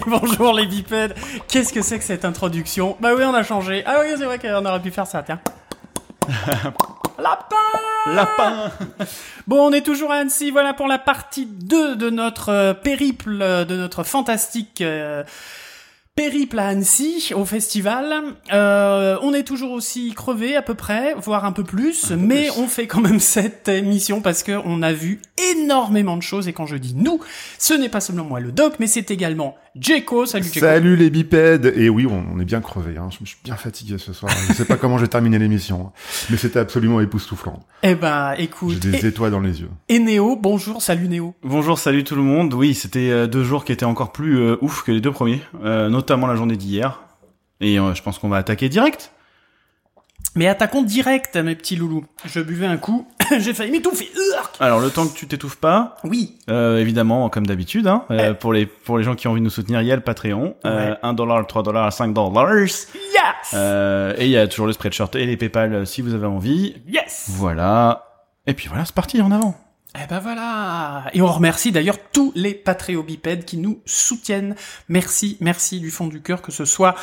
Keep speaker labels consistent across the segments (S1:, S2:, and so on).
S1: Bonjour les bipèdes. Qu'est-ce que c'est que cette introduction? Bah oui, on a changé. Ah oui, c'est vrai qu'on aurait pu faire ça, tiens. Lapin
S2: Lapin
S1: Bon, on est toujours à Annecy, voilà pour la partie 2 de notre euh, périple, euh, de notre fantastique euh, périple à Annecy, au festival. Euh, on est toujours aussi crevé à peu près, voire un peu plus, mais on fait quand même cette émission parce que on a vu énormément de choses, et quand je dis nous, ce n'est pas seulement moi le doc, mais c'est également Jeko. Salut Jeko.
S3: Salut les bipèdes Et oui, on, on est bien crevé. Hein. Je me suis bien fatigué ce soir. Je sais pas comment j'ai terminé l'émission, hein. mais c'était absolument époustouflant.
S1: Eh ben,
S3: J'ai
S1: écoute,
S3: des
S1: et,
S3: étoiles dans les yeux.
S1: et Néo, bonjour, salut Néo.
S2: Bonjour, salut tout le monde. Oui, c'était euh, deux jours qui étaient encore plus euh, ouf que les deux premiers, euh, notamment la journée d'hier. Et euh, je pense qu'on va attaquer direct.
S1: Mais attaquons direct, mes petits loulous. Je buvais un coup, j'ai failli m'étouffer.
S2: Alors, le temps que tu t'étouffes pas,
S1: Oui,
S2: euh, évidemment, comme d'habitude, hein, euh, pour les pour les gens qui ont envie de nous soutenir, il y a le Patreon, euh,
S1: Ouais.
S2: 1 dollar, 3 dollars, 5 dollars.
S1: yes
S2: Euh, et il y a toujours le Spreadshirt et les PayPal euh, si vous avez envie.
S1: Yes
S2: Voilà. Et puis voilà, c'est parti en avant.
S1: Eh ben voilà Et on remercie d'ailleurs tous les patréobipèdes qui nous soutiennent. Merci, merci du fond du cœur, que ce soit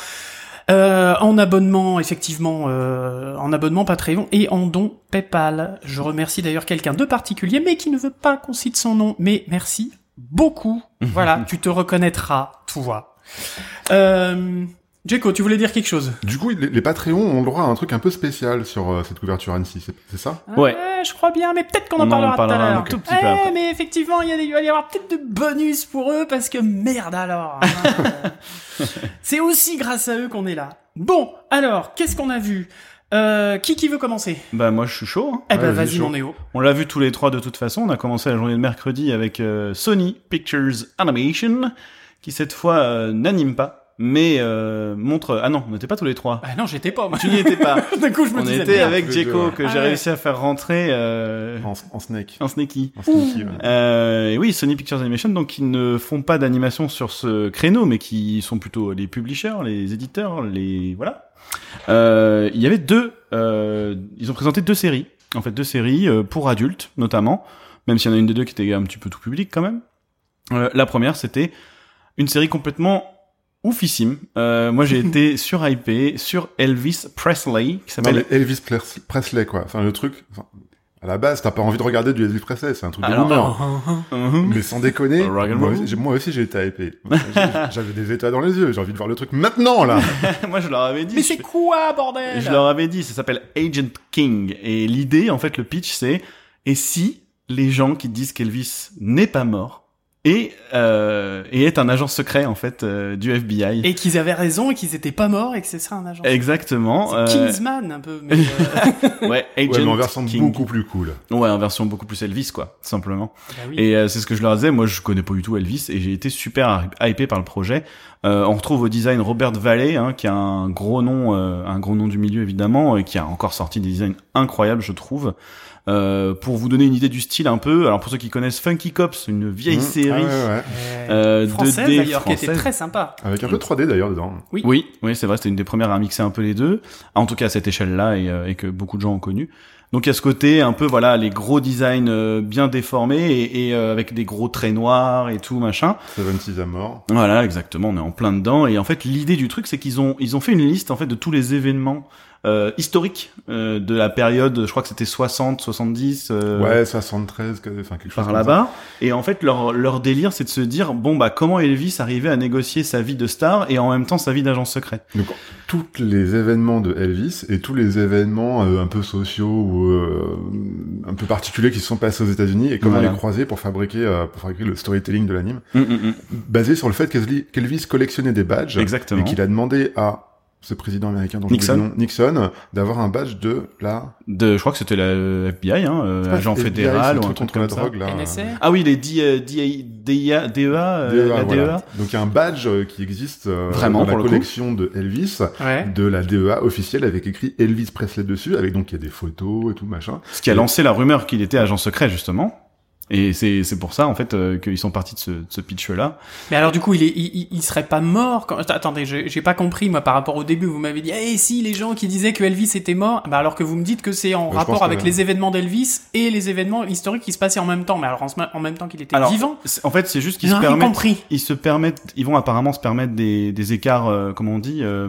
S1: euh, en abonnement, effectivement, euh, en abonnement Patreon et en don PayPal. Je remercie d'ailleurs quelqu'un de particulier, mais qui ne veut pas qu'on cite son nom. Mais merci beaucoup. Voilà, tu te reconnaîtras, toi. Euh, Jeko, tu voulais dire quelque chose?
S3: Du coup, les, les Patreons ont le droit à un truc un peu spécial sur euh, cette couverture Annecy, c'est ça?
S2: Ouais.
S1: je crois bien, mais peut-être qu'on en parlera, tout à
S2: un
S1: l'heure.
S2: tout petit
S1: Eh,
S2: peu après.
S1: mais effectivement, il y a des- il va y avoir peut-être de bonus pour eux parce que merde alors. hein. C'est aussi grâce à eux qu'on est là. Bon, alors, qu'est-ce qu'on a vu? Euh, Qui qui veut commencer?
S2: Bah moi je suis chaud. hein.
S1: Eh ben
S3: Ouais,
S1: vas-y mon Néo.
S2: On l'a vu tous les trois de toute façon. On a commencé la journée de mercredi avec euh, Sony Pictures Animation, qui cette fois euh, n'anime pas, mais euh, montre. Ah non, on n'était pas tous les trois.
S1: Ah non, j'étais pas. moi.
S2: Tu n'y étais pas.
S1: D'un coup, je me
S2: on
S1: disais.
S2: était
S1: merde.
S2: avec Jeko que
S1: Ah
S2: j'ai
S1: ouais.
S2: réussi à faire rentrer euh,
S3: en, en snake.
S2: en sneaky.
S3: En sneaky, ouais.
S2: Euh, et oui, Sony Pictures Animation, donc ils ne font pas d'animation sur ce créneau, mais qui sont plutôt les publishers, les éditeurs, les voilà. Euh, il y avait deux, euh, ils ont présenté deux séries, en fait deux séries euh, pour adultes notamment, même s'il y en a une des deux qui était un petit peu tout public quand même. Euh, la première, c'était une série complètement oufissime. Euh, moi, j'ai été surhypé sur Elvis Presley, qui s'appelle
S3: Elvis Pres- Presley, quoi. Enfin, le truc... enfin, à la base, t'as pas envie de regarder du Elvis Presley, c'est un truc de
S2: Alors,
S3: boomer.
S2: Mhm.
S3: Mais sans déconner, moi aussi, j'ai- moi aussi j'ai été hypé. J'avais des étoiles dans les yeux, j'ai envie de voir le truc maintenant, là.
S2: moi, je leur avais dit.
S1: Mais c'est quoi, bordel?
S2: Je leur avais dit, ça s'appelle Agent King. Et l'idée, en fait, le pitch, c'est et si les gens qui disent qu'Elvis n'est pas mort et, euh, et est un agent secret, en fait, euh, du FBI.
S1: Et qu'ils avaient raison et qu'ils étaient pas morts et que c'est ça un agent.
S2: Exactement. Euh,
S1: Kingsman un peu. Mais euh,
S2: ouais, Agent
S3: Ouais, mais en version
S2: King.
S3: beaucoup plus cool.
S2: Ouais, en version beaucoup plus Elvis, quoi, tout simplement.
S1: bah oui.
S2: Et euh, c'est ce que je leur disais. Moi, je connais pas du tout Elvis et j'ai été super hypé par le projet. Euh, on retrouve au design Robert Valley, hein, qui a un gros nom, euh, un gros nom du milieu évidemment, et qui a encore sorti des designs incroyables, je trouve. Euh, pour vous donner une idée du style un peu, alors pour ceux qui connaissent Funky Cops, une vieille
S3: Mmh.
S2: série
S3: Ah ouais, ouais.
S2: euh,
S1: française
S2: 2D
S1: d'ailleurs qui était très sympa.
S3: Avec un peu de 3D d'ailleurs dedans.
S2: Oui, oui, c'est vrai, c'était une des premières à mixer un peu les deux, en tout cas à cette échelle-là et, euh, et que beaucoup de gens ont connu. Donc il y a ce côté un peu voilà les gros designs euh, bien déformés et, et, euh, avec des gros traits noirs et tout machin.
S3: 76 à mort.
S2: Voilà, exactement, on est en plein dedans. Et en fait, l'idée du truc, c'est qu'ils ont ils ont fait une liste en fait de tous les événements euh, historiques euh, de la période. Je crois que c'était 60, 70. euh,
S3: Ouais, 73, que- enfin quelque chose
S2: par là-bas. Et en fait, leur, leur délire, c'est de se dire, bon, bah, comment Elvis arrivait à négocier sa vie de star et en même temps sa vie d'agent secret.
S3: Donc, tous les événements de Elvis et tous les événements euh, un peu sociaux ou euh, un peu particuliers qui se sont passés aux États-Unis et comment
S2: Voilà.
S3: les croiser pour fabriquer, euh, pour fabriquer le storytelling de l'anime,
S2: Hum, hum, hum.
S3: basé sur le fait qu'Elvis qu'Elvis collectionnait des badges
S2: Exactement.
S3: et qu'il a demandé à ce président américain dont
S2: Nixon.
S3: nom, Nixon, d'avoir un badge de la
S2: De, je crois que c'était la FBI, hein, euh, agent
S3: FBI,
S2: fédéral ou un
S3: truc la
S2: ça.
S3: drogue là.
S1: NSA
S2: Ah oui, les D, euh, DEA, DEA, euh,
S3: DEA,
S2: la
S3: voilà.
S2: DEA.
S3: Donc il y a un badge euh, qui existe euh,
S2: Vraiment,
S3: dans la collection de Elvis,
S1: Ouais.
S3: de la DEA officielle avec écrit Elvis Presley dessus, avec donc il y a des photos et tout machin.
S2: Ce qui a lancé la rumeur qu'il était agent secret, justement. Et c'est c'est pour ça en fait euh, qu'ils sont partis de ce, de ce pitch là.
S1: Mais alors du coup, il, est, il, il serait pas mort quand... Attendez, j'ai j'ai pas compris moi par rapport au début. Vous m'avez dit, eh si les gens qui disaient que Elvis était mort, bah alors que vous me dites que c'est en rapport avec les événements d'Elvis et les événements historiques qui se passaient en même temps. Mais alors en, ce- en même temps qu'il était
S2: Alors
S1: vivant,
S2: en fait c'est juste qu'ils se permettent
S1: compris.
S2: ils se permettent ils vont apparemment se permettre des des écarts euh, comment on dit euh,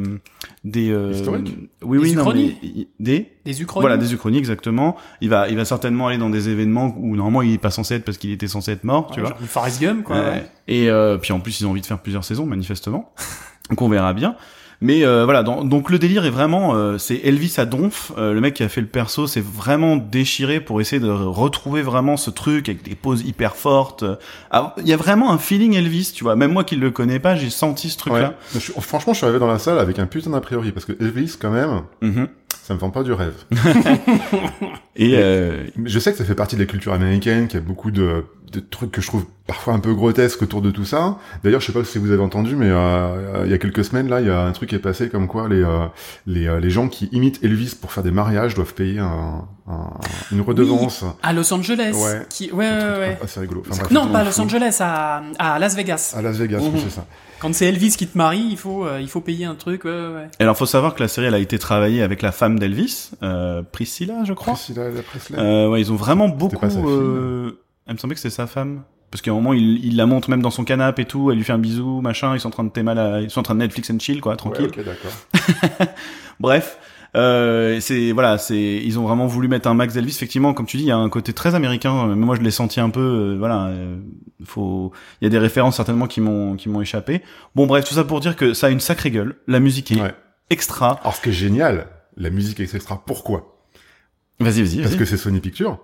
S2: des euh,
S3: Historiques
S2: Oui
S1: Des
S2: oui non mais des
S1: Des uchronies.
S2: Voilà, des uchronies exactement. Il va, il va certainement aller dans des événements où normalement il est pas censé être parce qu'il était censé être mort, tu
S1: Ouais,
S2: vois.
S1: genre du Forrest Gump quoi.
S2: Ouais. Et euh, puis en plus ils ont envie de faire plusieurs saisons manifestement. donc on verra bien. Mais euh, voilà, dans- donc le délire est vraiment, euh, c'est Elvis à donf. Euh, le mec qui a fait le perso, c'est vraiment déchiré pour essayer de retrouver vraiment ce truc avec des poses hyper fortes. Ah, Il y a vraiment un feeling Elvis, tu vois. Même moi qui le connais pas, j'ai senti ce
S3: Ouais.
S2: truc-là.
S3: Suis- franchement, je suis arrivé dans la salle avec un putain d'a priori parce que Elvis, quand même,
S2: Mhm.
S3: ça me vend pas du rêve.
S2: Et euh,
S3: Je sais que ça fait partie de la culture américaine, qu'il y a beaucoup de, de trucs que je trouve parfois un peu grotesques autour de tout ça. D'ailleurs, je sais pas si vous avez entendu, mais euh, il y a quelques semaines, là, il y a un truc qui est passé comme quoi les euh, les, euh, les gens qui imitent Elvis pour faire des mariages doivent payer un, un- une redevance.
S1: À Los Angeles.
S3: Ouais.
S1: Qui... Ouais, ouais, ouais.
S3: Ah, c'est rigolo. Enfin, bref,
S1: Non, pas à
S3: fou.
S1: Los Angeles, à, à Las Vegas.
S3: À Las Vegas,
S1: Mhm.
S3: oui, c'est ça.
S1: Quand c'est Elvis qui te marie, il faut, euh, il faut payer un truc. Ouais, ouais, ouais.
S2: alors faut savoir que la série elle a été travaillée avec la femme d'Elvis, euh, Priscilla, je crois.
S3: Priscilla Presley.
S2: Euh, ouais, ils ont vraiment beaucoup. Elle me semblait que c'était sa femme. Parce qu'à un moment, il, il la monte même dans son canapé et tout, elle lui fait un bisou, machin, ils sont en train de thème la- ils sont en train de Netflix and chill, quoi, tranquille.
S3: Ouais, ok, d'accord.
S2: Bref, euh, c'est voilà, c'est ils ont vraiment voulu mettre un max d'Elvis. Effectivement, comme tu dis, il y a un côté très américain. Mais moi, je l'ai senti un peu. euh, voilà, euh, faut. Il y a des références certainement qui m'ont qui m'ont échappé. Bon, bref, tout ça pour dire que ça a une sacrée gueule. La musique est
S3: Ouais.
S2: extra.
S3: Alors, ce qui est génial, la musique est extra. Pourquoi?
S2: Vas-y, vas-y.
S3: Parce
S2: Vas
S3: que c'est Sony Pictures.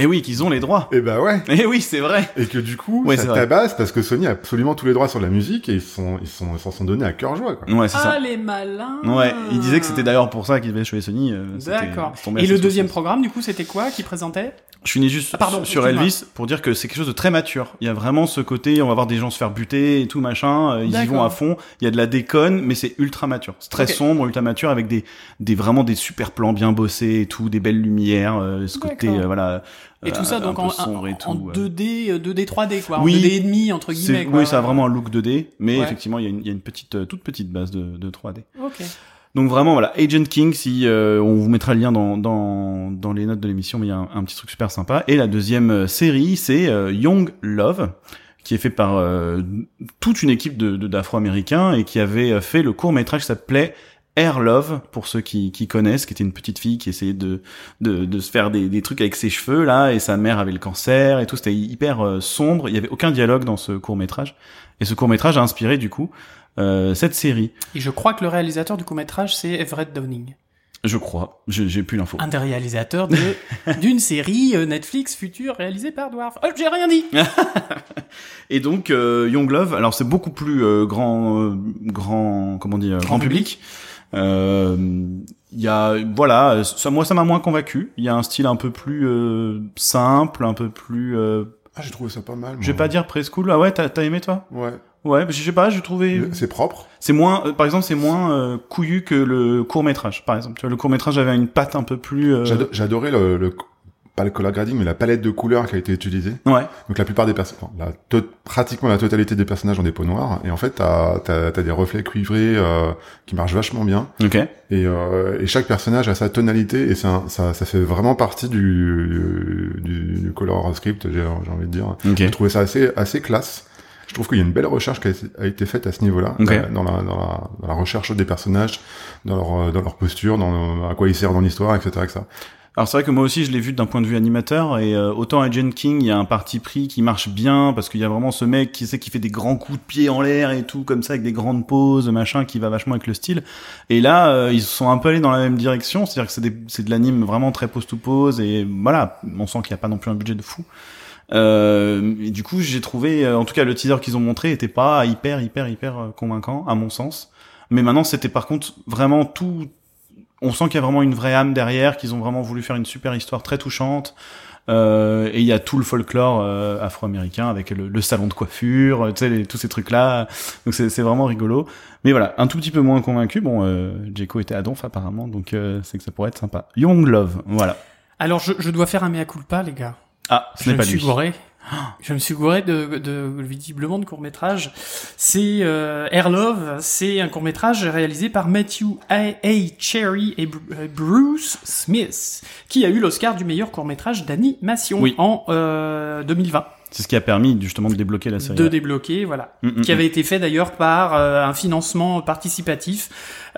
S2: Et oui, qu'ils ont les droits.
S3: Et bah ouais.
S2: Et oui, c'est vrai.
S3: Et que du coup,
S2: Ouais, c'est
S3: ça tabasse parce que Sony a absolument tous les droits sur la musique et ils sont, ils sont, ils s'en sont donnés à cœur joie, quoi.
S2: Ouais, c'est
S1: Ah,
S2: ça.
S1: les malins.
S2: Ouais, il disait que c'était d'ailleurs pour ça qu'il devait choisir Sony. euh,
S1: D'accord. Et le deuxième programme, du coup, c'était quoi qui présentait
S2: Je finis juste
S1: Ah, pardon,
S2: sur-. Elvis pour dire que c'est quelque chose de très mature. Il y a vraiment ce côté, on va voir des gens se faire buter et tout machin. euh, Ils y vont à fond. Il y a de la déconne, mais c'est ultra mature. C'est très sombre, ultra mature, avec des, des vraiment des super plans bien bossés et tout, des belles lumières, euh, ce côté euh, voilà.
S1: Et
S2: euh,
S1: tout ça,
S2: un
S1: donc
S2: peu
S1: en,
S2: sombre et
S1: en
S2: tout, euh.
S1: 2D, euh, 2D, 3D, quoi.
S2: Oui.
S1: En 2D et demi, entre guillemets. quoi.
S2: oui, ça a vraiment un look 2D, mais
S1: Ouais.
S2: effectivement, il y a une, il y a une petite, euh, toute petite base de, de 3D.
S1: Ok.
S2: Donc vraiment voilà, Agent King, si euh, on vous mettra le lien dans dans, dans les notes de l'émission, mais il y a un, un petit truc super sympa. Et la deuxième euh, série, c'est euh, Young Love, qui est fait par euh, toute une équipe de d'Afro-Américains et qui avait euh, fait le court métrage qui s'appelait Air Love pour ceux qui, qui connaissent, qui était une petite fille qui essayait de de, de se faire des, des trucs avec ses cheveux là, et sa mère avait le cancer et tout. C'était hyper euh, sombre. Il y avait aucun dialogue dans ce court métrage. Et ce court métrage a inspiré du coup euh, cette série.
S1: Et je crois que le réalisateur du court-métrage, c'est Everett Downing.
S2: Je crois. J'ai plus l'info.
S1: Un des réalisateurs de, d'une série euh, Netflix future réalisée par Dwarf. Oh, j'ai rien dit!
S2: Et donc euh, Young Love, alors c'est beaucoup plus euh, grand, euh, grand, comment dire, grand, public. Il y a, voilà, ça, moi ça m'a moins convaincu. Il y a un style un peu plus euh, simple, un peu plus, euh,
S3: Ah, j'ai trouvé ça pas mal.
S2: je vais pas dire preschool. Ah ouais, t'as aimé toi?
S3: Ouais.
S2: Ouais, je sais pas, j'ai trouvé.
S3: C'est propre.
S2: C'est moins, euh, par exemple, c'est moins euh, couillu que le court métrage. Par exemple, tu vois, le court métrage avait une patte un peu plus. euh,
S3: J'ado- J'adorais le, le, pas le color grading, mais la palette de couleurs qui a été utilisée.
S2: Ouais.
S3: Donc la plupart des la to- pratiquement la totalité des personnages ont des peaux noires, et en fait t'as as, des reflets cuivrés euh, qui marchent vachement bien,
S2: Ok.
S3: et, euh, et chaque personnage a sa tonalité, et un- ça, ça fait vraiment partie du, du, du color script, j'ai j'ai envie de dire.
S2: Ok.
S3: J'ai trouvé ça assez assez classe. Je trouve qu'il y a une belle recherche qui a, été- faite à ce niveau-là,
S2: Ok.
S3: dans, la, dans, la, dans la recherche des personnages, dans leur, euh, dans leur posture, dans à quoi ils servent dans l'histoire, etc., etc.
S2: Alors c'est vrai que moi aussi je l'ai vu d'un point de vue animateur et euh, autant Agent King il y a un parti pris qui marche bien parce qu'il y a vraiment ce mec qui sait qui fait des grands coups de pied en l'air et tout comme ça avec des grandes pauses machin qui va vachement avec le style. Et là euh, ils sont un peu allés dans la même direction c'est-à-dire que c'est c'est de l'anime vraiment très pose to pose et voilà on sent qu'il n'y a pas non plus un budget de fou. Euh, du coup j'ai trouvé euh, en tout cas le teaser qu'ils ont montré était pas hyper hyper hyper euh, convaincant à mon sens. Mais maintenant c'était par contre vraiment tout on sent qu'il y a vraiment une vraie âme derrière, qu'ils ont vraiment voulu faire une super histoire très touchante. Euh, et il y a tout le folklore euh, afro-américain avec le, le salon de coiffure, tu sais, les- tous ces trucs-là. Donc c'est vraiment rigolo. Mais voilà, un tout petit peu moins convaincu. Bon, euh, Jeko était à Donf apparemment, donc euh, c'est que ça pourrait être sympa. Young Love, voilà.
S1: Alors, je, je dois faire un mea culpa, les gars.
S2: Ah, ce n'est
S1: me
S2: pas
S1: suis
S2: lui.
S1: gouré. Je me suis gouré de, de visiblement de court métrage. C'est euh, Air Love, c'est un court métrage réalisé par Matthew A. A. Cherry et euh, Bruce Smith, qui a eu l'Oscar du meilleur court métrage d'animation
S2: Oui.
S1: en euh, 2020.
S2: C'est ce qui a permis justement de débloquer la série.
S1: de débloquer, voilà,
S2: Mm, mm,
S1: qui
S2: mm.
S1: avait été fait d'ailleurs par euh, un financement participatif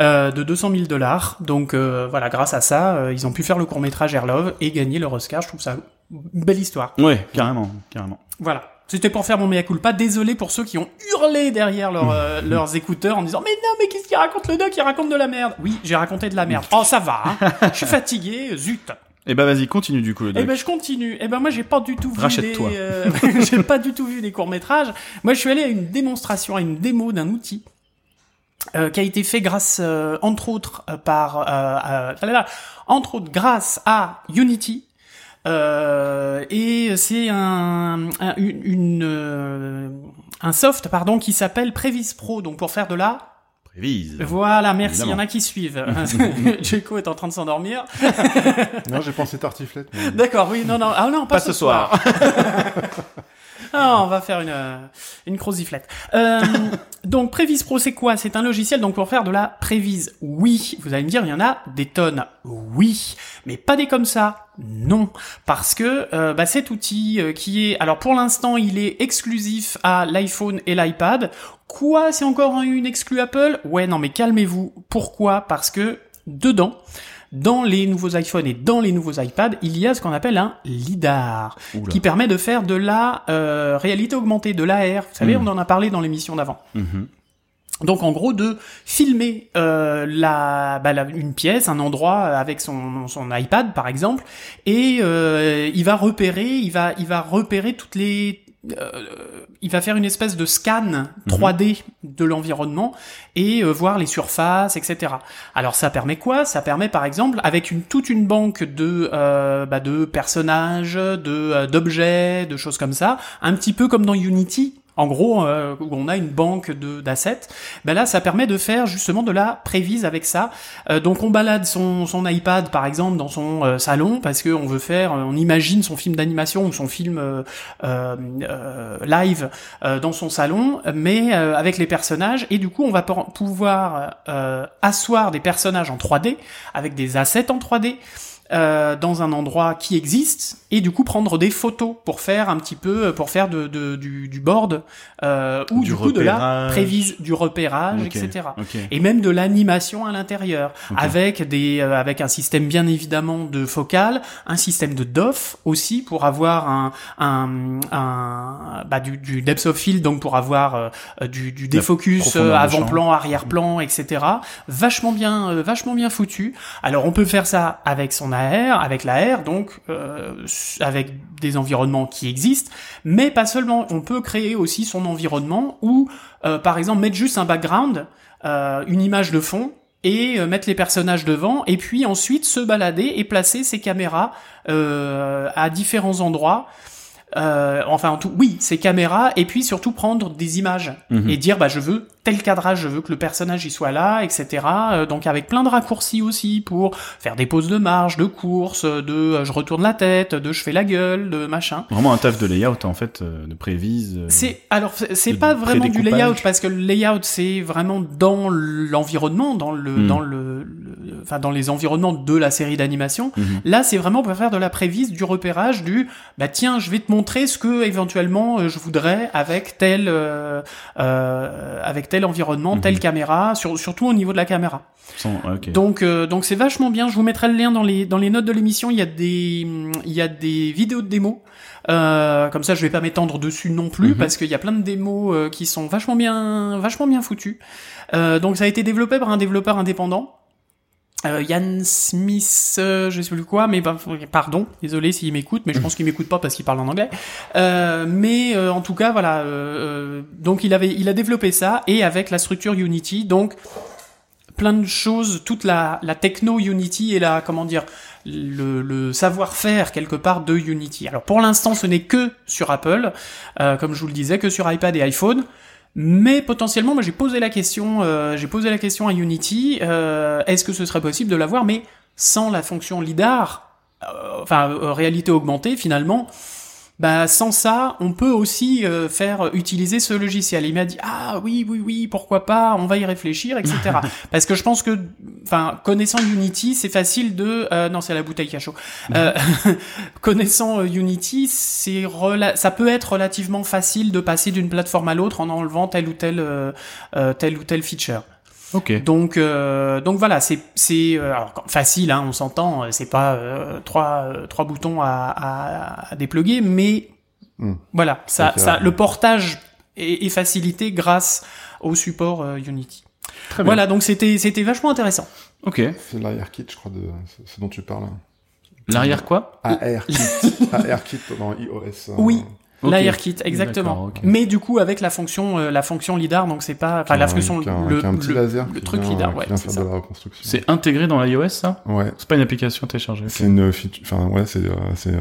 S1: euh, de 200 000 dollars. Donc euh, voilà, grâce à ça, euh, ils ont pu faire le court métrage Air Love et gagner leur Oscar. Je trouve ça belle histoire.
S2: Ouais, carrément, carrément.
S1: Voilà. C'était pour faire mon mea culpa. Désolé pour ceux qui ont hurlé derrière leur, euh, leurs écouteurs en disant mais non mais qu'est-ce qu'il raconte le doc? Il raconte de la merde. Oui, j'ai raconté de la merde. Oh ça va. hein. Je suis fatigué. Zut.
S2: Eh ben vas-y, continue du coup le
S1: Eh
S2: doc.
S1: ben je continue. Eh ben moi j'ai pas du tout vu
S2: Rachète-toi.
S1: des euh, j'ai pas du tout vu des courts métrages. Moi je suis allé à une démonstration, à une démo d'un outil euh, qui a été fait grâce euh, entre autres euh, par euh, euh, entre autres grâce à Unity. Euh, et c'est un, un une, une, euh, un soft pardon qui s'appelle Previs Pro donc pour faire de la
S2: Prévise.
S1: voilà merci il y en a qui suivent Jeko est en train de s'endormir
S3: Non, j'ai pensé tartiflette. mais-
S1: D'accord, oui, non, non, ah non, pas,
S2: Pas ce soir.
S1: Ah, on va faire une euh, une. Euh, donc Prévise Pro, c'est quoi? C'est un logiciel donc pour faire de la prévise. Oui, vous allez me dire, il y en a des tonnes. Oui, mais pas des comme ça. Non, parce que euh, bah, cet outil euh, qui est, alors pour l'instant, il est exclusif à l'iPhone et l'iPad. Quoi, c'est encore une exclu Apple? Ouais, non, mais calmez-vous. Pourquoi? Parce que dedans, dans les nouveaux iPhones et dans les nouveaux iPads, il y a ce qu'on appelle un lidar,
S2: Oula.
S1: qui permet de faire de la euh, réalité augmentée, de l'AR. Vous savez,
S2: Mm.
S1: on en a parlé dans l'émission d'avant.
S2: Mhm.
S1: Donc en gros de filmer euh, la, bah, la- une pièce, un endroit avec son, son iPad par exemple, et euh, il va repérer, il va il va repérer toutes les euh, il va faire une espèce de scan 3D de l'environnement et euh, voir les surfaces, etc. Alors ça permet quoi? Ça permet par exemple avec une toute une banque de euh, bah, de personnages, de euh, d'objets, de choses comme ça, un petit peu comme dans Unity. En gros, euh, on a une banque d'assets, ben là, ça permet de faire justement de la prévise avec ça. Euh, donc, on balade son, iPad, par exemple, dans son euh, salon parce qu'on veut faire, euh, on imagine son film d'animation ou son film live dans son salon, mais avec les personnages. Et du coup, on va pouvoir asseoir des personnages en 3D avec des assets en 3D euh, dans un endroit qui existe et du coup prendre des photos pour faire un petit peu pour faire de, de- du, du board euh, ou
S2: Du
S1: du, coup de la prévise du repérage etc et même de l'animation à l'intérieur avec des euh, avec un système bien évidemment de focal un système de DOF aussi pour avoir un un, un bah, du, du depth of field donc pour avoir euh, du, du défocus euh, avant-plan arrière-plan etc vachement bien euh, vachement bien foutu. Alors on peut faire ça avec son AR avec l'AR donc euh, avec des environnements qui existent mais pas seulement. On peut créer aussi son environnement ou euh, par exemple mettre juste un background euh, une image de fond et euh, mettre les personnages devant et puis ensuite se balader et placer ses caméras euh, à différents endroits euh, enfin en tout oui ces caméras et puis surtout prendre des images
S2: Mhm.
S1: et dire bah je veux tel cadrage je veux que le personnage y soit là etc Euh, donc avec plein de raccourcis aussi pour faire des pauses de marche de course de euh, je retourne la tête de je fais la gueule de machin
S2: Vraiment un taf de layout en fait, euh, de prévise.
S1: c'est alors c'est pas vraiment du layout parce que le layout c'est vraiment dans l'environnement, dans le
S2: Hmm.
S1: dans le, le- enfin dans les environnements de la série d'animation.
S2: Mhm.
S1: Là, c'est vraiment pour faire de la prévise, du repérage, du bah tiens, je vais te montrer ce que éventuellement euh, je voudrais avec tel euh, euh, avec tel environnement, telle
S2: Mhm.
S1: caméra, sur- surtout au niveau de la caméra.
S2: sans- ah, ok.
S1: Donc euh, donc c'est vachement bien. Je vous mettrai le lien dans les dans les notes de l'émission. Il y a des il y a des vidéos de démos. Euh, comme ça, je vais pas m'étendre dessus non plus
S2: Mhm.
S1: parce qu'il y a plein de démos qui sont vachement bien vachement bien foutues. Euh, donc ça a été développé par un développeur indépendant. Euh, Yann Smith, euh, je sais plus quoi, mais bah, pardon, désolé s'il m'écoute, mais je pense qu'il m'écoute pas parce qu'il parle en anglais. Euh, mais euh, en tout cas, voilà. euh, euh, donc il avait, il a développé ça et avec la structure Unity, donc plein de choses, toute la, la techno Unity et la comment dire le, le savoir-faire quelque part de Unity. Alors pour l'instant, ce n'est que sur Apple, euh, comme je vous le disais, que sur iPad et iPhone. Mais potentiellement, moi j'ai posé la question, euh, j'ai posé la question à Unity, euh, est-ce que ce serait possible de l'avoir, mais sans la fonction lidar, euh, enfin euh, réalité augmentée finalement. Bah sans ça, on peut aussi euh, faire utiliser ce logiciel. Il m'a dit ah oui oui oui pourquoi pas, on va y réfléchir etc. Parce que je pense que enfin connaissant Unity, c'est facile de euh, non c'est la bouteille a chaud. Euh, connaissant euh, Unity, c'est rela- ça peut être relativement facile de passer d'une plateforme à l'autre en enlevant tel ou tel euh, euh, tel ou tel feature.
S2: Ok.
S1: Donc, euh, donc voilà, c'est c'est euh, facile, hein, on s'entend, euh, c'est pas euh, trois trois boutons à, à, à dépluguer, mais
S3: Hmm.
S1: voilà, ça, ça, le portage est, est facilité grâce au support euh, Unity.
S2: Très bien.
S1: Voilà, donc c'était c'était vachement intéressant.
S2: Ok.
S3: C'est l'arrière-kit, je crois, de ce- ce dont tu parles.
S2: L'arrière quoi?
S3: AR-Kit. AR-Kit dans iOS. euh,
S1: Oui.
S2: Ok.
S1: L'AirKit, exactement.
S2: D'accord, ok.
S1: Mais du coup avec la fonction euh, la fonction lidar, donc c'est pas enfin la fonction
S3: qui a un-
S1: le,
S3: qui a un petit
S1: le-
S3: laser
S1: le truc
S3: vient-
S1: lidar,
S3: qui
S1: ouais,
S3: vient
S1: c'est
S3: faire
S1: ça.
S3: de la reconstruction.
S2: C'est intégré dans l'iOS ça?
S3: Ouais.
S2: C'est pas une application téléchargée.
S3: C'est une feature, enfin ouais, c'est euh, c'est euh,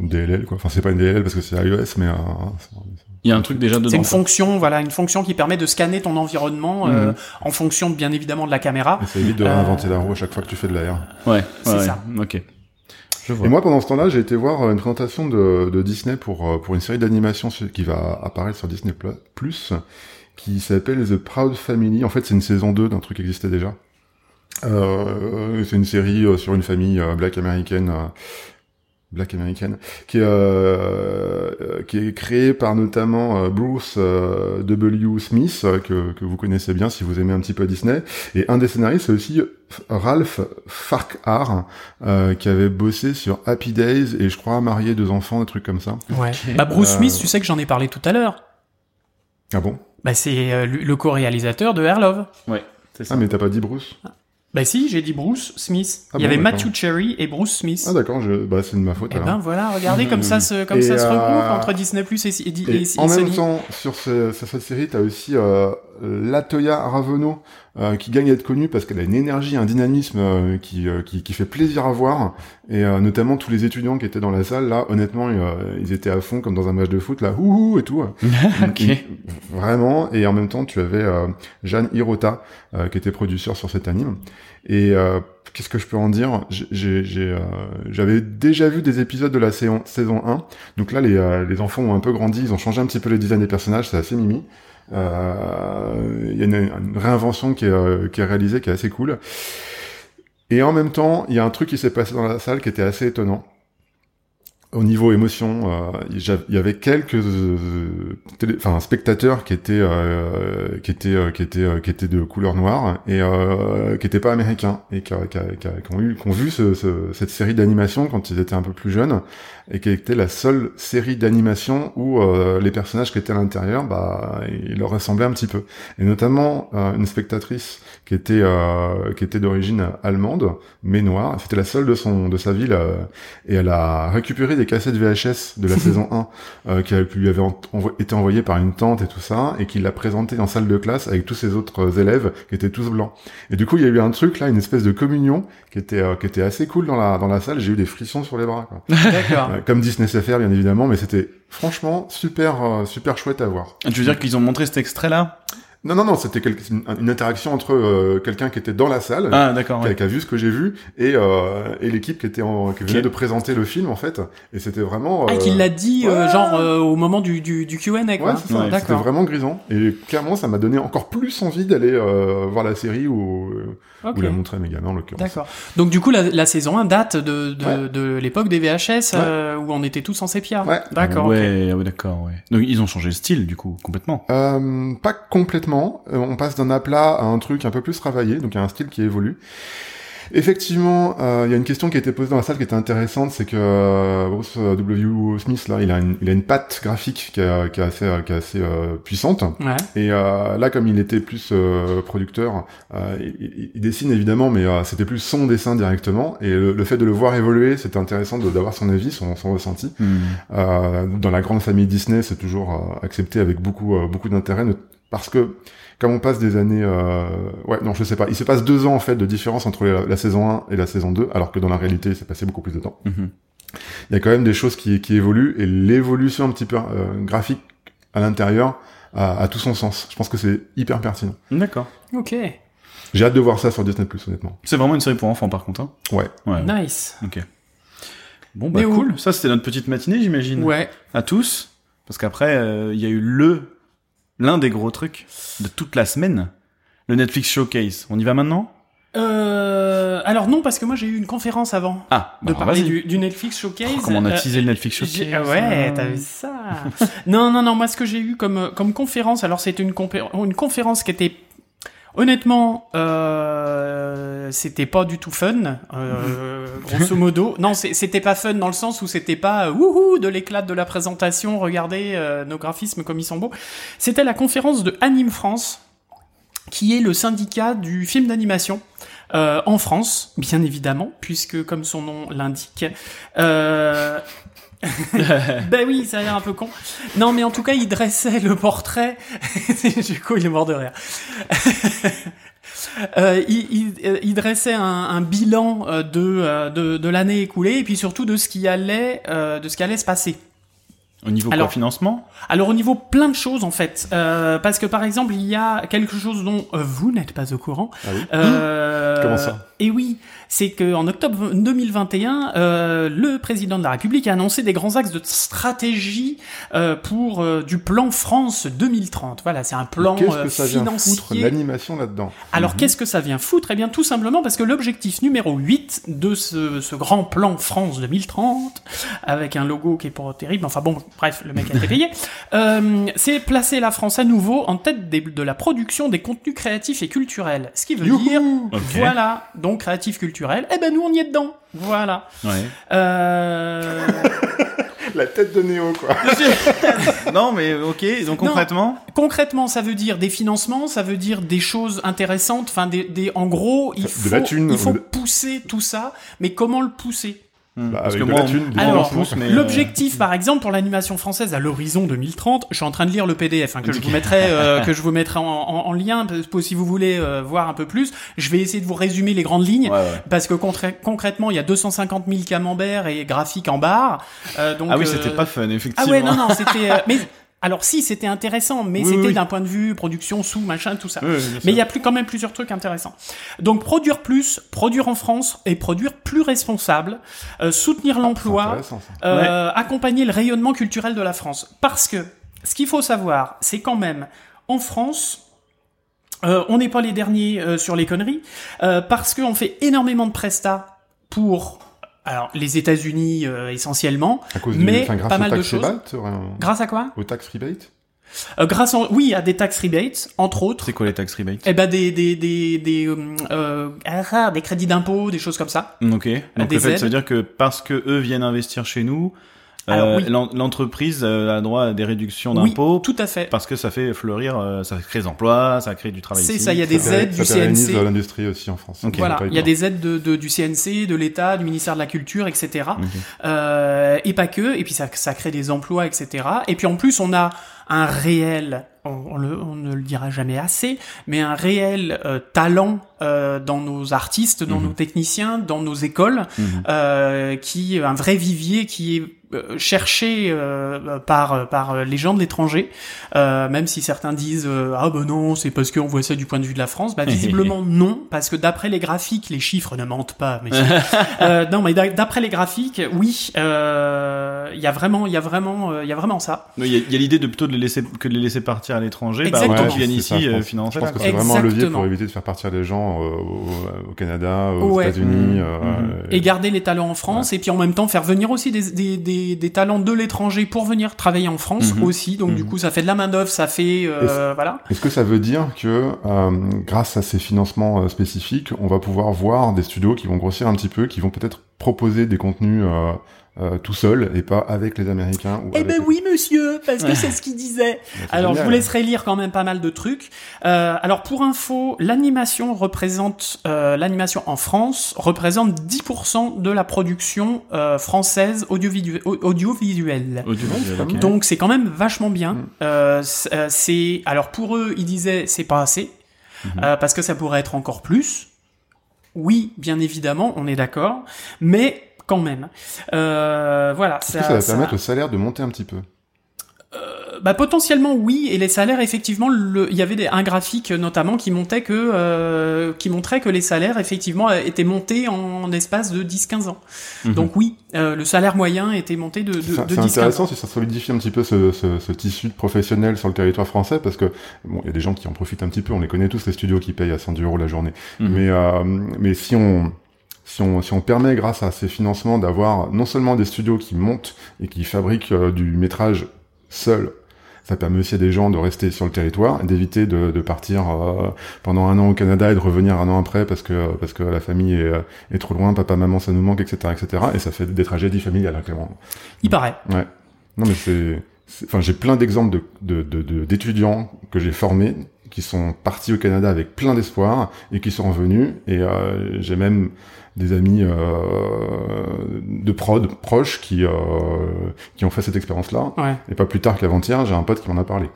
S3: une DLL quoi. Enfin c'est pas une DLL parce que c'est iOS, mais euh, c'est-
S2: Il y a un truc déjà dedans.
S1: C'est une fonction, voilà, une fonction qui permet de scanner ton environnement euh,
S2: Mhm.
S1: en fonction, bien évidemment, de la caméra.
S3: et ça évite de
S1: Euh,
S3: réinventer la roue à chaque fois que tu fais de l'AR.
S2: Ouais.
S1: C'est
S2: ouais,
S1: ça.
S2: Ok.
S3: Et moi, pendant ce temps-là, j'ai été voir euh, une présentation de, Disney pour euh, pour une série d'animation qui va apparaître sur Disney Plus, qui s'appelle The Proud Family. En fait, c'est une saison 2 d'un truc qui existait déjà. Euh, c'est une série euh, sur une famille black américaine. Black américaine, qui est, euh, euh, qui est créée par notamment euh, Bruce W. Smith, que, que vous connaissez bien si vous aimez un petit peu Disney. Et un des scénaristes, c'est aussi Ralph Farquhar, euh, qui avait bossé sur Happy Days et je crois marié deux enfants, des trucs comme ça.
S1: Ouais. Bah Bruce
S3: Euh,
S1: Smith, tu sais que j'en ai parlé tout à l'heure.
S3: Ah bon?
S1: Bah c'est euh, le co-réalisateur de Air Love.
S2: Ouais. C'est ça.
S3: Ah mais t'as pas dit Bruce?
S1: Bah si, j'ai dit Bruce Smith.
S3: Ah
S1: Il y
S3: bon,
S1: avait. Matthew Cherry et Bruce Smith.
S3: Ah d'accord, je... bah c'est de ma faute
S1: et
S3: alors.
S1: ben voilà, regardez comme ça se comme
S3: Et,
S1: ça se
S3: euh,
S1: regroupe entre Disney Plus et, et, et,
S3: Et
S1: et
S3: en même
S1: Sony.
S3: temps, sur, ce- sur cette série, t'as aussi euh, Latoya Ravenot, euh, qui gagne à être connue parce qu'elle a une énergie, un dynamisme euh, qui, euh, qui, qui fait plaisir à voir. Et euh, notamment tous les étudiants qui étaient dans la salle, là, honnêtement, euh, ils étaient à fond comme dans un match de foot, là, ouhou et tout.
S2: ok.
S3: Vraiment. Et en même temps, tu avais euh, Jeanne Hirota, euh, qui était producteur sur cet anime. Et euh, qu'est-ce que je peux en dire? Euh, J'avais déjà vu des épisodes de la saison, saison 1. Donc là, les, euh, les enfants ont un peu grandi, ils ont changé un petit peu le design des personnages, c'est assez mimi. Euh, Il y a une, réinvention qui est, euh, qui est réalisée, qui est assez cool. Et en même temps, il y a un truc qui s'est passé dans la salle qui était assez étonnant. Au niveau émotion, euh, il y avait quelques spectateurs qui étaient qui étaient qui étaient qui étaient de couleur noire et qui étaient pas américains et qui, ont vu ce, ce- cette série d'animation quand ils étaient un peu plus jeunes et qui était la seule série d'animation où euh, les personnages qui étaient à l'intérieur bah ils leur ressemblaient un petit peu et notamment euh, une spectatrice qui était euh, qui était d'origine allemande mais noire c'était la seule de son de sa ville euh, et elle a récupéré des cassettes VHS de la saison 1 euh, qui, lui avait en- envo- été envoyées par une tante et tout ça et qui l'a présenté en salle de classe avec tous ses autres euh, élèves qui étaient tous blancs et du coup il y a eu un truc là une espèce de communion qui était euh, qui était assez cool dans la dans la salle j'ai eu des frissons sur les bras.
S1: D'accord.
S3: Euh, comme Disney sait faire bien évidemment mais c'était franchement super euh, super chouette à voir.
S2: Tu veux dire qu'ils ont montré cet extrait-là?
S3: Non non non c'était une, interaction entre euh, quelqu'un qui était dans la salle
S2: Ah, d'accord.
S3: qui, a,
S2: Ouais.
S3: qui a vu ce que j'ai vu et, euh, et l'équipe qui était en, qui venait de présenter le film en fait et c'était vraiment
S1: Ah,
S3: euh,
S1: qu'il l'a dit euh,
S3: ouais.
S1: genre euh, au moment du du, du Q&A quoi.
S3: Ouais.
S2: Ouais,
S3: C'était vraiment grisant. Et clairement, ça m'a donné encore plus envie d'aller euh, voir la série ou,
S1: Ok.
S3: ou la montrer à mes gamins, en l'occurrence.
S1: D'accord. Donc du coup la, la saison 1 date de de,
S3: Ouais.
S1: de l'époque des VHS euh, où on était tous en sépia.
S3: Ouais.
S1: D'accord.
S2: Ouais, ouais, d'accord, ouais. Donc ils ont changé le style, du coup, complètement.
S3: Euh, pas complètement. Euh, on passe d'un aplat à un truc un peu plus travaillé, donc il y a un style qui évolue. Effectivement, euh, il y a une question qui a été posée dans la salle qui était intéressante, c'est que euh, Bruce W. Smith, là, il a une, il a une patte graphique qui, est- qui est assez, qui est assez euh, puissante.
S1: Ouais.
S3: Et euh, là, comme il était plus euh, producteur, euh, il, il- dessine évidemment, mais euh, c'était plus son dessin directement. Et le, le fait de le voir évoluer, c'était intéressant de- d'avoir son avis, son, son ressenti.
S2: Hmm.
S3: Euh, dans la grande famille Disney, c'est toujours euh, accepté avec beaucoup euh, beaucoup d'intérêt, parce que comme on passe des années, euh, ouais, non, je sais pas, il se passe deux ans en fait de différence entre la, la saison 1 et la saison 2, alors que dans la réalité, il s'est passé beaucoup plus de temps.
S2: Mhm.
S3: Il y a quand même des choses qui, qui évoluent et l'évolution un petit peu euh, graphique à l'intérieur a, a tout son sens. Je pense que c'est hyper pertinent.
S2: D'accord.
S1: Ok.
S3: J'ai hâte de voir ça sur Disney Plus, honnêtement.
S2: C'est vraiment une série pour enfants, par contre. Hein
S3: Ouais.
S2: ouais.
S1: Nice.
S2: Ok. Bon bah
S1: Mais où
S2: cool. Ça c'était notre petite matinée, j'imagine.
S1: Ouais.
S2: À tous. Parce qu'après, euh, il y a eu le l'un des gros trucs de toute la semaine, le Netflix Showcase. On y va maintenant?
S1: Euh, alors non, parce que moi j'ai eu une conférence avant
S2: Ah,
S1: de
S2: bah,
S1: parler du, du Netflix Showcase.
S2: Oh, comment on a
S1: Euh,
S2: teasé le Netflix Showcase
S1: ah ouais,
S2: hein.
S1: t'as vu ça? Non, non, non. Moi, ce que j'ai eu comme comme conférence, alors c'était une une conférence qui était honnêtement, euh, c'était pas du tout fun. Euh, grosso modo, non, c'était pas fun dans le sens où c'était pas euh, wouhou de l'éclat de la présentation. Regardez euh, nos graphismes comme ils sont beaux. C'était la conférence de Anime France, qui est le syndicat du film d'animation. euh, en France, bien évidemment, puisque comme son nom l'indique, euh, ben oui, ça a l'air un peu con. Non, mais en tout cas, il dressait le portrait. du coup, il est mort de rire. Euh, euh, il dressait un, bilan euh, de, l'année écoulée et puis surtout de ce qui allait de ce qui allait se passer.
S2: Au niveau
S1: Alors-
S2: quoi, financement
S1: Alors au niveau plein de choses en fait, Euh, parce que par exemple il y a quelque chose dont euh, vous n'êtes pas au courant.
S3: Ah oui.
S1: Euh,
S3: Comment ça?
S1: Et oui, c'est que en octobre 2021, euh, le président de la République a annoncé des grands axes de stratégie euh, pour euh, du plan France 2030. Voilà, c'est un plan
S3: Qu'est-ce
S1: euh,
S3: que ça vient foutre l'animation là-dedans?
S1: Alors qu'est-ce que ça vient foutre? Eh bien tout simplement parce que l'objectif numéro 8 de ce, ce grand plan France 2030, avec un logo qui est pas terrible, enfin bon, bref, le mec a été payé, euh, c'est placer la France à nouveau en tête des- de la production des contenus créatifs et culturels. Ce qui veut
S3: Youhou
S1: dire, voilà, donc créatif culturel, eh ben nous on y est dedans, voilà.
S2: Ouais.
S1: Euh...
S3: La tête de Néo, quoi.
S2: non, mais ok. Donc
S1: Non.
S2: concrètement,
S1: Concrètement, ça veut dire des financements, ça veut dire des choses intéressantes. Enfin, des, des, en gros, il
S3: De
S1: faut,
S3: la thune,
S1: il faut
S3: de-
S1: pousser tout ça. Mais comment le pousser?
S3: Bah,
S2: parce que moi,
S3: thune,
S1: Alors,
S2: euh,
S1: L'objectif, par exemple, pour l'animation française à l'horizon 2030, je suis en train de lire le PDF hein, que je vous mettrai, euh, que je vous mettrai en, en- en lien, si vous voulez euh, voir un peu plus. Je vais essayer de vous résumer les grandes lignes.
S2: Ouais, ouais.
S1: Parce que concrètement, il y a 250 000 camemberts et graphiques en barre. Euh, donc,
S2: Ah oui,
S1: euh,
S2: c'était pas fun,
S1: Ah
S2: effectivement.
S1: ouais, non, non, c'était. euh, mais alors si, c'était intéressant, mais
S2: Oui,
S1: c'était
S2: oui.
S1: d'un point de vue production, sous, machin, tout ça. Mais il y a plus, quand même plusieurs trucs intéressants. Donc produire plus, produire en France et produire plus responsable, euh, soutenir l'emploi, euh, accompagner le rayonnement culturel de la France. Parce que ce qu'il faut savoir, c'est quand même en France. euh, on n'est pas les derniers sur les conneries parce qu'on fait énormément de prestats pour alors les États-Unis euh, essentiellement,
S3: À cause
S1: mais
S3: du, enfin, grâce
S1: pas mal de
S3: tax
S1: choses.
S3: rebate, euh,
S1: grâce à quoi?
S3: au tax rebate.
S1: Euh, Grâce en, oui à des tax rebates entre autres.
S2: C'est quoi les tax rebates?
S1: Eh ben des des des des euh, euh, ah, des crédits d'impôt, des choses comme ça.
S2: Ok. Donc
S1: des
S2: en fait,
S1: aides.
S2: ça veut dire que parce que eux viennent investir chez nous, euh,
S1: oui.
S2: l'en- l'entreprise euh, a droit à des réductions
S1: Oui,
S2: d'impôts
S1: tout à fait.
S2: parce que ça fait fleurir, euh, ça crée des emplois, ça crée du travail.
S1: C'est ça, il y a des
S3: Ça
S1: aides
S3: ça
S1: du CNC.
S3: l'industrie aussi en France.
S1: Voilà, il y a des aides de, de- du CNC, de l'État, du ministère de la Culture, etc.
S2: Ok.
S1: Euh, et pas que. Et puis ça, ça crée des emplois, etc. Et puis en plus, on a un réel, on, on le- on ne le dira jamais assez, mais un réel euh, talent euh, dans nos artistes, dans
S2: Mhm.
S1: nos techniciens, dans nos écoles,
S2: Mhm.
S1: euh, qui un vrai vivier qui est euh, cherché euh, par par les gens de l'étranger, euh, même si certains disent euh, ah ben non c'est parce qu'on voit ça du point de vue de la France, bah visiblement non parce que d'après les graphiques les chiffres ne mentent pas. Mais euh, non mais d'a- d'après les graphiques oui euh, il y a vraiment il y a vraiment euh, il y a vraiment ça.
S2: Il y a, il y a l'idée de plutôt de les laisser que de les laisser partir à l'étranger, bah,
S1: Exactement.
S2: autant qu'ils viennent ici
S3: je
S2: euh,
S3: pense.
S2: financer.
S3: Je pense que c'est vraiment un levier pour éviter de faire partir les gens euh, au, au Canada, aux
S1: Ouais.
S3: États-Unis. Euh,
S2: Mhm.
S1: Et garder les talents en France et puis en même temps faire venir aussi des, des, des, des talents de l'étranger pour venir travailler en France
S2: Mhm.
S1: aussi. Donc du
S2: Mhm.
S1: coup ça fait de la main d'œuvre, ça fait euh, voilà.
S3: Est-ce que ça veut dire que euh, grâce à ces financements euh, spécifiques, on va pouvoir voir des studios qui vont grossir un petit peu, qui vont peut-être proposer des contenus euh, euh, tout seuls et pas avec les Américains ou
S1: Eh
S3: avec
S1: ben
S3: les-
S1: oui monsieur, parce que c'est ce qu'il disait. Alors je vous laisserai lire quand même pas mal de trucs. Euh, alors pour info, l'animation représente euh, l'animation en France représente 10% de la production euh, française audiovisuelle. Donc c'est quand même vachement bien.
S3: Mm.
S1: C'est- alors pour eux, ils disaient c'est pas assez
S2: Mhm.
S1: euh, parce que ça pourrait être encore plus. Oui, bien évidemment, on est d'accord, mais quand même. Euh, voilà.
S3: Que ça va
S1: ça-
S3: permettre au salaire de monter un petit peu?
S1: Bah potentiellement oui et les salaires effectivement le, il y avait des, un graphique notamment qui montait que euh, qui montrait que les salaires effectivement étaient montés en espace de 10-15 ans.
S2: Mhm.
S1: Donc oui, euh, le salaire moyen était monté de, de,
S3: C'est
S1: de
S3: c'est
S1: 10-15
S3: intéressant
S1: ans.
S3: si ça solidifie un petit peu ce, ce, ce tissu de professionnels sur le territoire français parce que bon, il y a des gens qui en profitent un petit peu. On les connaît tous les studios qui payent à 110 euros la journée.
S2: Mhm.
S3: Mais euh, mais si on si on, si on permet, grâce à ces financements, d'avoir non seulement des studios qui montent et qui fabriquent euh, du métrage seul, ça permet aussi à des gens de rester sur le territoire, d'éviter de, de partir euh, pendant un an au Canada et de revenir un an après parce que parce que la famille est, euh, est trop loin, papa, maman, ça nous manque, etc., etc. Et ça fait des tragédies familiales, hein, clairement.
S1: Il paraît.
S3: Ouais. Non, mais c'est, enfin, j'ai plein d'exemples de, de, de, de- d'étudiants que j'ai formés qui sont partis au Canada avec plein d'espoir et qui sont revenus. Et euh, j'ai même des amis euh, de prod proches qui euh, qui ont fait cette expérience-là.
S1: Ouais.
S3: Et pas plus tard qu'avant-hier, j'ai un pote qui m'en a parlé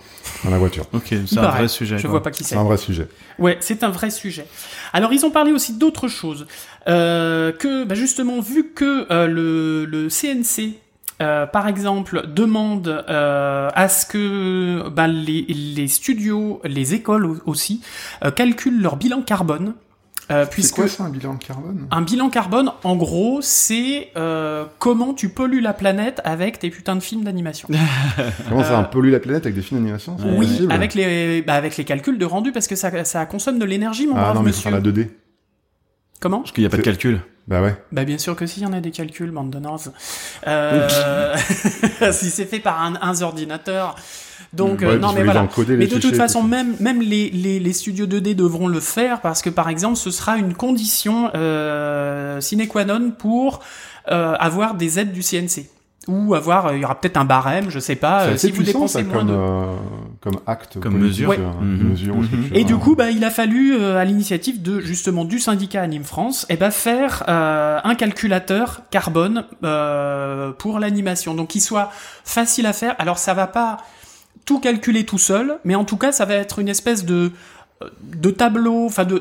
S3: dans la voiture.
S2: Ok, c'est un
S1: paraît.
S2: vrai sujet.
S1: Je
S2: quoi.
S1: vois pas qui c'est.
S3: C'est un vrai sujet.
S1: Ouais, c'est un vrai sujet. Alors ils ont parlé aussi d'autres choses. Euh, que bah, justement, vu que euh, le, le CNC, euh, par exemple, demande euh, à ce que bah, les, les studios, les écoles au- aussi, euh, calculent leur bilan carbone. Euh,
S3: C'est
S1: puisque
S3: quoi ça, un bilan de carbone?
S1: Un bilan carbone, en gros, c'est euh, comment tu pollues la planète avec tes putains de films d'animation.
S3: Comment ça,
S1: euh,
S3: un pollue la planète avec des films d'animation? C'est
S1: oui, avec les, bah, avec les calculs de rendu, parce que ça, ça consomme de l'énergie, mon
S3: Ah
S1: brave
S3: non, mais
S1: monsieur.
S3: la 2D.
S1: Comment?
S2: Parce qu'il n'y a pas de calcul.
S3: Bah ouais.
S1: Bah bien sûr que si, il y en a des calculs, bande de. Euh... si c'est fait par un, un ordinateur. Donc, euh,
S3: Ouais,
S1: non
S3: puis
S1: mais voilà. Mais de toute façon, même, même les, les, les studios 2D devront le faire parce que, par exemple, ce sera une condition euh, sine qua non pour euh, avoir des aides du CNC. Ou avoir, euh, il y aura peut-être un barème, je sais pas, euh, si vous
S3: puissant,
S1: dépensez
S3: ça,
S1: moins
S3: comme,
S1: de...
S3: euh, comme acte.
S2: Comme mesure.
S3: euh,
S2: Mhm.
S3: mesure
S1: Et du coup, bah, il a fallu, euh, à l'initiative de justement du syndicat Anime France, eh ben, faire euh, un calculateur carbone euh, pour l'animation, donc qui soit facile à faire. Alors, ça va pas tout calculer tout seul, mais en tout cas, ça va être une espèce de de tableau, enfin de,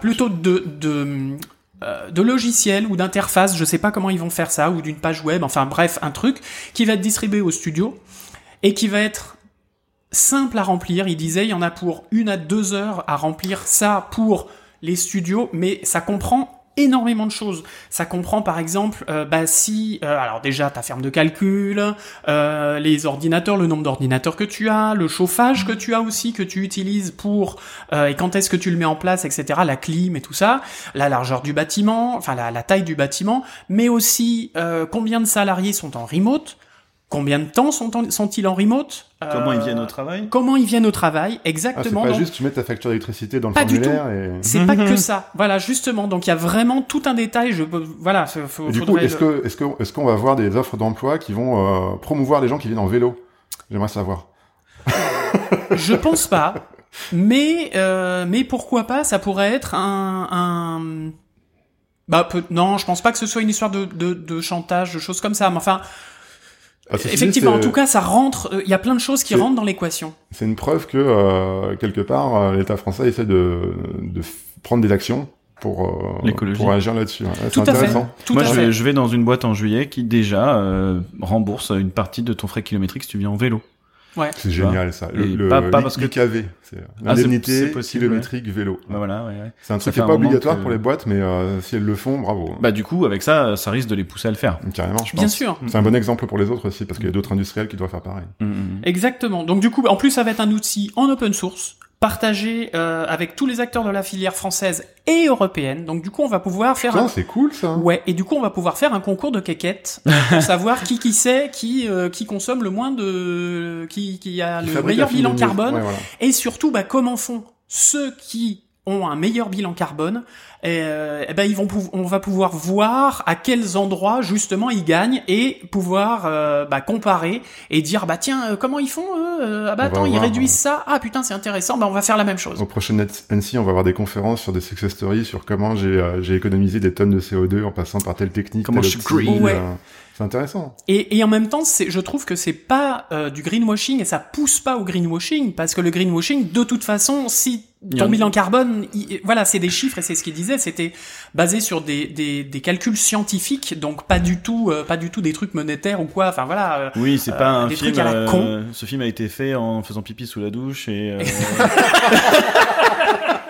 S1: plutôt de, de euh, de logiciel ou d'interface, je sais pas comment ils vont faire ça, ou d'une page web, enfin bref, un truc qui va être distribué au studio et qui va être simple à remplir. Il disait, il y en a pour une à deux heures à remplir ça pour les studios, mais ça comprend énormément de choses. Ça comprend par exemple, euh, bah si, euh, alors déjà ta ferme de calcul, euh, les ordinateurs, le nombre d'ordinateurs que tu as, le chauffage que tu as aussi que tu utilises pour euh, et quand est-ce que tu le mets en place, etc. La clim et tout ça, la largeur du bâtiment, enfin la, la taille du bâtiment, mais aussi combien de salariés sont en remote, combien de temps sont en- sont-ils en remote,
S2: Comment
S1: euh,
S2: ils viennent au travail?
S1: Comment ils viennent au travail,
S3: Ah, c'est
S1: exactement.
S3: pas
S1: donc,
S3: juste tu mets ta facture d'électricité dans le
S1: Pas du
S3: formulaire et...
S1: c'est pas que ça. Voilà, justement. Donc il y a vraiment tout un détail. Je peux- voilà. faut-
S3: du coup,
S1: faudrait
S3: est-ce
S1: le-
S3: que est-ce que est-ce qu'on va voir des offres d'emploi qui vont euh, promouvoir les gens qui viennent en vélo? J'aimerais savoir.
S1: Je pense pas. Mais euh, mais pourquoi pas? Ça pourrait être un. un... Bah peu... non, je pense pas que ce soit une histoire de, de, de chantage, de choses comme ça. Mais enfin,
S3: Ah,
S1: effectivement, en tout cas, ça rentre. euh, Il y a plein de choses qui rentrent dans l'équation.
S3: c'est une preuve que euh, quelque part euh, l'État français essaie de prendre des actions pour euh, pour agir là-dessus. Ouais, c'est
S1: Tout à fait.
S3: intéressant.
S1: Tout
S2: Moi,
S1: à
S2: je
S1: fait.
S2: vais, je vais dans une boîte en juillet qui déjà euh, rembourse une partie de ton frais kilométrique si tu viens en vélo.
S1: Ouais.
S3: C'est génial ça. Le, le
S2: pas- pas parce que-
S3: l'IKV, c'est
S2: Ah, c'est-
S3: l'indemnité
S2: c'est possible,
S3: kilométrique vélo.
S2: Bah voilà, ouais, ouais.
S3: C'est un
S2: Ça
S3: truc qui est
S2: un
S3: pas obligatoire
S2: que-
S3: pour les boîtes, mais euh, si elles le font, bravo.
S2: Bah du coup, avec ça, ça risque de les pousser à le faire.
S3: Carrément, je pense.
S1: Bien sûr.
S3: C'est un bon exemple pour les autres aussi, parce qu'il y a d'autres industriels qui doivent faire pareil.
S2: Mm, mm.
S1: Exactement. Donc du coup, en plus, ça va être un outil en open source, partagé euh, avec tous les acteurs de la filière française et européenne. Donc du coup, on va pouvoir faire
S3: Putain,
S1: un...
S3: c'est cool ça.
S1: Ouais, et du coup, on va pouvoir faire un concours de quéquettes pour savoir qui qui sait, qui euh, qui consomme le moins de, qui qui a le meilleur bilan carbone,
S3: Ouais, voilà.
S1: et surtout, bah comment font ceux qui ont un meilleur bilan carbone, et, euh, eh ben ils vont on va pouvoir voir à quels endroits justement ils gagnent et pouvoir euh, bah, comparer et dire bah tiens euh, comment ils font eux ah bah
S3: On
S1: attends ils
S3: voir,
S1: réduisent
S3: ouais.
S1: ça ah putain c'est intéressant bah on va faire la même chose
S3: Au prochain NC, on va avoir des conférences sur des success stories sur comment j'ai euh, économisé des tonnes de CO2 en passant par telle technique.
S2: Comment
S3: telle
S2: je suis
S3: autre style,
S1: green. Ouais.
S3: Euh, C'est intéressant.
S1: Et, et en même temps, c'est, je trouve que c'est pas euh, du greenwashing et ça pousse pas au greenwashing parce que le greenwashing, de toute façon, si ton
S2: a-
S1: bilan carbone, il- voilà, c'est des chiffres et c'est ce qu'il disait, c'était basé sur des, des, des calculs scientifiques, donc pas du tout, euh, pas du tout des trucs monétaires ou quoi. Enfin voilà. euh,
S2: Oui, c'est pas
S1: Euh,
S2: un
S1: des
S2: film.
S1: trucs à la
S2: euh,
S1: con.
S2: ce film a été fait en faisant pipi sous la douche et.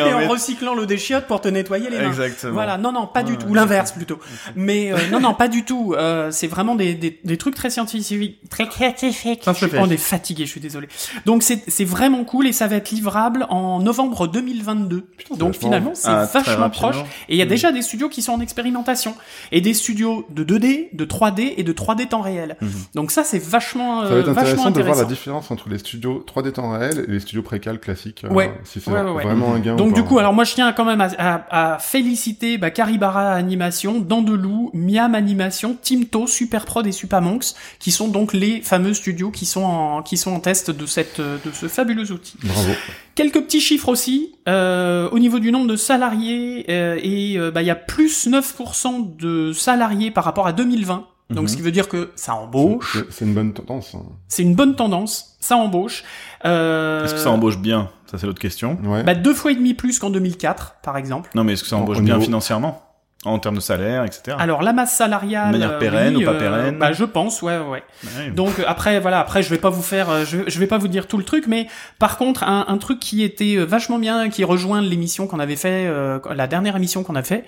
S2: euh, et
S1: et en
S2: met-
S1: recyclant l'eau des chiottes pour te nettoyer les mains.
S2: Exactement.
S1: Voilà, non, non, pas du
S2: Ouais,
S1: tout, l'inverse plutôt. Mais euh, non, non, pas du tout. Euh, c'est vraiment des, des, des trucs très scientifiques, très scientifiques. Je suis on est fatigué, je suis désolé. Donc c'est vraiment cool et ça va être livrable en novembre 2022.
S3: c'est
S1: Donc finalement, c'est
S2: Ah,
S1: vachement proche. Et il y a déjà des studios qui sont en expérimentation et des studios de 2D, de 3D et de 3D temps réel.
S2: Mhm.
S1: Donc ça, c'est vachement,
S3: Ça va
S1: euh,
S3: être
S1: vachement
S3: intéressant de voir la différence entre les studios 3D temps réel et les studios précal classiques. euh,
S1: Ouais.
S3: Si c'est
S1: ouais, ouais.
S3: vraiment un gain.
S1: Donc du coup, alors moi je tiens quand même à, à, à féliciter bah, Caribara Animation, Dandelou, Miam Animation, Timto, Superprod et Supamonks, qui sont donc les fameux studios qui sont en, qui sont en test de cette de ce fabuleux outil.
S3: Bravo.
S1: Quelques petits chiffres aussi euh, au niveau du nombre de salariés euh, et euh, bah, il y a plus 9% de salariés par rapport à 2020. Donc
S2: Mhm.
S1: ce qui veut dire que ça embauche,
S3: C'est- C'est une bonne tendance. hein.
S1: c'est une bonne tendance, ça embauche. Euh,
S2: Est-ce que ça embauche bien? Ça, c'est l'autre question.
S3: Ouais.
S1: bah, deux fois et demi plus qu'en 2004, par exemple.
S2: Non, mais est-ce que ça
S3: Au-
S2: embauche
S3: au
S2: bien
S3: niveau-
S2: financièrement? En termes de salaire, etc.
S1: Alors la masse salariale,
S2: De manière
S1: euh,
S2: pérenne
S1: oui,
S2: ou pas
S1: euh,
S2: pérenne
S1: Bah je pense, ouais, ouais.
S2: Ouais.
S1: Donc euh, après voilà, après je vais pas vous faire, euh, je, vais- je vais pas vous dire tout le truc, mais par contre un, un truc qui était euh, vachement bien, qui rejoint l'émission qu'on avait fait, euh, la dernière émission qu'on a fait,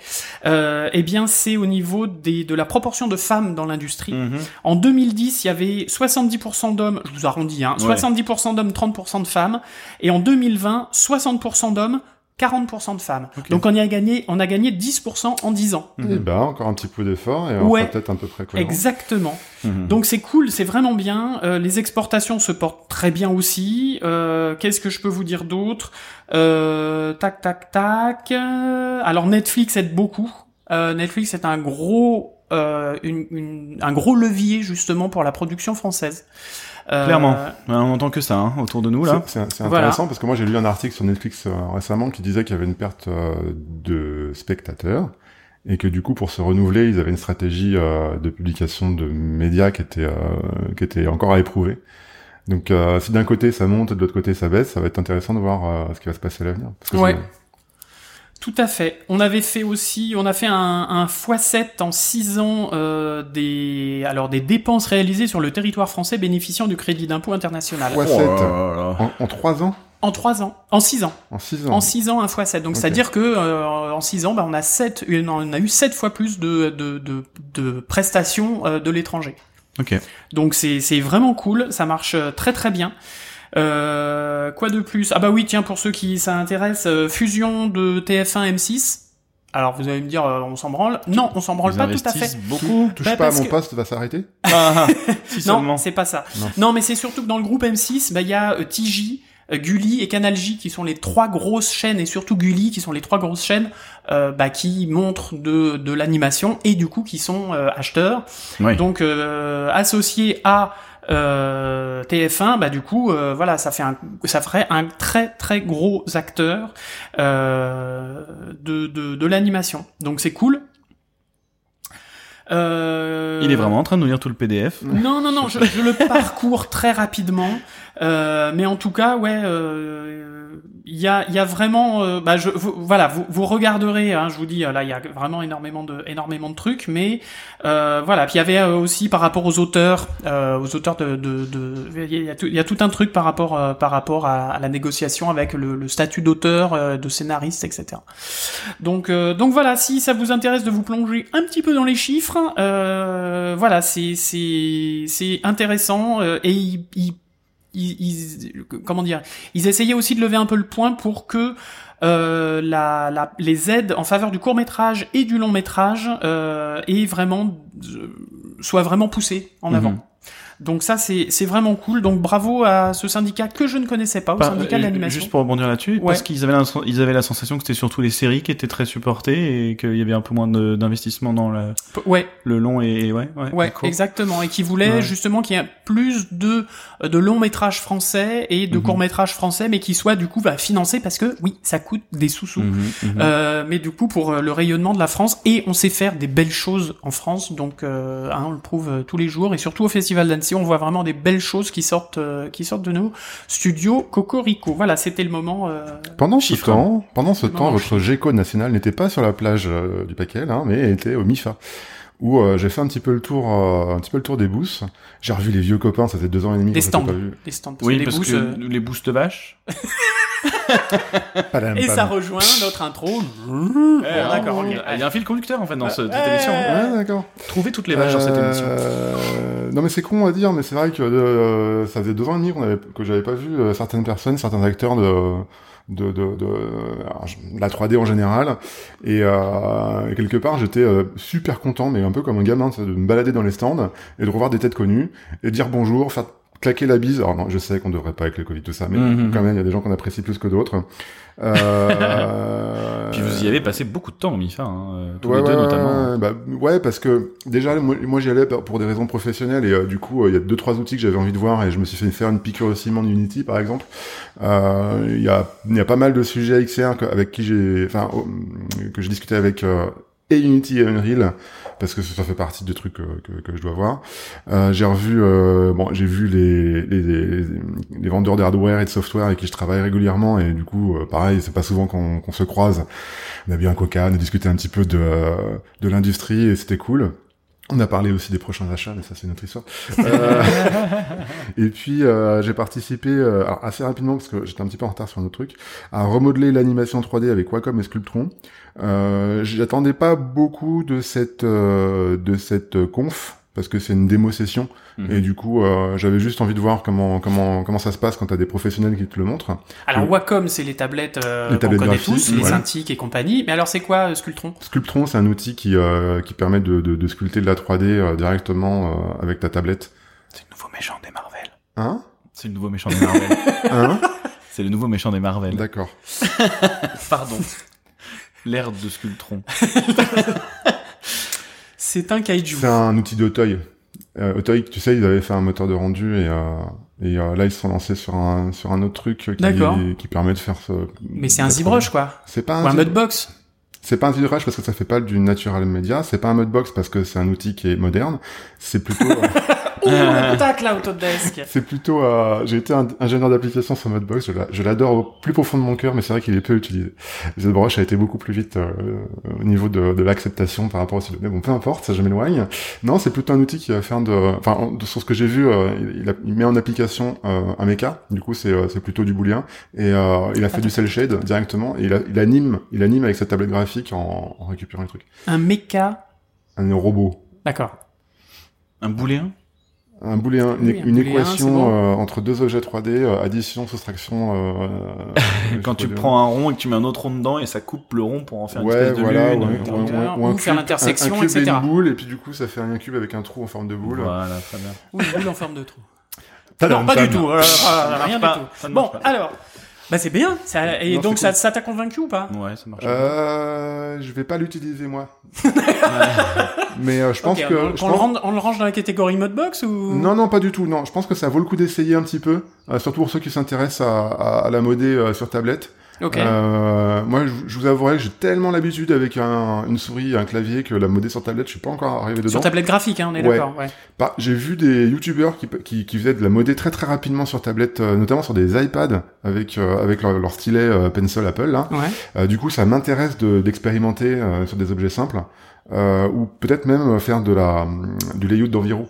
S1: euh, eh bien c'est au niveau des de la proportion de femmes dans l'industrie.
S2: Mhm.
S1: En 2010, il y avait 70% d'hommes, je vous arrondis, hein,
S2: Ouais.
S1: 70% d'hommes, 30% de femmes, et en 2020, 60% d'hommes, 40% de femmes. Donc on y a gagné, on a gagné 10% en 10 ans.
S3: Eh ben, encore un petit peu d'effort et
S1: Ouais.
S3: peut-être un peu près cohérent.
S1: Exactement.
S2: Mhm.
S1: Donc c'est cool, c'est vraiment bien. Euh, les exportations se portent très bien aussi. Euh, Qu'est-ce que je peux vous dire d'autre? Euh, Tac, tac, tac. Alors Netflix aide beaucoup. Euh, Netflix est un gros, euh, une- une- un gros levier justement pour la production française. Euh,
S2: Clairement. On entend que ça hein, autour de nous là.
S3: C'est-
S1: Voilà.
S3: intéressant parce que moi j'ai lu un article sur Netflix euh, récemment qui disait qu'il y avait une perte euh, de spectateurs et que du coup pour se renouveler ils avaient une stratégie euh, de publication de médias qui était euh, qui était encore à éprouver. Donc euh, si d'un côté ça monte et de l'autre côté ça baisse, ça va être intéressant de voir euh, ce qui va se passer à l'avenir. Parce que
S1: Ouais. Tout à fait. On avait fait aussi, on a fait un, un x7 en 6 ans euh, des, alors des dépenses réalisées sur le territoire français bénéficiant du crédit d'impôt international.
S3: Ouais.
S2: Oh.
S3: En, en trois ans,
S1: En 3 ans, en 6 ans.
S3: en six ans.
S1: En 6 ans, un fois 7. Donc,
S3: Ok.
S1: c'est-à-dire que euh, en 6 ans, bah, on a 7, on a eu 7 fois plus de, de, de, de prestations euh, de l'étranger.
S2: Ok.
S1: Donc, c'est c'est vraiment cool. Ça marche euh, très très bien. Euh, quoi de plus? Ah bah oui, tiens, pour ceux qui ça intéresse, euh, fusion de TF1 M6. Alors, vous allez me dire, euh, on s'en branle Non, on s'en branle
S2: Ils
S1: pas tout à fait.
S2: beaucoup.
S3: Touche
S1: Bah,
S3: pas à mon
S1: que-
S3: poste, va s'arrêter.
S2: Ah, si
S1: Non, c'est pas ça.
S3: Non.
S1: Non, mais c'est surtout que dans le groupe M6, bah, il y a euh, TJ, euh, Gulli et Canal J qui sont les trois grosses chaînes et surtout Gulli qui sont les trois grosses chaînes euh, bah, qui montrent de, de l'animation et du coup qui sont euh, acheteurs.
S2: Oui.
S1: Donc euh, associés à euh, TF1, bah du coup euh, voilà ça fait un ça ferait un très très gros acteur euh, de de, de l'animation. Donc c'est cool. Euh,
S2: Il est vraiment en train de nous lire tout le PDF.
S1: non, non, non, je, je le parcours très rapidement. Euh, mais en tout cas, ouais, euh, il y a, il y a vraiment, euh, bah, je, voilà, vous, vous regarderez. Hein, je vous dis, là, il y a vraiment énormément de, énormément de trucs, mais euh, voilà. Puis il y avait euh, aussi par rapport aux auteurs, euh, aux auteurs de, il y a tout, il y a tout un truc par rapport, euh, par rapport à, la négociation avec le, le statut d'auteur, de scénariste, etc. Donc, donc voilà, si ça vous intéresse de vous plonger un petit peu dans les chiffres, voilà, c'est c'est c'est intéressant et ils, ils- ils- comment dire, ils essayaient aussi de lever un peu le point pour que euh, la, la, les aides en faveur du court métrage et du long métrage euh, aient vraiment euh, soient vraiment poussées en
S2: Mhm.
S1: avant. Donc ça c'est c'est vraiment cool. Donc bravo à ce syndicat que je ne connaissais pas, au
S2: Pas-
S1: syndicat de
S2: euh,
S1: l'animation.
S2: Juste pour rebondir là-dessus,
S1: Ouais.
S2: parce qu'ils avaient, la, ils avaient la sensation que c'était surtout les séries qui étaient très supportées et qu'il y avait un peu moins d'investissement dans la-
S1: Ouais,
S2: le long et, et ouais, ouais,
S1: Ouais, exactement, et qui voulait
S2: Ouais.
S1: justement qu'il y ait plus de de longs métrages français et de
S2: Mhm.
S1: courts métrages français, mais qui soient du coup bah, financés parce que oui, ça coûte des sous-sous.
S2: Mhm, mhm.
S1: Euh, mais du coup pour euh, le rayonnement de la France et on sait faire des belles choses en France donc euh, hein, on le prouve tous les jours et surtout au festival d'Annecy On voit vraiment des belles choses qui sortent, euh, qui sortent de nos studios Cocorico. Voilà, c'était le moment. euh,
S3: Pendant ce
S2: Chiffre.
S3: temps, pendant ce temps, votre GECO national n'était pas sur la plage euh, du Paquel, hein, mais était au MIFA, où euh, j'ai fait un petit peu le tour, euh, un petit peu le tour des bousses. J'ai revu les vieux copains, ça faisait deux ans et demi
S1: Des stands.
S3: pas vu.
S1: les stands. Parce
S2: Oui,
S1: que les
S2: parce
S1: boosts,
S2: que
S1: euh,
S2: les boosts vaches.
S3: Padam,
S1: Et ça
S3: padam.
S1: rejoint notre intro.
S2: Eh,
S1: Bon, d'accord, ok.
S2: Il y a un fil conducteur en fait dans ce- cette émission.
S3: Ouais, d'accord.
S2: Trouvez toutes les vaches dans cette émission.
S3: Euh, Non mais c'est con à dire, mais c'est vrai que euh, ça faisait deux ans et demi qu'on avait, que j'avais pas vu euh, certaines personnes, certains acteurs de de, de, de, la 3D en général. Et euh, quelque part, j'étais euh, super content, mais un peu comme un gamin, de me balader dans les stands et de revoir des têtes connues et de dire bonjour, faire claquer la bise. Alors non, je sais qu'on devrait pas avec le Covid tout ça, mais
S2: Mhm.
S3: quand même, il y a des gens qu'on apprécie plus que d'autres. Euh,
S2: Puis vous y avez passé beaucoup de temps au MIFA, hein, euh, tous
S3: ouais,
S2: les deux
S3: ouais,
S2: notamment.
S3: Ouais, bah, ouais, parce que déjà, moi, moi, j'y allais pour des raisons professionnelles et euh, du coup, euh, il y a deux trois outils que j'avais envie de voir et je me suis fait faire une piqûre de ciment d'Unity, par exemple. Euh, Il y a il y a pas mal de sujets XR que- avec qui j'ai, enfin, oh, que j'ai discuté avec euh, et Unity et Unreal parce que ça fait partie des trucs que, que, que je dois voir. Euh, j'ai revu, euh, bon, j'ai vu les, les, les, les vendeurs de hardware et de software avec qui je travaille régulièrement et du coup, euh, pareil, c'est pas souvent qu'on se croise. On a bu un coca, on a discuté un petit peu de, euh, de l'industrie et c'était cool. On a parlé aussi des prochains achats, mais ça c'est notre histoire. Euh, et puis euh, j'ai participé euh, assez rapidement parce que j'étais un petit peu en retard sur un autre truc à remodeler l'animation 3D avec Wacom et Sculptron. J'attendais pas beaucoup de cette de cette conf parce que c'est une démo session
S2: Mhm.
S3: et du coup euh, j'avais juste envie de voir comment comment comment ça se passe quand t'as des professionnels qui te le montrent.
S1: Alors
S3: que-
S1: Wacom, c'est les tablettes euh,
S3: Les
S1: qu'on
S3: tablettes
S1: connaît
S3: graphiques,
S1: tous, les
S3: ouais.
S1: Cintiq et compagnie. Mais alors c'est quoi euh, Sculptron?
S3: Sculptron c'est un outil qui euh, qui permet de, de, de sculpter de la 3D euh, directement euh, avec ta tablette.
S2: C'est le nouveau méchant des Marvel.
S3: Hein?
S2: C'est le nouveau méchant des Marvel.
S3: Hein?
S2: C'est le nouveau méchant des Marvel.
S3: D'accord.
S2: Pardon. L'air de Sculptron.
S1: C'est un kaiju.
S3: C'est un outil d'Auteuil. Euh, Auteuil, tu sais, ils avaient fait un moteur de rendu et, euh, et euh, là ils se sont lancés sur un sur un autre truc qui, qui permet de faire ce.
S1: Mais c'est un ZBrush quoi.
S3: C'est pas
S1: Ou
S3: un,
S1: un
S3: zip-
S1: Mudbox.
S3: c'est pas un ZBrush parce que ça fait pas du natural media. C'est pas un Mudbox parce que c'est un outil qui est moderne. C'est plutôt
S1: là, Autodesk.
S3: c'est plutôt. euh, J'ai été un- ingénieur d'application sur Mudbox. Je l'a- Je l'adore au plus profond de mon cœur, mais c'est vrai qu'il est peu utilisé. ZBrush a été beaucoup plus vite euh, au niveau de, de l'acceptation par rapport au site. Mais bon, peu importe, ça je m'éloigne. Non, c'est plutôt un outil qui va faire de, enfin, sur ce que j'ai vu, euh, il, il a- il met en application euh, un mecha. Du coup, c'est euh, c'est plutôt du booléen et euh, il a fait du cel shade directement et il, a- il anime, il anime avec sa tablette graphique en, en récupérant les trucs.
S1: Un mecha.
S3: Un robot,
S1: D'accord.
S2: Un booléen?
S3: Un booléen, une,
S1: Oui, un
S3: une
S1: booléen, c'est
S3: équation
S1: bon.
S3: euh, entre deux objets 3D, euh, addition, soustraction. euh,
S2: Quand tu prends un rond et que tu mets un autre rond dedans et ça coupe le rond pour en faire une
S3: Ouais,
S2: espèce de
S3: voilà,
S2: lune.
S3: ouais,
S1: ou
S3: un
S1: faire
S3: cube-
S1: l'intersection,
S3: un, un cube et
S1: etc.
S3: une boule, et puis du coup, ça fait un cube avec un trou en forme de boule.
S2: Voilà, très bien.
S1: Ou une boule en forme de trou. Non, pas du tout. rien du tout. Bon, alors. Bah c'est bien. Ça, et
S3: Non,
S1: donc ça
S3: cool.
S1: ça t'a convaincu ou pas?
S2: Ouais, ça marche.
S3: Euh, je vais pas l'utiliser moi. Mais euh, je pense que
S1: on,
S3: je
S1: on le range, on le range dans la catégorie Modbox ou?
S3: Non non pas du tout non je pense que ça vaut le coup d'essayer un petit peu euh, surtout pour ceux qui s'intéressent à, à, à la modée euh, sur tablette.
S1: Ok.
S3: Euh, moi je, je vous avouerai que j'ai tellement l'habitude avec un, une souris et un clavier que la modée sur tablette je suis pas encore arrivé dedans.
S1: Sur tablette graphique, hein, on est
S3: Ouais.
S1: d'accord. Ouais.
S3: Bah, j'ai vu des youtubeurs qui, qui, qui faisaient de la modée très très rapidement sur tablette, euh, notamment sur des iPads avec euh, avec leur, leur stylet euh, Pencil Apple là.
S1: Ouais.
S3: Du coup, ça m'intéresse de- d'expérimenter sur des objets simples, ou peut-être même faire de la du layout d'environ.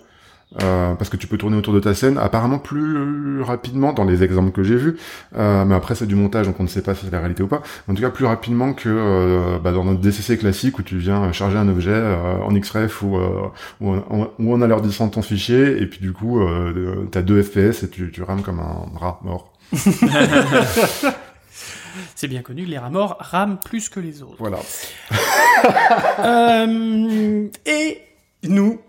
S3: Euh, parce que tu peux tourner autour de ta scène apparemment plus rapidement dans les exemples que j'ai vus. Euh, mais après c'est du montage donc on ne sait pas si c'est la réalité ou pas. En tout cas plus rapidement que euh, bah, dans notre DCC classique où tu viens charger un objet euh, en XREF ou, euh, ou, en, ou en alourdissant ton fichier et puis du coup euh, t'as deux FPS et tu, tu rames comme un rat mort.
S1: C'est bien connu, les rats morts rament plus que les autres.
S3: voilà.
S1: Euh, et nous,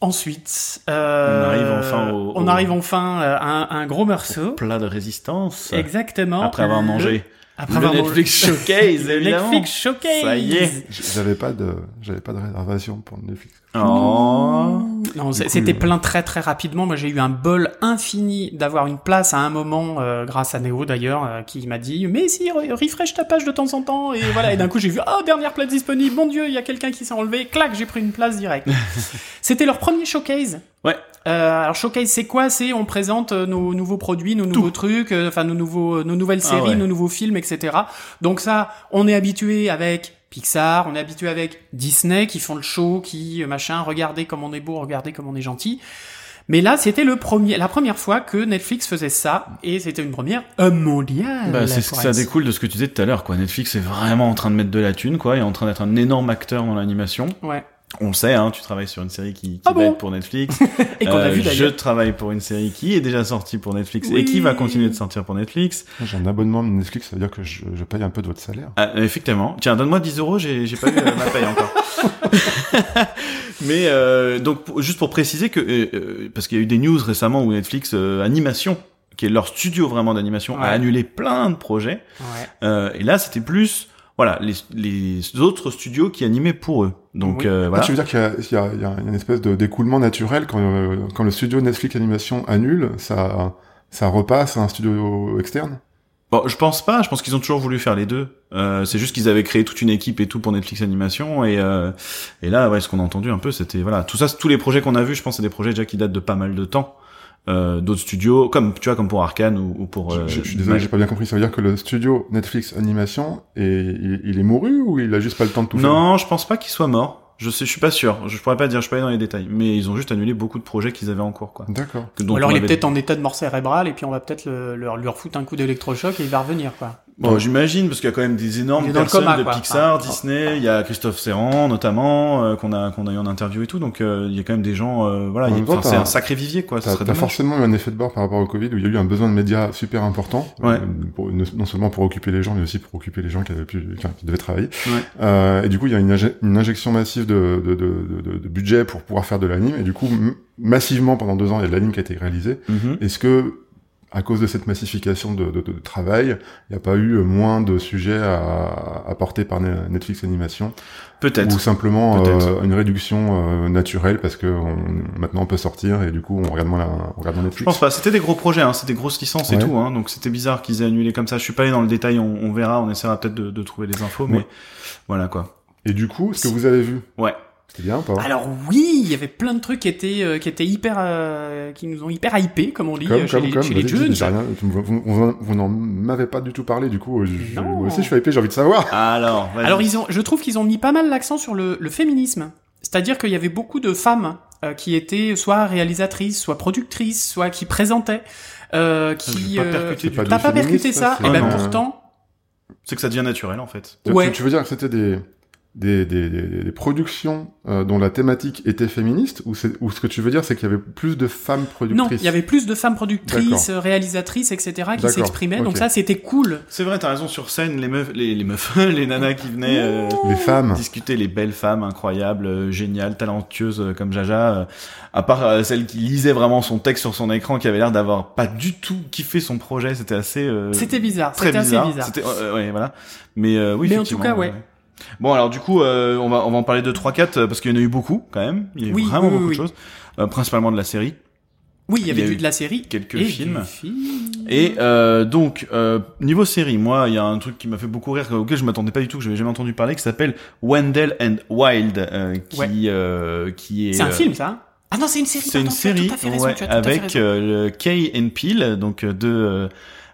S1: ensuite, euh,
S2: On arrive enfin au-
S1: on
S2: au-
S1: arrive enfin euh, à un, un gros morceau.
S2: Plat de résistance.
S1: Exactement.
S2: Après avoir
S1: Le-
S2: mangé.
S1: Après
S2: le
S1: avoir mangé-
S2: Netflix Showcase,
S1: Le
S2: évidemment.
S1: Netflix Showcase.
S2: Ça y est.
S3: j'avais pas de j'avais pas de réservation pour Netflix
S2: Oh.
S1: Non, c'était plein très très rapidement. Moi, j'ai eu un bol infini d'avoir une place à un moment, euh, grâce à Néo d'ailleurs, euh, qui m'a dit mais si re- refresh ta page de temps en temps et voilà. Et d'un coup, j'ai vu oh dernière place disponible. Mon Dieu, il y a quelqu'un qui s'est enlevé. Clac, j'ai pris une place direct. c'était leur premier showcase.
S2: Ouais.
S1: Euh, alors showcase, c'est quoi? C'est on présente euh, nos nouveaux produits, nos nouveaux trucs, euh, enfin nos nouveaux, nos nouvelles
S2: Ah
S1: séries,
S2: ouais.
S1: nos nouveaux films, etc. Donc ça, on est habitué avec Pixar, on est habitué avec Disney qui font le show, qui euh, machin, regardez comme on est beau, regardez comme on est gentil. Mais là, c'était le premier, la première fois que Netflix faisait ça, et c'était une première mondiale.
S2: Bah, c'est ça découle de ce que tu disais tout à l'heure, quoi. Netflix est vraiment en train de mettre de la thune, quoi, et en train d'être un énorme acteur dans l'animation.
S1: Ouais.
S2: On le sait, hein, tu travailles sur une série qui, qui
S1: Ah
S2: va
S1: bon
S2: être pour Netflix.
S1: Et qu'on a
S2: Euh,
S1: vu
S2: Je
S1: d'ailleurs.
S2: travaille pour une série qui est déjà sortie pour Netflix et qui va continuer de sortir pour Netflix.
S3: J'ai un abonnement de Netflix, ça veut dire que je, je paye un peu de votre salaire.
S2: Ah, effectivement. Tiens, donne-moi 10 euros, j'ai j'ai pas eu ma paye encore. Mais euh, donc juste pour préciser que euh, euh, parce qu'il y a eu des news récemment où Netflix euh, Animation, qui est leur studio vraiment d'animation,
S1: Ouais.
S2: a annulé plein de projets.
S1: Ouais.
S2: Euh, et là, c'était plus voilà les, les autres studios qui animaient pour eux. Donc
S1: Oui.
S2: euh,
S3: Ah,
S2: voilà.
S3: tu veux dire qu'il y y y a une espèce de d'écoulement naturel quand, euh, quand le studio Netflix Animation annule, ça, ça repasse à un studio externe?
S2: Bon, je pense pas. Je pense qu'ils ont toujours voulu faire les deux. Euh, c'est juste qu'ils avaient créé toute une équipe et tout pour Netflix Animation et euh, et là, ouais, ce qu'on a entendu un peu, c'était voilà, tout ça, tous les projets qu'on a vus, je pense, c'est des projets déjà qui datent de pas mal de temps. Euh, d'autres studios, comme tu vois, comme pour Arkane ou, ou pour.
S3: je,
S2: euh,
S3: je- je suis désolé, j'ai pas bien compris. Ça veut dire que le studio Netflix Animation, est, il, il est mouru ou il a juste pas le temps de tout faire?
S2: Non, je pense pas qu'il soit mort. Je sais, je suis pas sûr. Je pourrais pas dire, je suis pas allé dans les détails. Mais ils ont juste annulé beaucoup de projets qu'ils avaient en cours, quoi.
S3: D'accord.
S1: Alors il est
S2: avait-
S1: peut-être en état de mort cérébrale, et puis on va peut-être le, leur, leur foutre un coup d'électrochoc et il va revenir, quoi.
S2: Bon, j'imagine, parce qu'il y a quand même des énormes personnes
S1: coma,
S2: de
S1: quoi.
S2: Pixar,
S1: Enfin,
S2: Disney, il y a Christophe Serrand, notamment, euh, qu'on a, qu'on a eu en interview et tout, donc, euh, il y a quand même des gens, euh, voilà, c'est un sacré vivier, quoi, ça
S3: T'as forcément eu un effet de bord par rapport au Covid où il y a eu un besoin de médias super important,
S2: Ouais.
S3: euh, pour- ne- non seulement pour occuper les gens, mais aussi pour occuper les gens qui avaient enfin, qui devaient travailler.
S2: Ouais.
S3: Euh, et du coup, il y a une, inje- une injection massive de, de, de, de, de budget pour pouvoir faire de l'anime. Et du coup, massivement pendant deux ans, il y a de l'anime qui a été réalisé.
S2: Mhm.
S3: Est-ce que, à cause de cette massification de, de, de travail, il n'y a pas eu moins de sujets à, à porter par Ne- Netflix Animation
S2: Peut-être.
S3: ou simplement euh, une réduction euh, naturelle parce que on, maintenant on peut sortir et du coup on regarde moins, la, on regarde moins
S2: Je
S3: Netflix.
S2: pense pas. C'était des gros projets, hein. C'était des grosses licences et tout, hein. Donc c'était bizarre qu'ils aient annulé comme ça. Je suis pas allé dans le détail. On, on verra. On essaiera peut-être de, de trouver les infos, mais
S3: Ouais.
S2: voilà, quoi.
S3: Et du coup, ce que vous avez vu,
S2: Ouais.
S3: C'était bien ou pas
S1: Alors oui, il y avait plein de trucs qui étaient euh, qui étaient hyper euh, qui nous ont hyper hypé comme on dit euh, chez, les, chez les
S3: vas-y,
S1: jeunes.
S3: j'ai rien, vous, vous, vous- vous n'en m'avez pas du tout parlé, du coup, je, moi aussi je suis hypé, j'ai envie de savoir.
S2: Alors, vas-y.
S1: Alors ils ont, je trouve qu'ils ont mis pas mal l'accent sur le, le féminisme. C'est-à-dire qu'il y avait beaucoup de femmes euh, qui étaient soit réalisatrices, soit productrices, soit qui présentaient, euh, qui.
S2: j'ai pas
S1: euh,
S2: percuté du
S3: pas.
S1: T'as pas percuté
S3: ça,
S1: Et ben
S3: un-
S1: pourtant,
S2: C'est que ça devient naturel, en fait.
S1: Ouais.
S3: Tu, tu veux dire que c'était des, des, des, des, des productions euh, dont la thématique était féministe ou, c'est- ou ce que tu veux dire c'est qu'il y avait plus de femmes
S1: non,
S3: productrices?
S1: il y avait plus de femmes productrices, réalisatrices, etc. qui s'exprimaient. Donc ça, c'était cool.
S2: C'est vrai, t'as raison. Sur scène, les meufs, les, les meufs, les nanas qui venaient euh,
S3: Les femmes.
S2: discuter, les belles femmes incroyables, euh, géniales, talentueuses euh, comme Jaja. euh, à part euh, celle qui lisait vraiment son texte sur son écran, qui avait l'air d'avoir pas du tout kiffé son projet. C'était assez. euh,
S1: C'était bizarre.
S2: très
S1: C'était assez
S2: bizarre. euh, ouais, voilà. Mais euh, oui,
S1: Mais en tout cas, ouais.
S2: Bon, alors du coup, euh, on va on va en parler de 3 4 euh, parce qu'il y en a eu beaucoup quand même. Il y a eu
S1: Oui,
S2: vraiment
S1: oui,
S2: beaucoup
S1: oui,
S2: de choses, Euh, principalement de la série
S1: Oui, il y
S2: Il y
S1: avait
S2: eu
S1: de la série
S2: quelques
S1: et
S2: films. Et euh, donc euh, niveau série, moi, il y a un truc qui m'a fait beaucoup rire auquel je m'attendais pas du tout, que j'avais jamais entendu parler, qui s'appelle Wendell and Wild, euh, qui
S1: Ouais.
S2: euh, qui est
S1: C'est un
S2: euh,
S1: film, ça Ah non, c'est une série.
S2: C'est une série
S1: raison,
S2: ouais, avec euh, Kay and Peele, donc deux euh,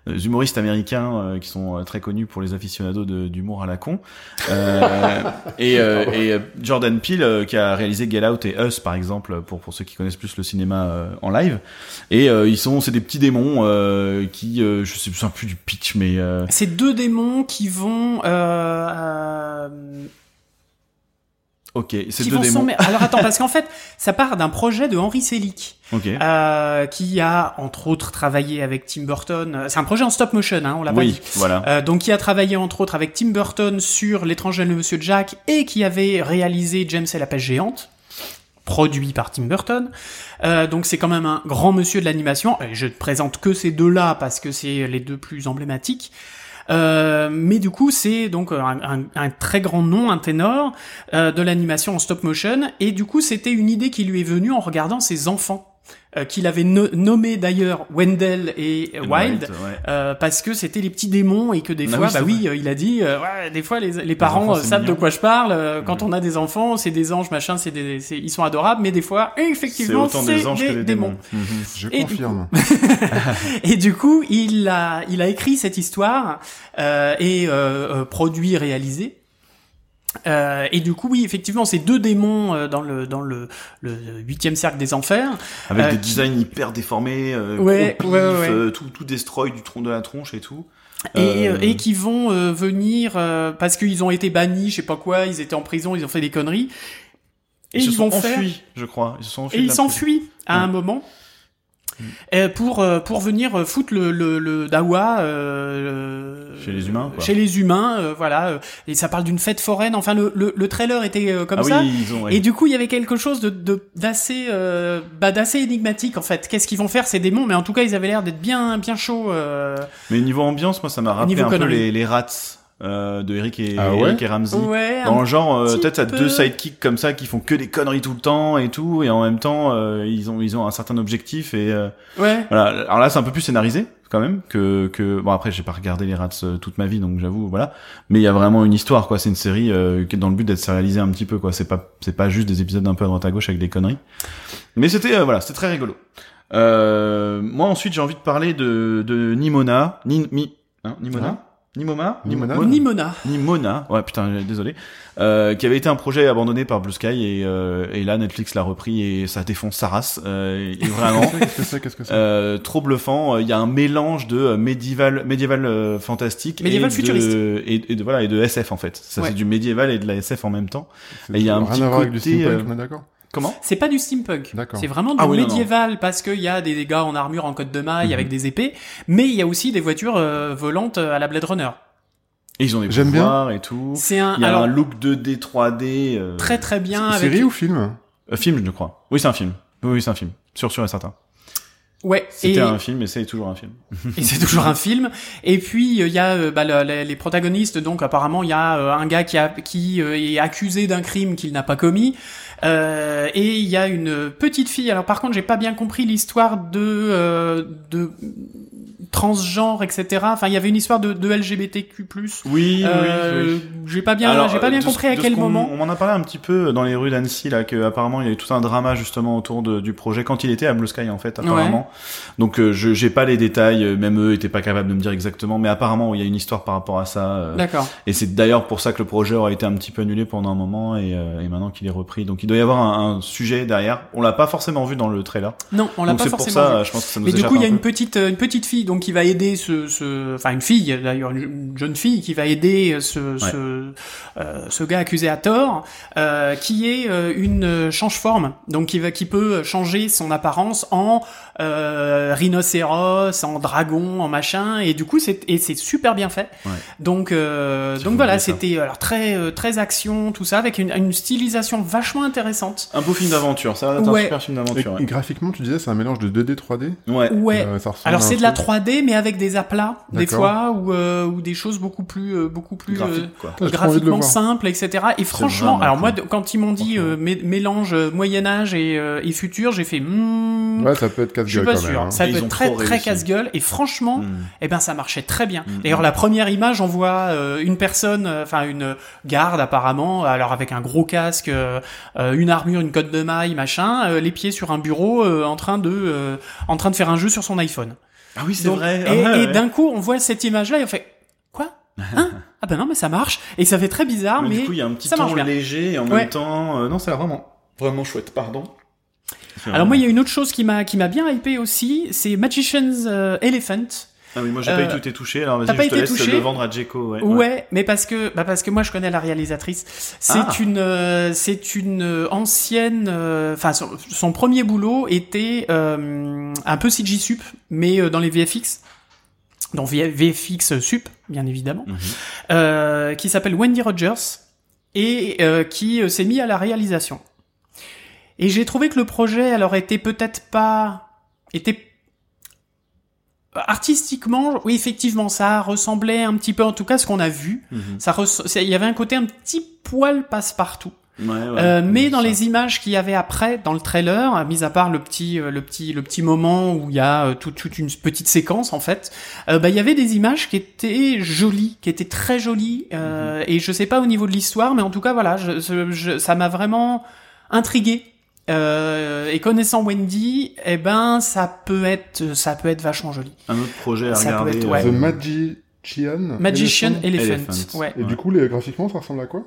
S2: humoristes américains euh, qui sont euh, très connus pour les aficionados de- d'humour à la con. Euh, et euh, et euh, Jordan Peele euh, qui a réalisé Get Out et Us par exemple pour pour ceux qui connaissent plus le cinéma euh, en live. Et euh, ils sont c'est des petits démons euh, qui euh, je sais plus du pitch mais euh,
S1: C'est deux démons qui vont euh, euh,
S2: ok c'est deux démons.
S1: Alors attends, parce qu'en fait, ça part d'un projet de Henry Selick,
S2: Ok.
S1: euh, qui a entre autres travaillé avec Tim Burton. C'est un projet en stop motion, hein, on l'a pas
S2: Oui
S1: dit.
S2: voilà.
S1: Euh, donc qui a travaillé entre autres avec Tim Burton sur L'étrange de Monsieur Jack et qui avait réalisé James et la pêche géante produit par Tim Burton. Euh, donc c'est quand même un grand monsieur de l'animation. Et Je ne présente que ces deux-là parce que c'est les deux plus emblématiques. Euh, mais du coup, c'est donc un, très grand nom, un ténor euh, de l'animation en stop motion. Et du coup, c'était une idée qui lui est venue en regardant ses enfants, euh, qu'il avait no- nommé d'ailleurs Wendell et Wild.
S2: ouais.
S1: euh, parce que c'était les petits démons et que des
S2: Ah
S1: fois,
S2: oui,
S1: bah oui, euh, il a dit, euh, ouais, des fois les, les parents
S2: enfants,
S1: euh, savent de quoi je parle. euh, quand on a des enfants, c'est des anges, machin, c'est des, c'est- ils sont adorables, mais des fois, effectivement, c'est
S2: des anges que des démons. Mhm.
S3: Je
S1: Et du
S3: confirme.
S1: et du coup, il a, il a écrit cette histoire euh, et euh, euh, produit, réalisé. Euh, et du coup, oui, effectivement, c'est deux démons euh, dans le dans le le huitième cercle des enfers.
S2: Avec
S1: Euh,
S2: des
S1: qui-
S2: designs hyper déformés, euh,
S1: Ouais,
S2: au pif,
S1: ouais, ouais, ouais.
S2: euh, tout, tout destroy du tronc de la tronche et tout.
S1: Et, et qui vont euh, venir euh, parce qu'ils ont été bannis, je sais pas quoi, ils étaient en prison, ils ont fait des conneries. Et
S2: ils,
S1: ils,
S2: se
S1: vont
S2: sont
S1: faire
S2: enfuis, je crois. Ils se sont enfuis.
S1: et ils s'enfuient à
S2: Ouais.
S1: un moment euh, pour euh, pour venir euh, foutre le le, le dawa euh,
S2: Chez les humains, quoi.
S1: chez les humains euh, voilà et ça parle d'une fête foraine enfin le le, le trailer était euh, comme
S2: ah
S1: ça
S2: oui, ils ont. ouais.
S1: et du coup il y avait quelque chose de de- d'assez euh, bah, d'assez énigmatique en fait qu'est-ce qu'ils vont faire ces démons? Mais en tout cas ils avaient l'air d'être bien bien chauds euh,
S2: Mais niveau ambiance, moi, ça m'a rappelé
S1: Niveau
S2: un peu les, les rats euh, de Eric et,
S3: Ah ouais
S2: Eric et Ramsey.
S1: ouais
S2: Dans le genre, euh, peut-être t'as
S1: peu.
S2: deux sidekicks comme ça qui font que des conneries tout le temps et tout, et en même temps, euh, ils ont ils ont un certain objectif et euh,
S1: ouais.
S2: voilà. Alors là, c'est un peu plus scénarisé quand même que que bon après j'ai pas regardé les rats euh, toute ma vie donc j'avoue voilà. Mais il y a vraiment une histoire quoi. C'est une série euh, qui est dans le but d'être sérialisée un petit peu quoi. C'est pas c'est pas juste des épisodes un peu à droite à gauche avec des conneries. Mais c'était euh, voilà c'était très rigolo. Euh, moi ensuite j'ai envie de parler de de Nimona. Ni, mi, hein, Nimona?
S3: Hein
S2: Nimoma
S3: Nimona
S2: Nimona
S1: Nimona
S2: Nimona, ouais putain, désolé, euh, qui avait été un projet abandonné par Blue Sky et, euh, et là Netflix l'a repris et ça défonce sa race. Euh, et vraiment,
S3: Qu'est-ce que c'est Qu'est-ce que c'est
S2: euh, trop bluffant. Il y a un mélange de euh, médiéval, médiéval euh, fantastique,
S1: Médiéval
S2: et
S1: futuriste.
S2: de, et, et de voilà et de SF en fait. Ça
S1: Ouais.
S2: c'est du médiéval et de la SF en même temps.
S3: C'est
S2: il y a un
S3: rien
S2: petit
S3: à voir avec du
S2: côté,
S3: steampunk,
S2: euh,
S3: on est d'accord?
S2: Comment
S1: c'est pas du steampunk
S3: D'accord.
S1: c'est vraiment du
S2: Ah oui, non, non.
S1: médiéval parce qu'il y a des gars en armure en côte de maille
S2: Mhm.
S1: avec des épées mais il y a aussi des voitures euh, volantes à la Blade Runner
S2: Et ils ont des
S3: J'aime bien.
S2: pouvoirs et tout.
S1: c'est un
S2: Il y a
S1: alors
S2: un look 2D, 3D. Euh,
S1: très très bien
S3: C'est-
S1: avec
S3: Série ou film
S2: euh, film, je crois. Oui, c'est un film. Oui, c'est un film. Sûr, sûr et certain.
S1: ouais
S2: C'était
S1: et,
S2: un film et c'est toujours un film.
S1: et c'est toujours un film et puis euh, il y a euh, bah, le- le- les protagonistes donc apparemment il y a euh, un gars qui a qui euh, est accusé d'un crime qu'il n'a pas commis euh, et il y a une petite fille. Alors par contre j'ai pas bien compris l'histoire de euh, de transgenre etc enfin il y avait une histoire de, de LGBTQ+
S2: Oui,
S1: Euh,
S2: oui, oui.
S1: J'ai pas bien, j'ai pas
S2: euh,
S1: bien compris à quel moment.
S2: On m'en a parlé un petit peu dans les rues d'Annecy là que apparemment il y a eu tout un drama justement autour de- du projet quand il était à Blue Sky en fait apparemment. Donc euh, je j'ai pas les détails, euh, même eux étaient pas capables de me dire exactement, mais apparemment il y a une histoire par rapport à ça. euh,
S1: D'accord.
S2: et c'est d'ailleurs pour ça que le projet aurait été un petit peu annulé pendant un moment et, euh, et maintenant qu'il est repris. Donc il doit y avoir un, un sujet derrière. On l'a pas forcément vu dans le trailer.
S1: Non, on l'a pas
S2: c'est pour
S1: forcément.
S2: ça,
S1: vu.
S2: je pense que ça nous
S1: Mais du coup, il y a
S2: un
S1: une petite, une petite fille donc qui va aider ce, ce, enfin une fille d'ailleurs, une jeune fille qui va aider ce, ce, euh, ce gars accusé à tort, euh, qui est euh, une change-forme, donc qui va, qui peut changer son apparence en euh, rhinocéros, en dragon, en machin, et du coup c'est et c'est super bien fait.
S2: Ouais.
S1: Donc euh, donc voilà, c'était alors très euh, très action, tout ça avec une, une stylisation vachement intéressante.
S2: Un beau film d'aventure, ça va être
S1: Ouais.
S2: un super film d'aventure.
S3: graphiquement, tu disais, c'est un mélange de 2D, 3D
S2: Ouais. ouais.
S1: Ouais.
S3: Euh, ça ressemble
S1: Alors c'est de la
S3: truc.
S1: 3D mais avec des aplats des fois ou euh, ou des choses beaucoup plus euh, beaucoup plus
S2: Graphique,
S1: euh,
S2: quoi.
S3: Ah,
S1: graphiquement simples etc. Et franchement, alors moi quand ils m'ont dit euh, mé- mélange euh, Moyen Âge et, euh, et futur, j'ai fait hmm,
S3: Ouais, ça peut être
S1: je suis pas sûr.
S3: même. hein.
S1: Ça peut être très très
S2: réussi.
S1: casse-gueule et franchement,
S2: Mm.
S1: eh ben ça marchait très bien.
S2: Mm,
S1: D'ailleurs
S2: mm.
S1: la première image on voit euh, une personne, enfin une garde apparemment, alors avec un gros casque, une armure, une cotte de maille, machin, euh, les pieds sur un bureau, euh, en train de euh, en train de faire un jeu sur son iPhone.
S2: Ah oui, c'est
S1: Donc,
S2: vrai.
S1: Et,
S2: Ah ouais,
S1: et
S2: ouais.
S1: d'un coup, on voit cette image-là et on fait quoi Hein Ah ben non, mais ça marche. Et ça fait très bizarre, mais,
S2: du coup, il y a un petit ton léger et en
S1: Ouais.
S2: même temps, euh, non, c'est vraiment, vraiment chouette. Pardon.
S1: alors moi, il y a une autre chose qui m'a qui m'a bien hypé aussi, c'est Magician's euh, Elephant.
S2: Ah oui, moi j'ai
S1: Euh,
S2: pas eu tout été touché. Alors vas-y,
S1: pas
S2: je te laisse le vendre à Djeko. Ouais.
S1: Ouais, mais parce que bah parce que moi je connais la réalisatrice. C'est
S2: Ah.
S1: une euh, c'est une euh, ancienne euh, enfin son, son premier boulot était euh, un peu CG sup mais euh, dans les VFX. Dans VFX sup, bien évidemment.
S2: Mhm.
S1: euh, qui s'appelle Wendy Rogers et euh, qui euh, s'est mis à la réalisation. Et j'ai trouvé que le projet alors était peut-être pas était artistiquement, oui, effectivement, ça ressemblait un petit peu, en tout cas, ce qu'on a vu.
S2: Mhm.
S1: Ça, il y avait un côté un petit poil passe-partout.
S2: Ouais, ouais,
S1: Euh, mais dans
S2: ça.
S1: les images qu'il y avait après, dans le trailer, mis à part le petit, euh, le petit, le petit moment où il y a euh, toute, toute une petite séquence en fait, euh, bah il y avait des images qui étaient jolies, qui étaient très jolies. euh, Et je sais pas au niveau de l'histoire, mais en tout cas voilà, je, je- je- ça m'a vraiment intrigué. Euh, et connaissant Wendy, eh ben ça peut être, ça peut être vachement joli.
S2: Un autre projet à
S1: Ça peut
S2: regarder.
S1: être,
S2: euh,
S1: ouais.
S3: The Magician.
S1: Magician
S3: Elephant.
S1: Ouais.
S3: Et du coup, les, graphiquement, ça ressemble à quoi?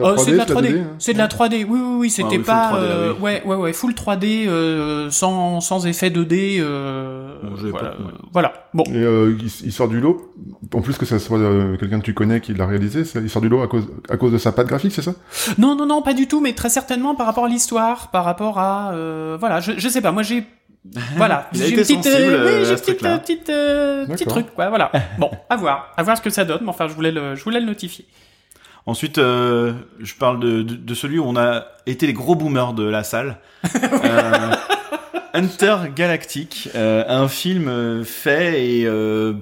S1: Oh, c'est de la 3D.
S3: 2D, hein
S1: C'est de la 3D. Oui, oui, oui. C'était
S2: Ah oui,
S1: pas.
S2: 3D, là,
S1: euh,
S2: oui.
S1: Ouais, ouais, ouais. Full 3D euh, sans sans effet 2D. Euh,
S2: Bon,
S1: voilà.
S2: pas- ouais.
S1: voilà. Bon.
S3: Et euh, il, il sort du lot. En plus que ça soit euh, quelqu'un que tu connais qui l'a réalisé, il sort du lot à cause à cause de sa patte graphique, c'est ça?
S1: Non, non, non, pas du tout. Mais très certainement par rapport à l'histoire, par rapport à. euh, voilà. Je je sais pas. Moi j'ai. Voilà, j'ai une petite, euh, oui,
S2: euh,
S1: j'ai
S2: ce
S1: petite, euh, petite, euh, petit truc, quoi, voilà. Bon, à voir, à voir ce que ça donne. Mais enfin, je voulais le, je voulais le notifier.
S2: Ensuite, euh, je parle de, de, de celui où on a été les gros boomers de la salle. Euh, Hunter Galactic, euh, un film euh, fait et euh,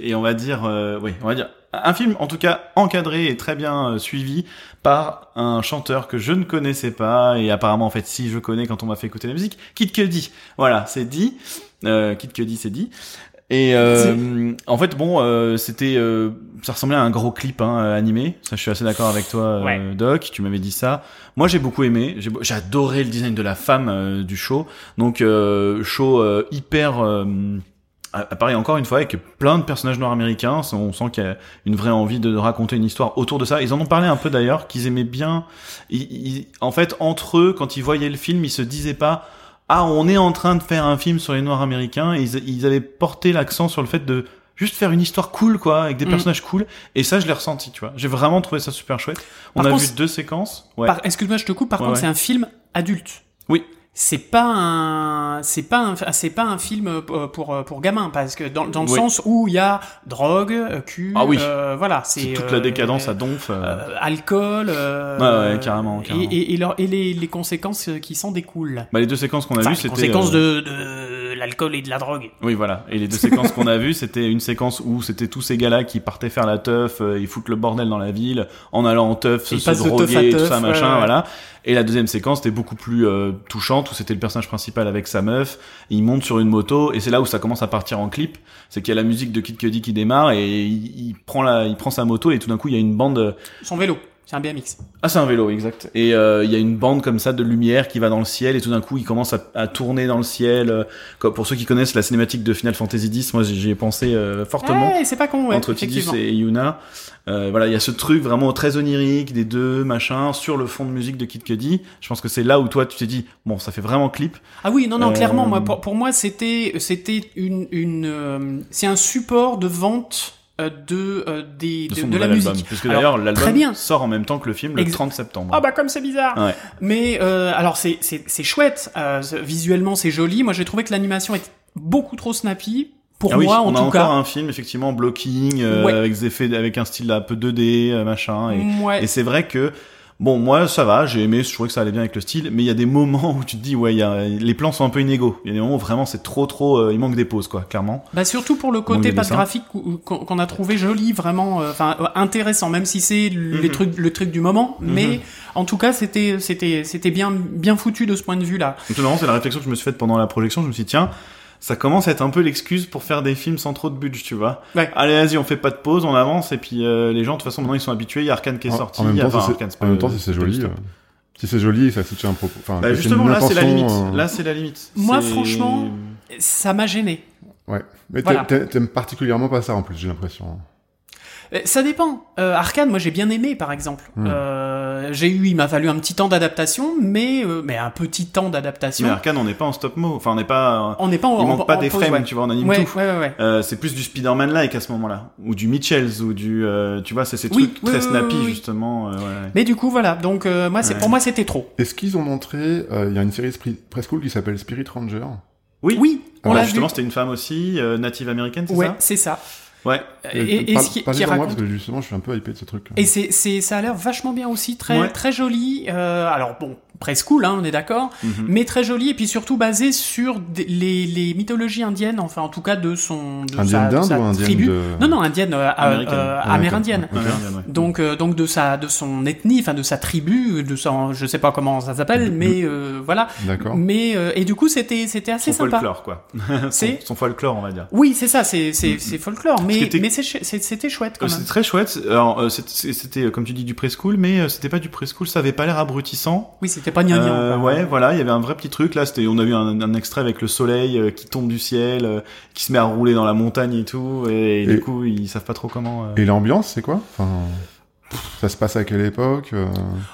S2: et on va dire, euh, oui, on va dire un film en tout cas encadré et très bien euh, suivi par un chanteur que je ne connaissais pas et apparemment en fait si je connais quand on m'a fait écouter la musique, Kid Cudi. Voilà, c'est dit. Euh, Kid Cudi, c'est dit. Et euh, en fait, bon, euh, c'était, euh, ça ressemblait à un gros clip hein, euh, animé. Ça, je suis assez d'accord avec toi, euh,
S1: Ouais.
S2: Doc. Tu m'avais dit ça. Moi, j'ai beaucoup aimé. J'ai, adoré le design de la femme du show. Donc, euh, show euh, hyper. Pareil, encore une fois, avec plein de personnages noirs américains. On sent qu'il y a une vraie envie de raconter une histoire autour de ça. Ils en ont parlé un peu d'ailleurs, qu'ils aimaient bien. Ils- ils- en fait, entre eux, quand ils voyaient le film, ils se disaient pas ah, on est en train de faire un film sur les Noirs américains. Et ils, ils avaient porté l'accent sur le fait de juste faire une histoire cool, quoi, avec des
S1: Mm.
S2: personnages cool. Et ça, je l'ai ressenti, tu vois. J'ai vraiment trouvé ça super chouette. On
S1: Par
S2: a
S1: contre,
S2: vu deux séquences. Ouais.
S1: Par- Excuse-moi, je te coupe. Par
S2: Ouais,
S1: contre,
S2: ouais.
S1: c'est un film adulte.
S2: Oui.
S1: C'est pas un, c'est pas un, c'est pas un film euh, pour pour gamins parce que dans dans le
S2: Oui.
S1: sens où il y a drogue, euh, cul,
S2: Ah oui.
S1: euh, voilà, c'est
S2: toute
S1: euh,
S2: la décadence à donf. euh,
S1: euh, alcool, euh,
S2: Ouais, ouais, carrément, carrément.
S1: et et, et, leur- et les, les conséquences euh, qui s'en découlent.
S2: Bah, les deux séquences qu'on a vues,
S1: les
S2: c'était.
S1: conséquences
S2: euh,
S1: de, de l'alcool et de la drogue.
S2: Oui, voilà. Et les deux séquences qu'on a vues, c'était une séquence où c'était tous ces gars-là qui partaient faire la teuf, euh, ils foutent le bordel dans la ville, en allant en teuf, se, se droguer, tout
S1: teuf,
S2: ça, machin,
S1: ouais.
S2: voilà. Et la deuxième séquence était beaucoup plus euh, touchante, où c'était le personnage principal avec sa meuf, il monte sur une moto, et c'est là où ça commence à partir en clip. C'est qu'il y a la musique de Kid Cudi qui démarre, et il, il prend la, il prend sa moto, et tout d'un coup, il y a une bande
S1: Son vélo, c'est un BMX.
S2: ah, c'est un vélo, exact. Et euh, il y a une bande comme ça de lumière qui va dans le ciel et tout d'un coup il commence à, à tourner dans le ciel. euh, comme pour ceux qui connaissent la cinématique de Final Fantasy X, moi j'y ai pensé euh, fortement
S1: Ouais, c'est pas con, ouais,
S2: entre Tidus et Yuna. Euh, voilà, il y a ce truc vraiment très onirique des deux machin sur le fond de musique de Kid Cudi. Je pense que c'est là où toi tu t'es dit bon ça fait vraiment clip.
S1: Ah oui, non, non, clairement, moi, pour, pour moi, c'était, c'était une, une, euh, c'est un support de vente de, euh, des,
S2: De,
S1: de,
S2: son
S1: de la musique.
S2: album. Puisque d'ailleurs l'album sort en même temps que le film le
S1: Ex-
S2: 30 septembre.
S1: Ah bah comme c'est bizarre.
S2: Ouais.
S1: Mais euh, alors c'est c'est c'est chouette. Euh, visuellement c'est joli. Moi j'ai trouvé que l'animation est beaucoup trop snappy pour
S2: Ah oui,
S1: moi
S2: on
S1: en
S2: a
S1: tout
S2: encore
S1: cas.
S2: un film effectivement blocking euh,
S1: Ouais.
S2: avec des effets avec un style un peu 2D euh, machin et,
S1: Ouais.
S2: et c'est vrai que bon moi ça va j'ai aimé je trouvais que ça allait bien avec le style mais il y a des moments où tu te dis ouais y a, les plans sont un peu inégaux il y a des moments où vraiment c'est trop trop euh, il manque des pauses quoi clairement
S1: Bah surtout pour le côté pas graphique qu'on a trouvé joli, vraiment, euh, enfin euh, intéressant, même si c'est les
S2: Mhm.
S1: trucs, le truc du moment. Mais en tout cas, c'était c'était c'était bien bien foutu de ce point de vue là.
S2: donc vraiment c'est la réflexion que je me suis faite pendant la projection je me suis dit tiens ça commence à être un peu l'excuse pour faire des films sans trop de budget tu vois
S1: Ouais.
S2: allez vas-y on fait pas de pause on avance et puis euh, les gens de toute façon maintenant ils sont habitués il y a Arkane qui est
S3: En-
S2: sorti
S3: En même temps,
S2: enfin,
S3: si c'est-
S2: Arkane, c'est
S3: en même
S2: pas-
S3: temps, si c'est
S2: pas
S3: joli, euh, si c'est joli, ça se tient un propos. Enfin,
S2: Bah,
S3: c'est
S2: justement là c'est la limite
S3: euh,
S2: là c'est la limite
S1: Moi, franchement, Ça m'a gêné.
S3: Ouais. Mais
S1: Voilà.
S3: t'aimes particulièrement pas ça en plus, j'ai l'impression.
S1: Euh, Ça dépend. Euh, Arcane, moi j'ai bien aimé par exemple.
S3: Hmm.
S1: Euh, j'ai eu, il m'a fallu un petit temps d'adaptation, mais euh, mais un petit temps d'adaptation.
S2: Mais Arkane, on n'est pas en stop mo. Enfin, on n'est pas.
S1: On n'est pas en
S2: il
S1: en-
S2: manque pas
S1: en
S2: des frames,
S1: ouais.
S2: tu vois, on anime
S1: Ouais,
S2: tout.
S1: ouais, ouais, ouais.
S2: Euh, c'est plus du Spider-Man like à ce moment-là, ou du Mitchells, ou du, euh, tu vois, c'est ces
S1: Oui,
S2: trucs
S1: oui,
S2: très
S1: oui,
S2: snappy justement. euh, ouais, ouais.
S1: Mais du coup voilà, donc euh, moi c'est
S2: Ouais.
S1: pour moi c'était trop.
S3: Est-ce qu'ils ont montré, euh, il y a une série presque cool qui s'appelle Spirit Ranger.
S2: Oui.
S1: Oui, on
S3: Ah,
S2: Bah, justement, c'était une femme aussi, euh, native américaine, c'est
S1: Ouais,
S2: ça?
S1: c'est ça.
S2: Ouais.
S1: Et, et
S3: Parle-
S1: ce qui, qui
S3: pour moi,
S1: raconte.
S3: parce que justement, je suis un peu hypé de ce truc.
S1: Et c'est, c'est, ça a l'air vachement bien aussi, très,
S2: Ouais.
S1: très joli. Euh, alors bon, preschool, hein, on est d'accord,
S2: Mhm.
S1: mais très joli et puis surtout basé sur les, les mythologies indiennes, enfin en tout cas de son de
S3: Indienne
S1: sa, de
S3: d'Inde
S1: sa
S3: ou indienne
S1: tribu.
S3: de...
S1: Non non indienne, euh,
S2: Américaine.
S1: euh,
S3: Américaine.
S1: amérindienne. Donc euh, donc de sa de son ethnie, enfin de sa tribu, de son je sais pas comment ça s'appelle, mais euh, voilà.
S3: D'accord.
S1: Mais euh, et du coup c'était c'était assez
S2: son
S1: sympa.
S2: folklore, quoi.
S1: C'est-
S2: son, son folklore, on va dire.
S1: Oui c'est ça, c'est c'est c'est folklore, mais mais c'était chouette quand même.
S2: C'était très chouette. Alors, euh, c'était, comme tu dis, du preschool, mais euh, c'était pas du preschool. Ça avait pas l'air abrutissant.
S1: Oui c'était pas gnangnan.
S2: Euh, ouais, voilà, il y avait un vrai petit truc. Là, c'était, on a vu un, un extrait avec le soleil euh, qui tombe du ciel, euh, qui se met à rouler dans la montagne et tout, et,
S3: Et-
S2: du coup, ils savent pas trop comment. euh,
S3: Et l'ambiance, c'est quoi? Enfin, Ça se passe à quelle époque euh,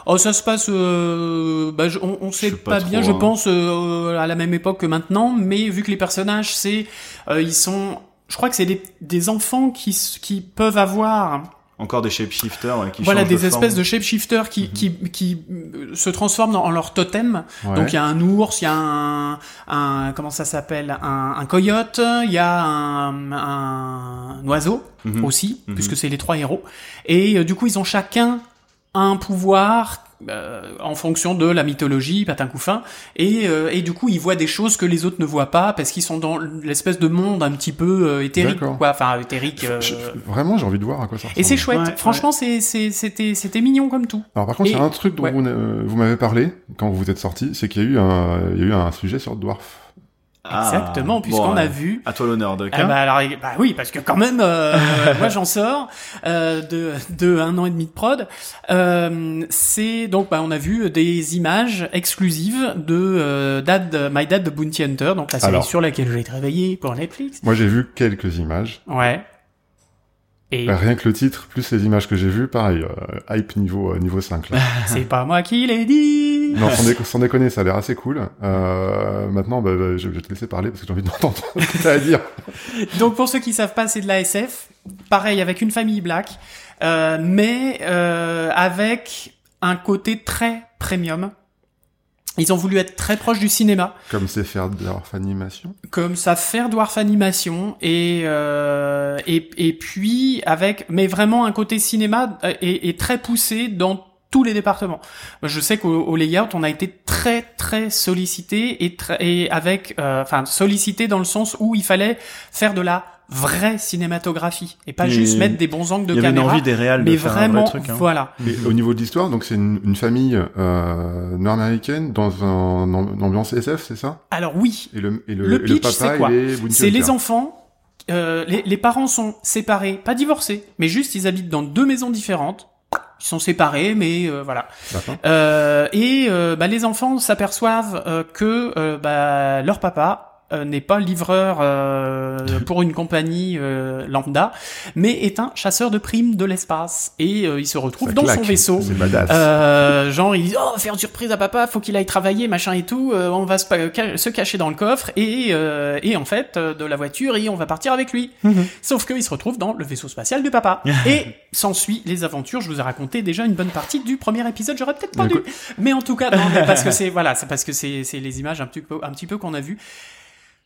S1: Oh, ça se passe, euh, bah, je- on, on sait
S2: Je
S1: pas, bien, je
S2: hein.
S1: pense, euh, à la même époque que maintenant, mais vu que les personnages, c'est, euh, ils sont, je crois que c'est des, des enfants qui, qui peuvent avoir,
S2: Encore des shapeshifters ouais, qui
S1: voilà,
S2: changent
S1: des
S2: de
S1: espèces
S2: forme.
S1: de shapeshifters qui, qui, qui euh, se transforment dans- en leur totem.
S3: ouais.
S1: Donc il y a un ours, il y a un, un comment ça s'appelle, un, un coyote, il y a un, un oiseau
S2: Mhm.
S1: aussi,
S2: Mhm.
S1: puisque c'est les trois héros. Et euh, du coup, ils ont chacun un pouvoir euh, en fonction de la mythologie, patin couffin, et, euh, et du coup, ils voient des choses que les autres ne voient pas parce qu'ils sont dans l'espèce de monde un petit peu euh, éthérique, quoi. Enfin, éthérique. euh,
S3: Je- Vraiment, j'ai envie de voir à quoi ça ressemble.
S1: Et c'est chouette.
S2: Ouais,
S1: Franchement, c'est c'est- c'était c'était mignon comme tout.
S3: Alors par contre, il y a un truc dont
S1: ouais.
S3: vous, euh, vous m'avez parlé quand vous êtes sorti, c'est qu'il y a eu un, il y a eu un sujet sur Dwarf.
S2: Ah,
S1: Exactement, puisqu'on
S2: bon,
S1: a vu
S2: À toi l'honneur, Doc.
S1: Ah
S2: hein.
S1: bah, alors, bah oui, parce que quand même, euh, moi j'en sors euh, de, de un an et demi de prod. Euh, c'est donc, bah, on a vu des images exclusives de euh, Dad, My Dad de Bounty Hunter, donc la série
S3: Alors.
S1: sur laquelle j'ai travaillé pour Netflix.
S3: Moi, j'ai vu quelques images.
S1: Ouais. Et
S3: Rien que le titre, plus les images que j'ai vues, pareil, euh, hype niveau euh, niveau 5. Là.
S1: c'est pas moi qui l'ai dit.
S3: non, sans, déco- sans déconner, ça a l'air assez cool. Euh, maintenant, bah, bah, je vais te laisser parler parce que j'ai envie d'entendre ce que t'as à dire.
S1: Donc pour ceux qui savent pas, c'est de la SF. Pareil avec une famille black, euh, mais euh, avec un côté très premium. Ils ont voulu être très proches du cinéma.
S3: Comme c'est faire leur animation.
S1: comme ça faire Dwarf Animation et euh, et et puis avec mais vraiment un côté cinéma euh, et, et très poussé dans tous les départements. Je sais qu'au au layout, on a été très très sollicité et et avec euh, enfin sollicité dans le sens où il fallait faire de la vraie cinématographie et pas
S2: Mais
S1: juste mettre des bons angles de
S2: Il y avait une
S1: caméra.
S2: envie des réals de
S1: mais
S2: faire
S1: vraiment,
S2: un vrai truc. Hein.
S1: voilà.
S3: Et au niveau de l'histoire, donc c'est une, une famille euh, nord-américaine dans un, une ambiance SF, c'est ça?
S1: Alors oui,
S3: et le, et le,
S1: Le
S3: et le
S1: pitch,
S3: papa,
S1: quoi? C'est les enfants. euh, les, les parents sont séparés, pas divorcés, mais juste ils habitent dans deux maisons différentes. Ils sont séparés, mais euh, voilà. Euh, et euh, bah, les enfants s'aperçoivent euh, que euh, bah, leur papa n'est pas livreur euh, pour une compagnie euh, lambda, mais est un chasseur de primes de l'espace. Et euh, il se retrouve
S3: Ça
S1: dans
S3: claque.
S1: son vaisseau.
S3: C'est badass.
S1: Euh, genre il dit oh faire une surprise à papa faut qu'il aille travailler machin et tout euh, on va se, se cacher dans le coffre et euh, et en fait euh, de la voiture et on va partir avec lui sauf qu'il se retrouve dans le vaisseau spatial du papa et s'ensuit les aventures je vous ai raconté déjà une bonne partie du premier épisode j'aurais peut-être pas dû mais en tout cas non parce que c'est voilà c'est parce que c'est c'est les images un petit peu un petit peu qu'on a vu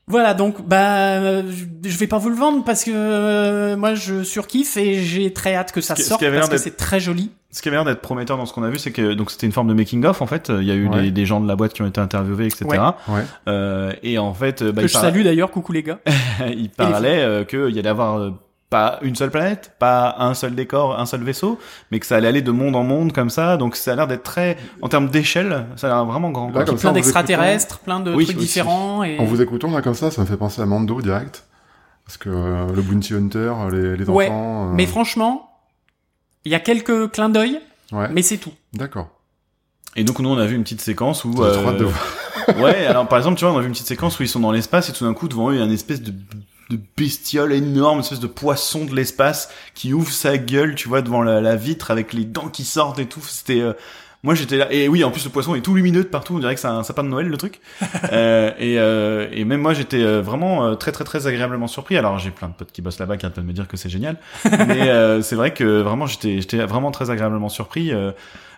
S1: voilà donc bah euh, je vais pas vous le vendre parce que euh, moi je surkiffe et j'ai très hâte que ça
S2: Ce qui- ce
S1: sorte parce que c'est très joli
S2: Ce qui avait l'air d'être prometteur dans ce qu'on a vu, c'est que donc c'était une forme de making of en fait. Il y a eu
S3: Ouais.
S2: des, des gens de la boîte qui ont été interviewés, etc.
S1: Ouais.
S3: Ouais.
S2: Euh, et en fait, bah,
S1: que
S2: il,
S1: je
S2: par-
S1: salue d'ailleurs coucou les gars
S2: il parlait euh, qu'il y allait avoir euh, pas une seule planète, pas un seul décor, un seul vaisseau, mais que ça allait aller de monde en monde comme ça. Donc ça a l'air d'être très, en termes d'échelle, ça a l'air vraiment grand.
S3: Là, comme ça,
S1: plein d'extraterrestres, plein de
S2: Oui,
S1: trucs
S2: aussi.
S1: différents et
S3: En vous écoutant là comme ça, ça me fait penser à Mando direct. Parce que euh, le Bounty Hunter, les, les
S1: Ouais,
S3: enfants. euh,
S1: mais franchement, il y a quelques clins d'œil,
S3: Ouais.
S1: mais c'est tout.
S3: D'accord.
S2: Et donc nous on a vu une petite séquence où,
S3: J'ai trop hâte de
S2: euh,
S3: voir.
S2: ouais, alors par exemple tu vois on a vu une petite séquence où ils sont dans l'espace et tout d'un coup devant eux il y a une espèce de de bestiole énorme, une espèce de poisson de l'espace qui ouvre sa gueule, tu vois, devant la, la vitre avec les dents qui sortent et tout. C'était, euh, moi j'étais là. Et oui, en plus le poisson est tout lumineux de partout. On dirait que c'est un sapin de Noël le truc. euh, et, euh, et même moi j'étais euh, vraiment euh, très très très agréablement surpris. Alors j'ai plein de potes qui bossent là-bas qui arrêtent pas de me dire que c'est génial, mais euh, c'est vrai que vraiment j'étais j'étais vraiment très agréablement surpris.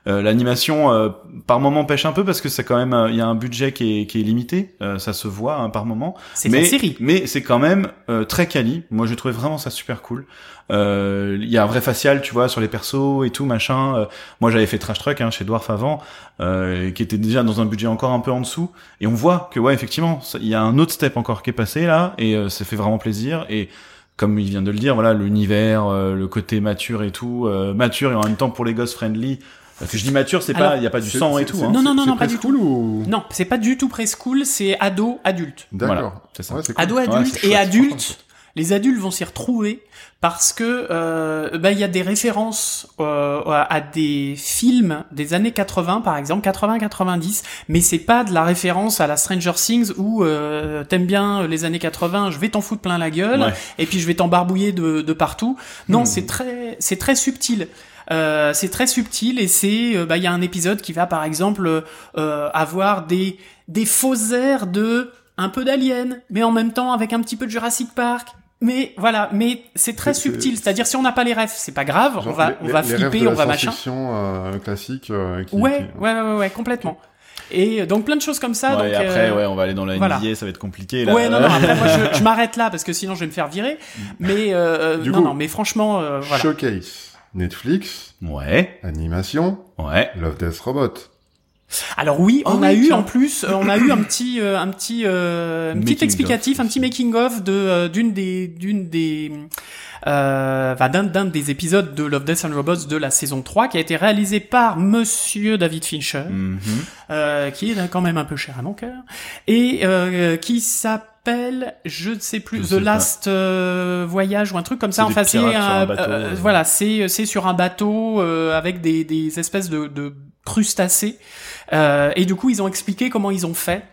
S2: Euh, L'animation, euh, par moment, pêche un peu parce que c'est quand même, euh, il y a un budget qui est, qui est limité. euh, ça se voit hein, par moment.
S1: C'est
S2: mais,
S1: la série.
S2: Mais c'est quand même euh, très quali. Moi, j'ai trouvé vraiment ça super cool. Euh, Il y a un vrai facial, tu vois, sur les persos et tout, machin. Euh, moi, j'avais fait Trash Truck hein, chez Dwarf avant, euh, qui était déjà dans un budget encore un peu en dessous. Et on voit que, ouais, effectivement, il y a un autre step encore qui est passé là, et euh, ça fait vraiment plaisir. Et comme il vient de le dire, voilà, l'univers, euh, le côté mature et tout, euh, mature et en même temps pour les gosses friendly. Parce que je dis mature, c'est pas, il y a pas du sang et tout. Hein.
S1: Non, non, non, non, pas du
S3: preschool ou
S1: Non, c'est pas du tout preschool, c'est ado adulte.
S3: D'accord.
S2: Voilà, c'est ça.
S3: Ouais, c'est cool.
S1: Ado adulte et
S2: chouette,
S1: adultes. Les adultes vont s'y retrouver parce que euh, bah, il y a des références euh, à des films des années 80 par exemple 80-90 mais c'est pas de la référence à la Stranger Things où euh, t'aimes bien les années 80 je vais t'en foutre plein la gueule
S2: Ouais.
S1: et puis je vais t'embarbouiller de, de partout non
S3: Hmm.
S1: c'est très c'est très subtil euh, c'est très subtil et c'est euh, bah il y a un épisode qui va par exemple euh, avoir des des faux airs de un peu d'Alien mais en même temps avec un petit peu de Jurassic Park mais voilà mais c'est très
S3: C'est-
S1: subtil
S3: c'est-
S1: c'est-à-dire si on n'a pas les refs c'est pas grave on va
S3: les-
S1: on va
S3: les rêves
S1: flipper
S3: de
S1: on va machin
S3: euh, classique. euh, qui-
S1: ouais,
S3: qui-
S1: ouais ouais ouais ouais complètement et donc plein de choses comme ça
S2: Ouais,
S1: donc
S2: et après,
S1: euh,
S2: ouais, on va aller dans la
S1: voilà.
S2: NBA, ça va être compliqué. Là.
S1: Ouais, non, non, après, moi, je, je m'arrête là, parce que sinon, je vais me faire virer. Mais, euh,
S3: Du
S1: non,
S3: coup,
S1: non, mais franchement, euh, voilà.
S3: Showcase. Netflix,
S2: Ouais,
S3: animation,
S2: ouais.
S3: Love Death Robot.
S1: Alors oui,
S2: Oh
S1: on a
S2: oui,
S1: eu
S2: tiens.
S1: en plus, euh, on a eu un petit, euh, un petit, euh, un petit
S2: Making
S1: explicatif,
S2: of.
S1: un petit making of de euh, d'une des, d'une des, euh, enfin, d'un d'un des épisodes de Love, Death and Robots de la saison 3 qui a été réalisé par Monsieur David Fincher, euh, qui est quand même un peu cher à mon cœur, et euh, qui s'appelle, je ne sais plus,
S2: Je
S1: The
S2: sais.
S1: Last euh, Voyage ou un truc comme ça. Enfin, c'est
S2: bateau,
S1: euh,
S2: euh.
S1: voilà, c'est c'est sur un bateau euh, avec des, des espèces de, de crustacés. Euh, et du coup, ils ont expliqué comment ils ont fait.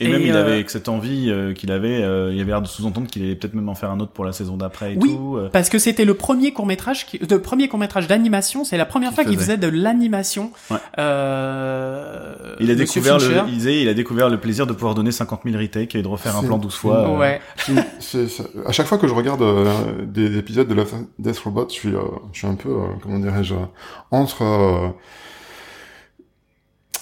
S2: Et,
S1: Et,
S2: même, il
S1: euh,
S2: avait, que cette envie euh, qu'il avait, euh, il avait l'air de sous-entendre qu'il allait peut-être même en faire un autre pour la saison d'après et
S1: Oui.
S2: tout. euh.
S1: Parce que c'était le premier court métrage, le premier court métrage d'animation. C'est la première fois qu'il
S3: faisait.
S1: de l'animation.
S2: Ouais.
S1: Euh,
S2: Il a
S1: Monsieur
S2: découvert
S1: Fincher.
S2: le, il disait, il a découvert le plaisir de pouvoir donner 50 000 retakes et de refaire un plan 12 fois. euh.
S1: Ouais.
S3: Qui- c'est- ça- à chaque fois que je regarde euh, des épisodes de Love Death Robot, je suis, euh, je suis un peu, euh, comment dirais-je, euh, entre euh,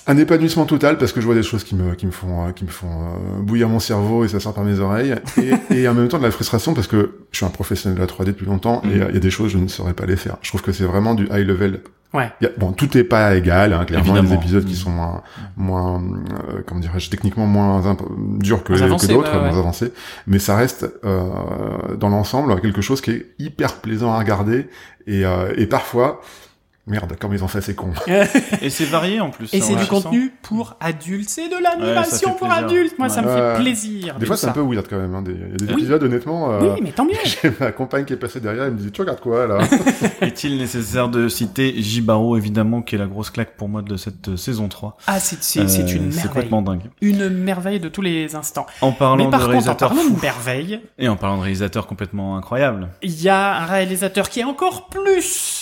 S3: un épanouissement total parce que je vois des choses qui me, qui me font, euh, qui me font euh, bouillir mon cerveau et ça sort par mes oreilles, et, et en même temps de la frustration parce que je suis un professionnel de la 3D depuis longtemps et
S2: Mhm.
S3: euh, il y a des choses je ne saurais pas les faire. Je trouve que c'est vraiment du high level
S1: Ouais.
S3: Il y a- bon, tout est pas égal, hein, clairement. Il y a des épisodes qui
S2: Mm.
S3: sont moins, moins, euh, comment dirais-je, techniquement moins durs que, que d'autres,
S1: ouais, ouais.
S3: moins avancés. Mais ça reste euh, dans l'ensemble quelque chose qui est hyper plaisant à regarder et, euh, et parfois, merde, comme ils ont fait, c'est con.
S2: Et c'est varié en plus.
S1: Et
S2: c'est
S1: du contenu pour adultes. C'est de l'animation pour adultes. Moi, ça me fait plaisir.
S3: Des
S1: de
S3: fois, c'est un peu weird quand même. Hein, des, il y a des
S1: Oui.
S3: épisodes, honnêtement. euh,
S1: Oui, mais tant mieux.
S3: J'ai ma compagne qui est passée derrière, elle me dit, tu regardes quoi là?
S2: Est-il nécessaire de citer Jibaro, évidemment, qui est la grosse claque pour moi de cette euh, saison 3
S1: Ah, c'est c'est
S2: Euh,
S1: une
S2: C'est
S1: merveille.
S2: complètement dingue.
S1: Une merveille de tous les instants.
S2: En parlant
S1: Mais
S2: de
S1: par contre, en
S2: réalisateur
S1: parlant
S2: fou,
S1: de merveille,
S2: et en parlant de réalisateur complètement incroyable,
S1: il y a un réalisateur qui est encore plus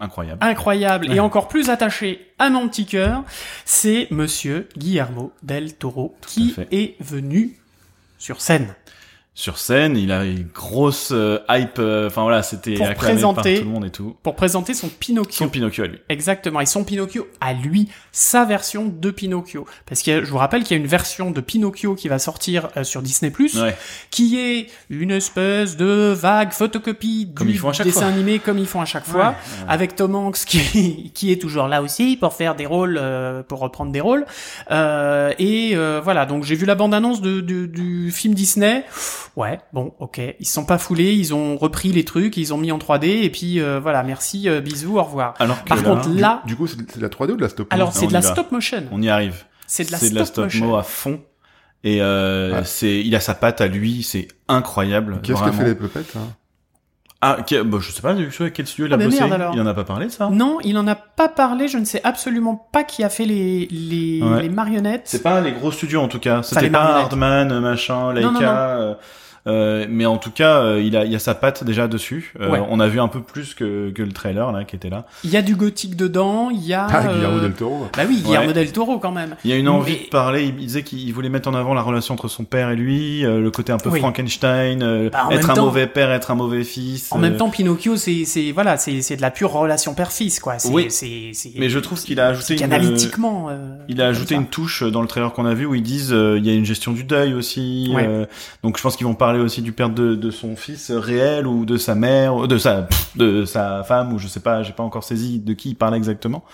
S2: incroyable.
S1: incroyable
S2: Ouais.
S1: et encore plus attaché à mon petit cœur, c'est monsieur Guillermo del Toro qui est venu sur scène.
S2: Sur scène, il a une grosse euh, hype. euh, Enfin voilà, c'était
S1: Pour
S2: acclamé
S1: présenter-
S2: par tout le monde et tout.
S1: pour présenter son Pinocchio.
S2: Son Pinocchio à lui.
S1: Exactement, et son Pinocchio à lui, sa version de Pinocchio. Parce que je vous rappelle qu'il y a une version de Pinocchio qui va sortir euh, sur Disney+,
S2: Ouais.
S1: qui est une espèce de vague photocopie
S2: Comme
S1: du
S2: ils font à chaque
S1: dessin
S2: fois.
S1: animé comme ils font à chaque fois,
S2: Ouais.
S1: avec Tom Hanks qui, qui est toujours là aussi pour faire des rôles, euh, pour reprendre des rôles. Euh, et euh, voilà, donc j'ai vu la bande-annonce de, de- du film Disney. Ouais, bon, ok, ils se sont pas foulés, ils ont repris les trucs, ils ont mis en 3D, et puis euh, voilà, merci, euh, bisous, au revoir.
S2: Alors que
S1: Par
S2: là,
S1: contre, là,
S3: Du coup, c'est de la 3D ou de la stop
S1: alors
S2: on
S1: c'est de
S2: y
S1: la stop motion.
S2: on y arrive.
S1: C'est de la stop,
S2: stop
S1: motion.
S2: mo à fond. Et euh,
S3: Ouais.
S2: c'est, il a sa patte à lui, c'est incroyable.
S3: Qu'est-ce que fait les puppets hein
S2: Ah, qui- bah, je sais pas, du coup, quel studio il a
S1: Ah, bah
S2: bossé?
S1: merde, alors.
S2: Il en a pas parlé de ça?
S1: Non, il en a pas parlé, je ne sais absolument pas qui a fait les, les,
S2: Ouais.
S1: les marionnettes.
S2: C'est pas les gros studios en tout cas. C'était pas. Hardman, machin, Laika.
S1: Non, non, non.
S2: euh, Euh, mais en tout cas, euh, il a, il y a sa patte déjà dessus. Euh,
S1: Ouais.
S2: On a vu un peu plus que, que le trailer là qui était là.
S1: Il y a du gothique dedans, il y a...
S3: Ah, Guillermo
S1: euh,
S3: del Toro.
S1: Bah oui, Guillermo
S2: Ouais.
S1: del Toro quand même.
S2: Il y a une envie
S1: Mais-
S2: de parler. Il disait qu'il voulait mettre en avant la relation entre son père et lui, euh, le côté un peu
S1: Oui.
S2: Frankenstein, euh,
S1: Bah,
S2: être un
S1: temps-
S2: mauvais père, être un mauvais fils.
S1: En
S2: euh,
S1: même temps, Pinocchio, c'est c'est voilà, c'est c'est de la pure relation père-fils, quoi.
S2: Oui.
S1: c'est c'est.
S2: Mais je trouve qu'il a ajouté une-
S1: qu'analytiquement. euh,
S2: Il a ajouté
S1: ça.
S2: une touche dans le trailer qu'on a vu où ils disent euh, il y a une gestion du deuil aussi.
S1: Ouais.
S2: euh, donc je pense qu'ils vont parler aussi du père de, de son fils réel ou de sa mère, de sa de sa femme ou je sais pas, j'ai pas encore saisi de qui il parlait exactement.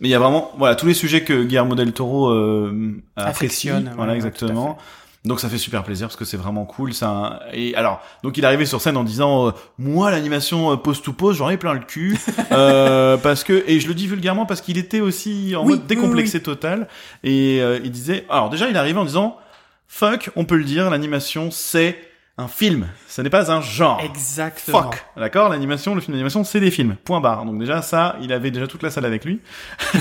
S2: Mais il y a vraiment voilà tous les sujets que Guillermo del Toro euh, apprécie.
S1: Affectionne,
S2: Voilà
S1: ouais,
S2: exactement. Donc ça fait super plaisir parce que c'est vraiment cool. Un... et alors donc il est arrivé sur scène en disant euh, moi l'animation euh, pose to pose j'en ai plein le cul euh, parce que et je le dis vulgairement parce qu'il était aussi en
S1: Oui,
S2: mode
S1: oui,
S2: décomplexé total et euh, il disait alors déjà il est arrivé en disant fuck on peut le dire l'animation c'est un film ce n'est pas un genre
S1: Exactement.
S2: Fuck, d'accord? L'animation, le film d'animation, c'est des films. Point barre. Donc déjà ça, il avait déjà toute la salle avec lui.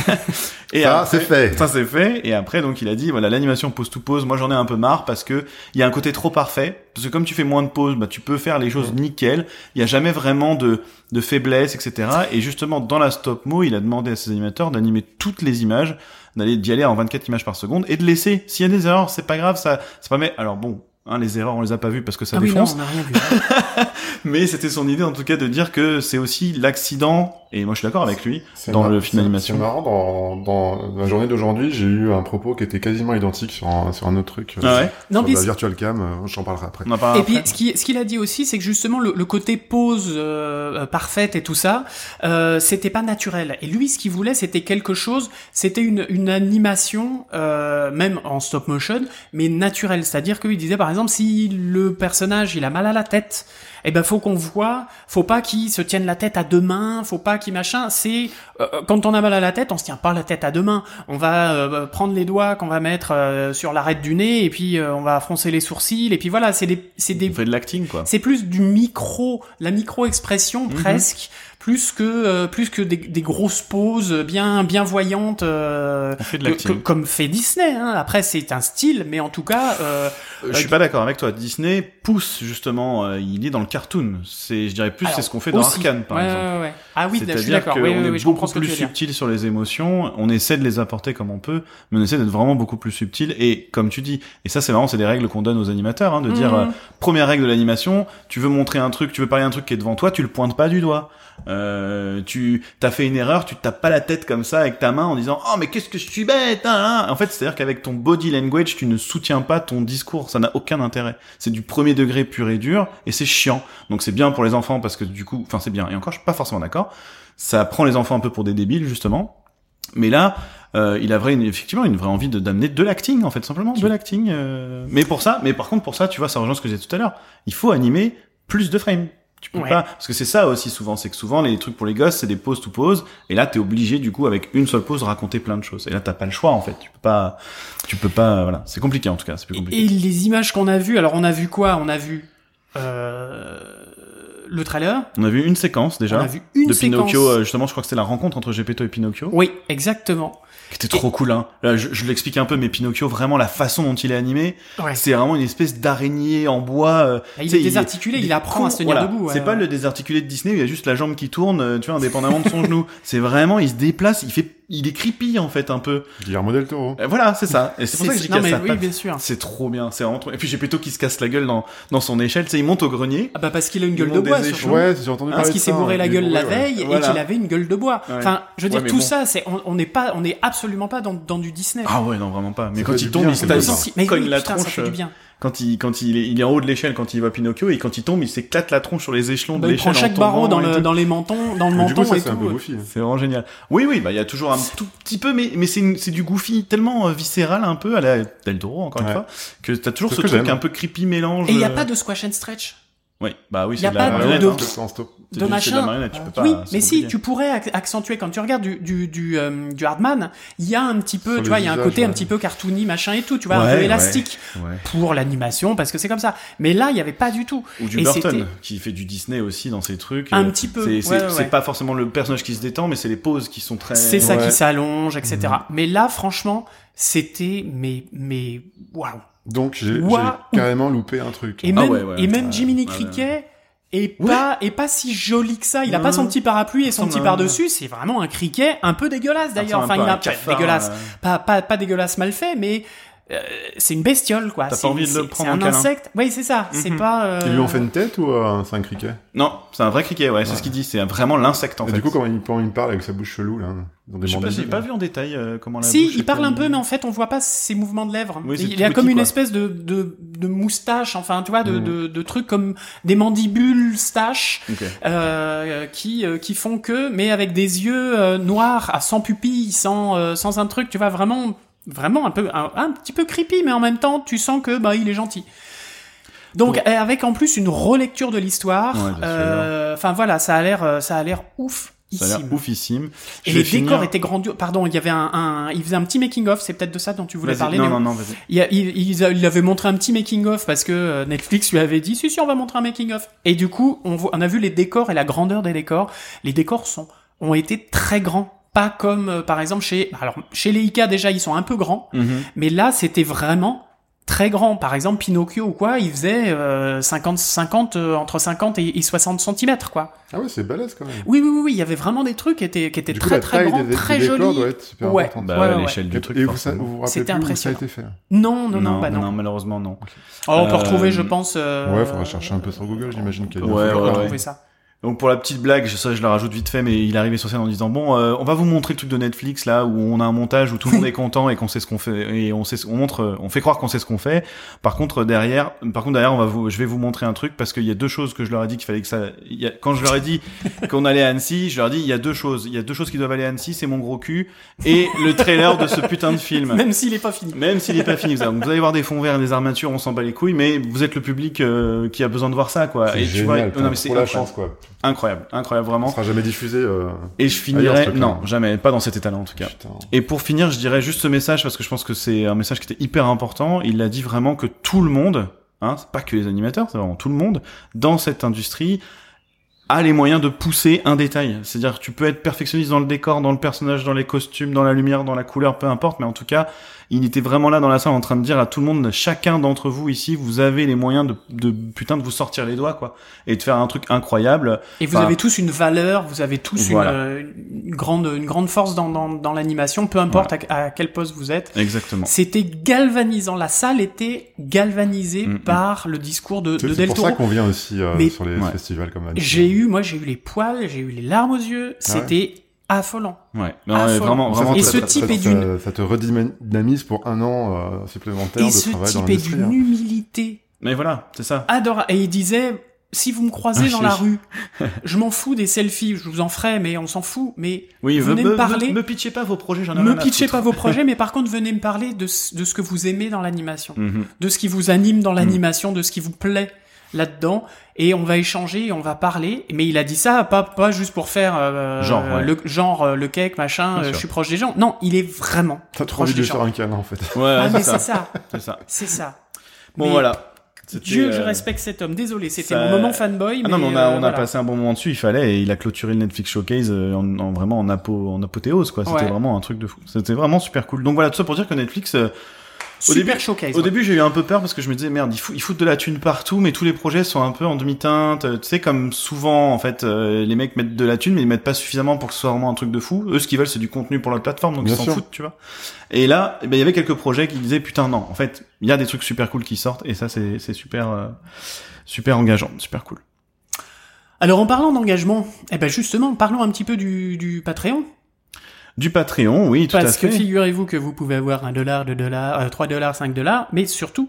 S2: et
S3: Ça, c'est fait.
S2: Ça c'est fait. Et après donc il a dit voilà l'animation pause to pause. Moi j'en ai un peu marre parce que il y a un côté trop parfait. Parce que comme tu fais moins de pauses, bah tu peux faire les choses nickel. Il y a jamais vraiment de de faiblesse, etc. Et justement dans la stop mo, il a demandé à ses animateurs d'animer toutes les images, d'aller d'y aller en 24 images par seconde et de laisser. S'il y a des erreurs, c'est pas grave. Ça c'est pas mais alors bon. Hein, les erreurs, on les a pas vues parce que ça
S1: Ah oui, non,
S2: défonce.
S1: on n'a rien vu.
S2: Mais c'était son idée en tout cas de dire que c'est aussi l'accident, et moi je suis d'accord avec lui, dans le film d'animation.
S3: C'est marrant, dans, dans la journée d'aujourd'hui, j'ai eu un propos qui était quasiment identique sur un, sur un autre truc. euh,
S2: Ah ouais
S1: Non,
S3: sur la virtual cam, euh, j'en parlerai après.
S2: On en parlera
S1: Et puis, ce qu'il ce qu'il a dit aussi, c'est que justement le, le côté pause euh, euh, parfaite et tout ça, euh, c'était pas naturel. Et lui, ce qu'il voulait, c'était quelque chose, c'était une, une animation, euh, même en stop motion, mais naturelle. C'est-à-dire qu'il disait, par exemple, si le personnage il a mal à la tête, eh ben faut qu'on voit, faut pas qu'il se tienne la tête à deux mains, faut pas qu'il machin. C'est euh, quand on a mal à la tête, on se tient pas la tête à deux mains. On va euh, prendre les doigts qu'on va mettre euh, sur l'arête du nez et puis euh, on va froncer les sourcils et puis voilà, c'est des c'est des
S2: On fait de l'acting quoi.
S1: c'est plus du micro, la micro-expression
S2: Mhm.
S1: presque, plus que euh, plus que des, des grosses pauses bien bien voyantes. euh,
S2: fait de
S1: que- comme fait Disney. Hein. Après, c'est un style, mais en tout cas, euh,
S2: Euh, je suis pas d'accord avec toi. Disney pousse justement, euh, il est dans le cartoon. C'est, je dirais plus, c'est ce qu'on fait dans
S1: aussi.
S2: Arcane par
S1: Ouais,
S2: exemple.
S1: ouais, ouais. Ah oui, je suis
S2: C'est-à-dire
S1: d'accord. Oui, oui,
S2: est
S1: oui, je comprends
S2: beaucoup plus subtil sur les émotions, on essaie de les apporter comme on peut, mais on essaie d'être vraiment beaucoup plus subtil. Et comme tu dis, et ça c'est marrant, c'est des règles qu'on donne aux animateurs, hein, de dire,
S1: Mhm.
S2: euh, première règle de l'animation, tu veux montrer un truc, tu veux parler d'un truc qui est devant toi, tu le pointes pas du doigt. Euh, tu t'as fait une erreur, tu tapes pas la tête comme ça avec ta main en disant oh mais qu'est-ce que je suis bête hein, hein. En fait, c'est à dire qu'avec ton body language, tu ne soutiens pas ton discours, ça n'a aucun intérêt. C'est du premier degré pur et dur et c'est chiant. Donc c'est bien pour les enfants parce que du coup, enfin c'est bien. Et encore, je suis pas forcément d'accord. Ça prend les enfants un peu pour des débiles justement. Mais là, euh, il a vrai, effectivement une vraie envie de d'amener de l'acting en fait simplement de l'acting. euh. Mais pour ça, mais par contre pour ça, tu vois, ça rejoint ce que j'ai dit tout à l'heure. Il faut animer plus de frames. Tu peux
S1: Ouais.
S2: pas parce que c'est ça aussi souvent, c'est que souvent les trucs pour les gosses c'est des pauses to pause et là t'es obligé du coup avec une seule pause de raconter plein de choses et là t'as pas le choix en fait. Tu peux pas, tu peux pas, voilà, c'est compliqué en tout cas, c'est plus compliqué.
S1: Et les images qu'on a vues, alors on a vu quoi? On a vu euh, le trailer.
S2: On a vu une séquence déjà
S1: on a vu une
S2: de
S1: séquence.
S2: Pinocchio, euh, justement, je crois que c'était la rencontre entre Gepetto et Pinocchio,
S1: Oui, exactement.
S2: qui était trop cool. Hein. Là, je, je l'explique un peu, mais Pinocchio, vraiment la façon dont il est animé,
S1: Ouais.
S2: c'est vraiment une espèce d'araignée en bois. euh,
S1: Il
S2: tu sais,
S1: est désarticulé, il,
S2: est
S1: apprend à se tenir
S2: voilà.
S1: debout. ouais,
S2: c'est pas
S1: ouais.
S2: le désarticulé de Disney où il y a juste la jambe qui tourne, euh, tu vois, indépendamment de son genou. C'est vraiment, il se déplace, il fait, il est creepy en fait un peu.
S3: Guillermo del Toro.
S2: Euh, Voilà, c'est ça. Et c'est pour ça que
S1: oui,
S2: patte.
S1: bien sûr.
S2: C'est trop bien, c'est vraiment trop... Et puis Gepetto qui se casse la gueule dans, dans son échelle, tu sais, il monte au grenier.
S1: Ah bah parce qu'il a une gueule de bois surtout.
S3: Ouais, j'ai entendu parler
S1: Parce qu'il s'est
S3: ça,
S1: bourré la gueule la veille et qu'il avait une gueule de bois. Enfin, je veux dire, tout ça, c'est, on n'est pas, on est absolument pas dans, dans du Disney.
S2: Ah ouais, non, vraiment pas. Mais quand il tombe, il
S3: ça
S2: se cogne la tronche. Quand il, quand il est, il est en haut de l'échelle, quand il voit Pinocchio, et quand il tombe, il s'éclate la tronche sur les échelons
S1: Bah,
S2: de
S1: il prend
S2: l'échelle. en
S1: chaque barreau dans, le, dans les mentons, dans le
S3: Mais du
S1: menton
S3: coup, ça,
S1: et
S3: c'est un peu
S1: tout.
S3: goofy.
S2: C'est vraiment génial. Oui, oui, bah il y a toujours un tout petit peu, mais mais c'est une- c'est du goofy tellement euh, viscéral un peu à la Del Toro encore une fois que t'as toujours ce
S3: ce
S2: truc un peu creepy mélange.
S1: Et il n'y a
S2: euh,
S1: pas de squash and stretch.
S2: Oui, bah oui, c'est de la
S1: de-
S2: marionnette.
S1: de-
S2: hein.
S3: C'est
S1: de
S2: de la
S1: machin.
S2: marionnette, tu peux pas.
S1: oui, mais si, tu pourrais ac- accentuer quand tu regardes du du du, euh, du Hardman, il y a un petit peu,
S3: Sur
S1: tu vois, il y a un côté un petit peu cartoony, machin et tout, tu vois, un peu élastique
S2: Ouais.
S1: pour l'animation parce que c'est comme ça. Mais là, il y avait pas du tout.
S2: Ou du
S1: Et
S2: Burton qui fait du Disney aussi dans ses trucs.
S1: Un
S2: Euh,
S1: petit peu,
S2: C'est pas forcément le personnage qui se détend, mais c'est les poses qui sont très.
S1: C'est ça
S3: Ouais.
S1: qui s'allonge, etc. Mais là, franchement, c'était mais mais waouh.
S3: Donc j'ai carrément loupé un truc.
S1: Et
S2: Ah
S1: même,
S2: ouais, ouais,
S1: et même
S2: ouais,
S1: Jiminy
S2: ouais,
S1: Cricket est pas, est pas si joli que ça. Il a pas son petit parapluie et son petit
S2: non,
S1: par-dessus. C'est vraiment un criquet un peu dégueulasse d'ailleurs. Enfin, il a
S2: cafard,
S1: dégueulasse.
S2: euh.
S1: Pas, pas, pas dégueulasse mal fait, mais euh, c'est une bestiole quoi.
S2: T'as pas
S1: C'est-
S2: envie de le prendre
S1: c'est un
S2: câlin.
S1: insecte. Oui, c'est ça. C'est
S2: Mhm.
S1: pas. euh,
S3: Ils lui ont fait une tête ou euh, c'est un criquet?
S2: Non, c'est un vrai criquet, ouais, c'est ce qu'il dit. C'est vraiment l'insecte en
S3: Et
S2: fait.
S3: Du coup, comment il, il parle avec sa bouche chelou là
S2: pas, j'ai pas
S3: là.
S2: vu en détail euh, comment la
S1: Si,
S2: bouche
S1: il parle un peu, mais en fait, on voit pas ses mouvements de lèvres.
S2: Oui, c'est
S1: il y a
S2: petit,
S1: comme une
S2: quoi.
S1: espèce de, de, de moustache, enfin, tu vois, de,
S3: Mm.
S1: de, de trucs comme des mandibules euh, qui euh, qui font que, mais avec des yeux euh, noirs, à sans pupille, sans euh, sans un truc, tu vois, vraiment vraiment un peu un, un petit peu creepy, mais en même temps, tu sens que bah il est gentil. Donc
S2: Ouais.
S1: euh, avec en plus une relecture de l'histoire,
S2: Ouais,
S1: euh, enfin voilà, ça a l'air euh, ça a l'air ouf.
S2: Ça a l'air oufissime.
S1: Et les
S2: finir-
S1: décors étaient grandioses. Pardon, il y avait un, un, il faisait un petit making of. C'est peut-être de ça dont tu voulais parler.
S2: Non, non, non, vas-y.
S1: Il, il, avait montré un petit making of parce que Netflix lui avait dit si si on va montrer un making of. Et du coup, on, on a vu les décors et la grandeur des décors. Les décors sont ont été très grands, pas comme euh, par exemple chez alors chez les Ika déjà ils sont un peu grands,
S2: Mhm.
S1: mais là c'était vraiment très grand. Par exemple Pinocchio ou quoi, il faisait euh, 50 50 euh, entre 50 et, et 60 centimètres quoi.
S3: Ah ouais, c'est balèze quand même.
S1: Oui oui oui, oui, il y avait vraiment des trucs qui étaient qui étaient
S3: Du coup,
S1: très très grands, très jolis.
S3: doit être super
S1: Ouais.
S3: importante.
S2: Bah
S1: Ouais,
S2: ouais,
S1: ouais,
S2: l'échelle du truc.
S3: et vous, vous vous rappelez
S1: C'était
S3: où ça a
S1: impressionnant.
S3: été fait
S1: Non non non, bah non.
S2: malheureusement non.
S1: Alors, on peut
S2: Euh,
S1: retrouver, je pense. Euh...
S3: Ouais, faudra chercher un peu sur Google, j'imagine qu'il y a des
S2: Ouais, ouais.
S1: retrouver ça.
S2: Donc pour la petite blague, ça je la rajoute vite fait, mais il est arrivé sur scène en disant bon, euh, on va vous montrer le truc de Netflix là où on a un montage où tout le monde est content et qu'on sait ce qu'on fait et on sait, ce- on montre, on fait croire qu'on sait ce qu'on fait. Par contre derrière, par contre derrière, on va vous, je vais vous montrer un truc parce qu'il y a deux choses que je leur ai dit qu'il fallait que ça. il y a- quand je leur ai dit qu'on allait à Annecy, je leur ai dit il y a deux choses, il y a deux choses qui doivent aller à Annecy, c'est mon gros cul et le trailer de ce putain de film.
S1: Même s'il est pas fini.
S2: Même s'il est pas fini, vous allez vous allez voir des fonds verts, des armatures, on s'en bat les couilles, mais vous êtes le public euh, qui a besoin de voir ça, quoi.
S3: C'est
S2: Et tu vois,
S3: génial,
S2: non, mais c'est
S3: la chance quoi.
S2: Incroyable, incroyable,
S3: Ça
S2: vraiment.
S3: sera jamais diffusé. euh,
S2: Et je finirai, non, jamais, pas dans cet état-là en tout cas.
S3: Putain.
S2: Et pour finir, je dirais juste ce message parce que je pense que c'est un message qui était hyper important. Il a dit vraiment que tout le monde, hein, c'est pas que les animateurs, c'est vraiment tout le monde dans cette industrie a les moyens de pousser un détail. C'est-à-dire tu peux être perfectionniste dans le décor, dans le personnage, dans les costumes, dans la lumière, dans la couleur, peu importe, mais en tout cas, il était vraiment là dans la salle en train de dire à tout le monde, chacun d'entre vous ici, vous avez les moyens de, de putain de vous sortir les doigts, quoi, et de faire un truc incroyable.
S1: Et vous
S2: Enfin,
S1: avez tous une valeur, vous avez tous une,
S2: Voilà.
S1: euh, une grande, une grande force dans, dans, dans l'animation, peu importe à, à quel poste vous êtes.
S2: Exactement.
S1: C'était galvanisant. La salle était galvanisée
S2: Mm, mm.
S1: par le discours de,
S3: C'est
S1: de
S3: c'est
S1: Del
S3: pour
S1: Toro.
S3: ça qu'on vient aussi euh,
S1: Mais-
S3: sur les
S2: Ouais.
S3: festivals comme.
S1: J'ai eu, moi, j'ai eu les poils, j'ai eu les larmes aux yeux. C'était affolant.
S2: Ouais. Non,
S1: Ah,
S2: vraiment.
S1: Et ce
S3: ça-
S1: type
S3: ça-
S1: est d'une-
S3: Ça te redynamise pour un an euh, supplémentaire
S1: Et
S3: de
S1: ce
S3: travail dans
S1: type est d'une
S3: hein.
S1: humilité
S2: Mais voilà, c'est ça.
S1: adorable. Et il disait, si vous me croisez
S2: Ah,
S1: dans
S2: je-
S1: la rue, je m'en fous des selfies, je vous en ferai, mais on s'en fout. Mais
S2: Oui,
S1: venez
S2: me,
S1: me parler.
S2: Me, me pitchez pas vos projets, j'en ai
S1: me pitchez pas vos projets, mais par contre, venez me parler de, ce- de ce que vous aimez dans l'animation,
S2: Mhm.
S1: de ce qui vous anime dans l'animation, de ce qui vous plaît là-dedans, et on va échanger, et on va parler. Mais il a dit ça pas pas juste pour faire euh,
S2: Genre, ouais.
S1: le genre euh, le cake machin. Euh, je suis proche des gens. Non, il est vraiment
S3: T'as trop envie de faire
S1: gens.
S3: un câlin en fait.
S2: Ouais,
S1: Ah
S2: c'est
S1: mais
S2: ça.
S1: c'est ça,
S2: C'est ça.
S1: c'est ça.
S2: Bon,
S1: Mais
S2: voilà.
S1: Dieu, je
S2: euh,
S1: respecte cet homme. Désolé, c'était
S2: ça-
S1: mon moment fanboy.
S2: Ah non, mais
S1: mais
S2: on a,
S1: euh,
S2: on a
S1: voilà.
S2: passé un bon moment dessus, il fallait, et il a clôturé le Netflix Showcase euh, en, en vraiment en, apo, en apothéose, quoi. C'était
S1: Ouais.
S2: vraiment un truc de fou. C'était vraiment super cool. Donc voilà, tout ça pour dire que Netflix, euh, au
S1: Super
S2: début-
S1: showcase.
S2: Au
S1: ouais.
S2: début, j'ai eu un peu peur parce que je me disais merde, ils foutent, ils foutent de la thune partout, mais tous les projets sont un peu en demi-teinte. Tu sais, comme souvent en fait, euh, les mecs mettent de la thune, mais ils mettent pas suffisamment pour que ce soit vraiment un truc de fou. Eux, ce qu'ils veulent, c'est du contenu pour leur plateforme, donc
S3: Bien
S2: ils s'en foutent, tu vois. Et là, eh ben, il y avait quelques projets qui disaient putain non, en fait, il y a des trucs super cool qui sortent, et ça, c'est c'est super, euh, super engageant, super cool.
S1: Alors en parlant d'engagement, eh ben justement, parlons un petit peu du, du Patreon.
S2: Du Patreon, oui, tout
S1: Parce
S2: à fait.
S1: que figurez-vous que vous pouvez avoir un dollar, deux dollars, euh, trois dollars, cinq dollars, mais surtout,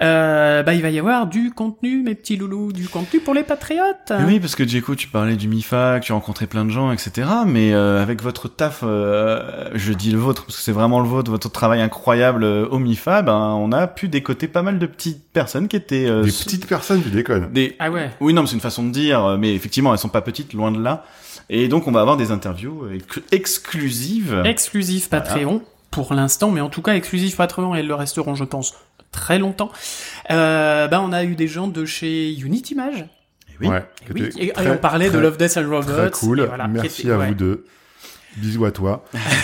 S1: euh, bah il va y avoir du contenu, mes petits loulous, du contenu pour les patriotes.
S2: Oui, parce que Djeko, tu parlais du MIFA, que tu rencontrais plein de gens, etc. Mais euh, avec votre taf, euh, je dis le vôtre, parce que c'est vraiment le vôtre, votre travail incroyable euh, au MIFA, ben on a pu décoter pas mal de petites personnes qui étaient... euh,
S3: Des petites personnes, tu déconnes.
S2: Des...
S1: Ah ouais.
S2: Oui, non, mais c'est une façon de dire, mais effectivement, elles sont pas petites, loin de là. Et donc, on va avoir des interviews ex- exclusives.
S1: Exclusif Patreon pour l'instant, mais en tout cas exclusif Patreon et elles le resteront, je pense, très longtemps. Euh, bah on a eu des gens de chez Unity Image.
S2: oui.
S3: Ouais.
S1: Et oui, et, on parlait de Love Death and Robots.
S3: Très cool.
S1: voilà,
S3: Merci
S1: était-
S3: à
S1: ouais.
S3: vous deux. Bisous à toi.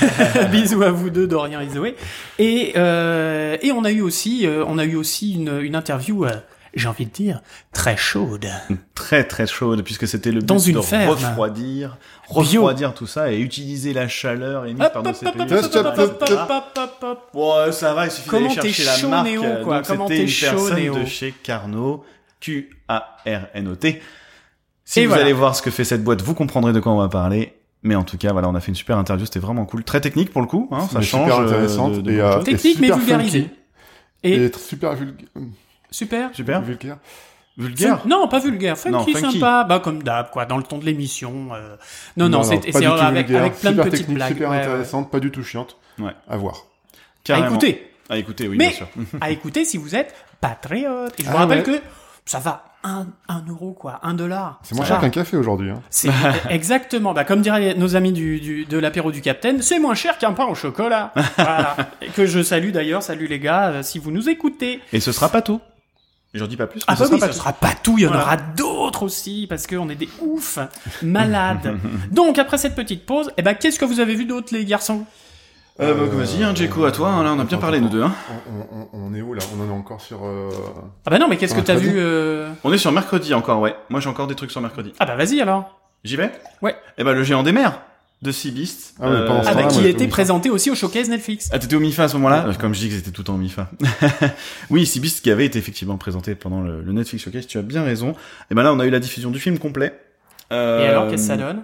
S1: Bisous à vous deux, Dorian et Zoé. Et, euh, et on a eu aussi, euh, on a eu aussi une, une interview, euh, j'ai envie de dire, très chaude.
S2: Très très chaude puisque c'était le but
S1: Dans une
S2: de
S1: ferme.
S2: refroidir,
S1: Bio.
S2: refroidir tout ça et utiliser la chaleur émise
S1: Hop,
S2: par nos. Bon, ça va, il suffit d'aller
S1: Comment
S2: chercher la
S1: chaud,
S2: marque.
S1: Néo,
S2: Donc,
S1: quoi? Comment
S2: c'était
S1: t'es chaud, Néo.
S2: de chez Carnot, Q-A-R-N-O-T. Si
S1: Et
S2: vous
S1: voilà.
S2: allez voir ce que fait cette boîte, vous comprendrez de quoi on va parler. Mais en tout cas, voilà, on a fait une super interview, c'était vraiment cool. Très technique pour le coup, hein, ça change.
S3: super
S2: euh,
S3: intéressante
S2: de- de
S3: et, euh.
S1: Technique mais
S3: super
S1: vulgarisée. Et,
S3: Et super vulgaire.
S1: Super.
S2: Super.
S3: vulgaire.
S2: Vulgaire.
S1: Fun- Non, pas vulgaire, funky,
S2: Non, funky.
S1: sympa, bah comme d'hab, quoi, dans le ton de l'émission. euh. Non, non, c'est avec, plein de petites blagues.
S3: Super
S1: ouais, ouais.
S3: intéressante, pas du tout chiante.
S2: Ouais.
S3: À voir.
S1: À écouter,
S2: À écouter, oui,
S1: Mais-
S2: bien sûr.
S1: à écouter si vous êtes patriote. Et je vous
S3: Ah
S1: rappelle
S3: ouais.
S1: que ça va un, un euro, quoi, un dollar.
S3: C'est moins cher qu'un café aujourd'hui. Hein.
S1: C'est exactement, bah, comme diraient nos amis du, du, de l'apéro du Capitaine, c'est moins cher qu'un pain au chocolat. voilà. Et que je salue d'ailleurs, salut les gars, euh, si vous nous écoutez.
S2: Et ce sera pas tout. J'en dis pas plus.
S1: Ah
S2: mais
S1: bah
S2: ce
S1: oui,
S2: sera
S1: ce
S2: pas
S1: sera pas tout, il y en
S2: Voilà.
S1: aura d'autres aussi, parce qu'on est des oufs, malades. Donc après cette petite pause, eh ben qu'est-ce que vous avez vu d'autre les garçons?
S2: Euh, bah, vas-y, hein, Djeko, à toi. hein, là, on a bien parlé, nous deux. Hein.
S3: On, on- on- on est où là? On en est encore sur. euh,
S1: Ah bah non, mais qu'est-ce que t'as vu euh...
S2: On est sur mercredi encore, ouais. Moi, j'ai encore des trucs sur mercredi.
S1: Ah bah vas-y alors.
S2: J'y vais?
S1: Ouais.
S2: Eh ben, le géant des mers de Sea Beast.
S3: Ah ouais,
S1: Ah bah
S3: moi,
S1: qui était présenté aussi au showcase Netflix.
S2: Ah, t'étais au MIFA à ce moment-là? Comme je dis que c'était tout en MIFA. oui, Sea Beast qui avait été effectivement présenté pendant le, le Netflix Showcase, tu as bien raison. Et ben là, on a eu la diffusion du film complet. Euh,
S1: Et alors qu'est-ce que ça donne?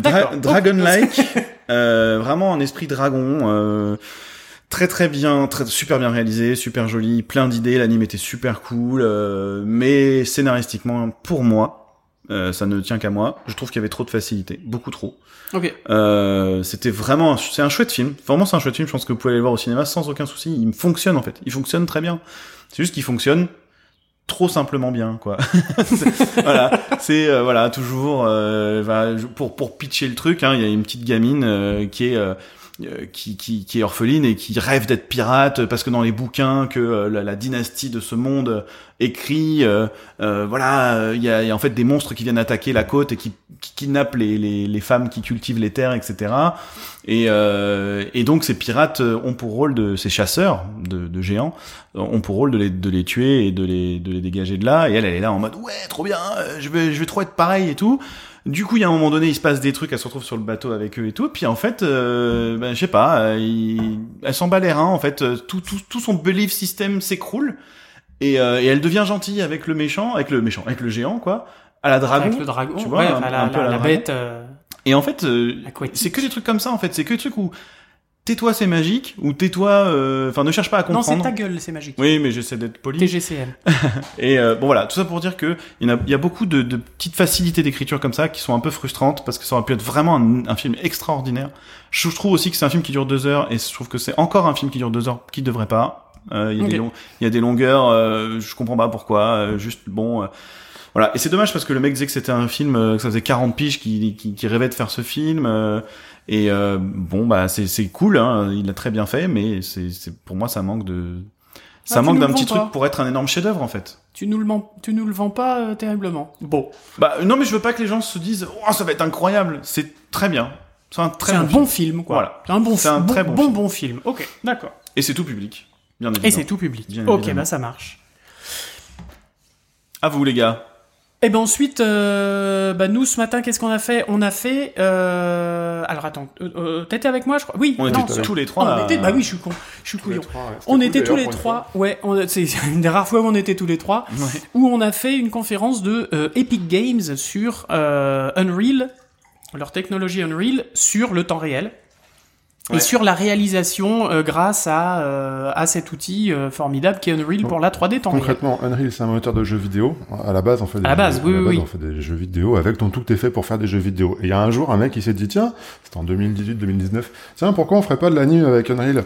S2: Dra-. Dragon-like, euh, vraiment un esprit dragon, euh, très très bien, très super bien réalisé, super joli, plein d'idées, l'anime était super cool, euh, mais scénaristiquement, pour moi, euh, ça ne tient qu'à moi. Je trouve qu'il y avait trop de facilité, beaucoup trop.
S1: Ok.
S2: Euh, c'était vraiment, c'est un chouette film. Vraiment, c'est un chouette film. Je pense que vous pouvez aller le voir au cinéma sans aucun souci. Il fonctionne en fait. Il fonctionne très bien. C'est juste qu'il fonctionne trop simplement bien, quoi. Voilà, c'est euh, voilà toujours euh, pour pour pitcher le truc. hein, Il y a une petite gamine euh, qui est qui, qui, qui est orpheline et qui rêve d'être pirate parce que dans les bouquins que la, la dynastie de ce monde écrit, euh, euh, voilà, euh, il y, a, y a en fait des monstres qui viennent attaquer la côte et qui, qui kidnappent les, les, les femmes qui cultivent les terres, etc. Et, et donc ces pirates ont pour rôle de ces chasseurs de, de géants ont pour rôle de les, de les tuer et de les, de les dégager de là. Et elle, elle est là en mode ouais, trop bien, je vais, je vais trop être pareil et tout. Du coup, il y a un moment donné, il se passe des trucs, elle se retrouve sur le bateau avec eux et tout. Puis en fait, euh, ben, je sais pas, elle s'en bat les reins. En fait, tout, tout, tout son belief system s'écroule et, euh, et elle devient gentille avec le méchant, avec le méchant, avec le géant quoi, à la dragon.
S1: Avec le dragon,
S2: tu vois,
S1: ouais,
S2: un-
S1: enfin, la,
S2: un peu
S1: la-
S2: à la
S1: bête. euh,
S2: Et en fait, euh, c'est que des trucs comme ça en fait. C'est que des trucs où tais-toi c'est magique ou tais-toi, euh, enfin ne cherche pas à
S1: Non,
S2: comprendre.
S1: c'est ta gueule, c'est magique.
S2: oui, mais j'essaie d'être poli.
S1: TGCM.
S2: Et euh, bon voilà, tout ça pour dire que il y, en a, il y a beaucoup de, de petites facilités d'écriture comme ça qui sont un peu frustrantes parce que ça aurait pu être vraiment un, un film extraordinaire. Je trouve aussi que c'est un film qui dure deux heures et je trouve que c'est encore un film qui dure deux heures qui devrait pas. Euh, Il y, a des long- il y a des longueurs, euh, je comprends pas pourquoi. euh, juste bon. voilà, et c'est dommage parce que le mec disait que c'était un film, que ça faisait 40 piges qui, qui, qui rêvait de faire ce film. et bon, bah c'est c'est cool, hein, il l'a très bien fait, mais c'est c'est- pour moi ça manque de ça
S1: Ah, tu
S2: manque d'un petit
S1: pas.
S2: truc pour être un énorme chef-d'œuvre en fait.
S1: Tu nous le, tu nous le vends pas euh, terriblement. Bon,
S2: Bah non, mais je veux pas que les gens se disent oh ça va être incroyable. C'est très bien. C'est un très
S1: c'est un
S2: bon,
S1: bon
S2: film.
S1: film, quoi.
S2: Voilà.
S1: C'est un bon,
S2: C'est un
S1: bon,
S2: très bon
S1: bon,
S2: film.
S1: bon film. Ok, d'accord.
S2: Et c'est tout public, bien.
S1: Et c'est tout public.
S2: Bien
S1: ok,
S2: évidemment.
S1: bah ça marche.
S2: À vous les gars.
S1: Et ben ensuite, euh, bah nous ce matin, qu'est-ce qu'on a fait? On a fait. Euh... Alors attends, euh, euh, t'étais avec moi, je crois? Oui.
S2: On
S1: non,
S2: était tous les trois.
S1: on
S2: là.
S1: était. Bah oui, je suis con, je suis
S3: tous les
S1: couillon.
S3: trois, ouais. C'était
S1: On
S3: cool,
S1: était tous les trois. Ouais, on- c'est une des rares fois où on était tous les trois.
S2: Ouais.
S1: où on a fait une conférence de euh, Epic Games sur euh, Unreal, leur technologie Unreal, sur le temps réel.
S2: Ouais.
S1: Et sur la réalisation euh, grâce à, euh, à cet outil euh, formidable qui est Unreal pour la 3D temps réel.
S3: Concrètement, Unreal, c'est un moteur de jeux vidéo. À la base, on fait des,
S1: À la base,
S3: jeux,
S1: oui,
S3: à la
S1: oui,
S3: base,
S1: oui.
S3: on fait des jeux vidéo avec dont tout est fait pour faire des jeux vidéo. Et il y a un jour, un mec, il s'est dit, tiens, c'était en 2018-2019, tiens, pourquoi on ferait pas de l'anime avec Unreal?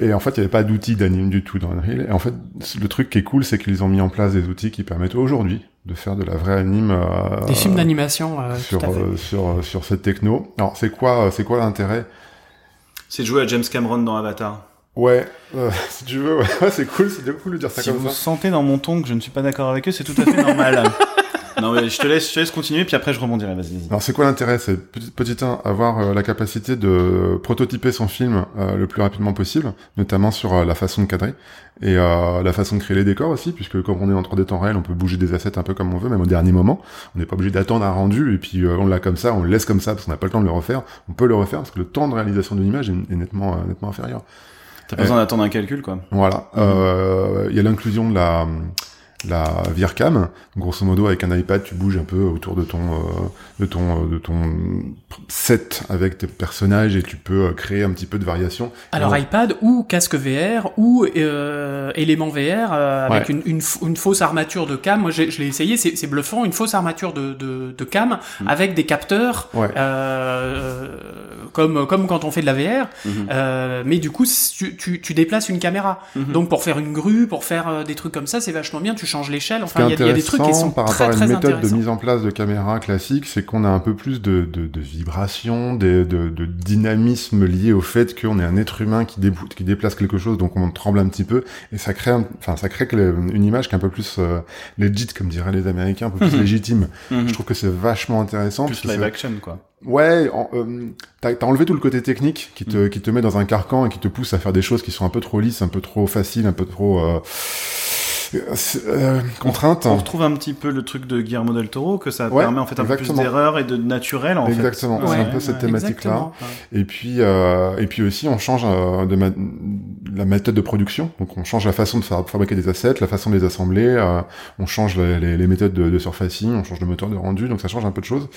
S3: Et en fait, il n'y avait pas d'outils d'anime du tout dans Unreal. Et en fait, le truc qui est cool, c'est qu'ils ont mis en place des outils qui permettent aujourd'hui de faire de la vraie anime. euh,
S1: Des films d'animation, euh,
S3: sur, euh, sur, euh, sur cette techno. Alors, c'est quoi, euh, c'est quoi l'intérêt
S2: C'est de jouer à James Cameron dans Avatar.
S3: Ouais, euh, si tu veux, ouais, c'est cool, c'est cool de dire ça
S2: si
S3: comme
S2: vous
S3: ça.
S2: sentez dans mon ton que je ne suis pas d'accord avec eux, c'est tout à fait normal. non, mais je te laisse, je te laisse continuer, puis après je rebondirai. Vas-y. vas-y.
S3: Alors c'est quoi l'intérêt C'est petit, petit un, avoir euh, la capacité de prototyper son film euh, le plus rapidement possible, notamment sur euh, la façon de cadrer et euh, la façon de créer les décors aussi, puisque comme on est en 3D temps réel, on peut bouger des assets un peu comme on veut, même au dernier moment. On n'est pas obligé d'attendre un rendu et puis euh, on l'a comme ça, on le laisse comme ça parce qu'on n'a pas le temps de le refaire. On peut le refaire parce que le temps de réalisation d'une image est, est nettement nettement inférieur.
S2: T'as pas besoin d'attendre un calcul, quoi.
S3: Voilà. Euh, Il y a l'inclusion de la la VirCam. Grosso modo, avec un iPad, tu bouges un peu autour de ton euh, de ton euh, de ton set avec tes personnages et tu peux euh, créer un petit peu de variation.
S1: Alors iPad ou casque VR ou euh, élément VR euh, avec
S3: Ouais.
S1: une, une, une fausse armature de cam. Moi, je l'ai essayé, c'est bluffant. Une fausse armature de, de, de cam avec des capteurs,
S3: Ouais.
S1: euh, comme comme quand on fait de la VR. Euh, mais du coup, tu, tu, tu déplaces une caméra. Donc pour faire une grue, pour faire des trucs comme ça, c'est vachement bien. Tu changes l'échelle. Enfin, y, il y a des trucs
S3: par
S1: très
S3: rapport à une méthode de mise en place de caméra classique, c'est qu'on a un peu plus de, de, de vibration, de, de, de dynamisme lié au fait qu'on est un être humain qui, qui déplace quelque chose, donc on tremble un petit peu, et ça crée, enfin ça crée une image qui est un peu plus euh, legit, comme diraient les Américains, un peu plus légitime.
S2: Mhm.
S3: Je trouve que c'est vachement intéressant.
S2: Plus live action, quoi.
S3: Ouais, euh, t'as t'as enlevé tout le côté technique qui te, qui te met dans un carcan et qui te pousse à faire des choses qui sont un peu trop lisses, un peu trop faciles, un peu trop euh, euh, contraintes.
S2: On retrouve un petit peu le truc de Guillermo del Toro, que ça
S3: Ouais,
S2: permet en fait un peu plus
S3: exactement.
S2: d'erreurs et de naturel, en
S3: Exactement,
S2: fait.
S3: c'est
S1: Ouais,
S3: un peu cette thématique-là.
S1: Exactement.
S3: Et puis, euh, et puis aussi, on change euh, de ma- la méthode de production. Donc, on change la façon de fabriquer des assets, la façon de les assembler. euh, on change les, les- les méthodes de, de surfacing, on change le moteur de rendu. Donc, ça change un peu de choses.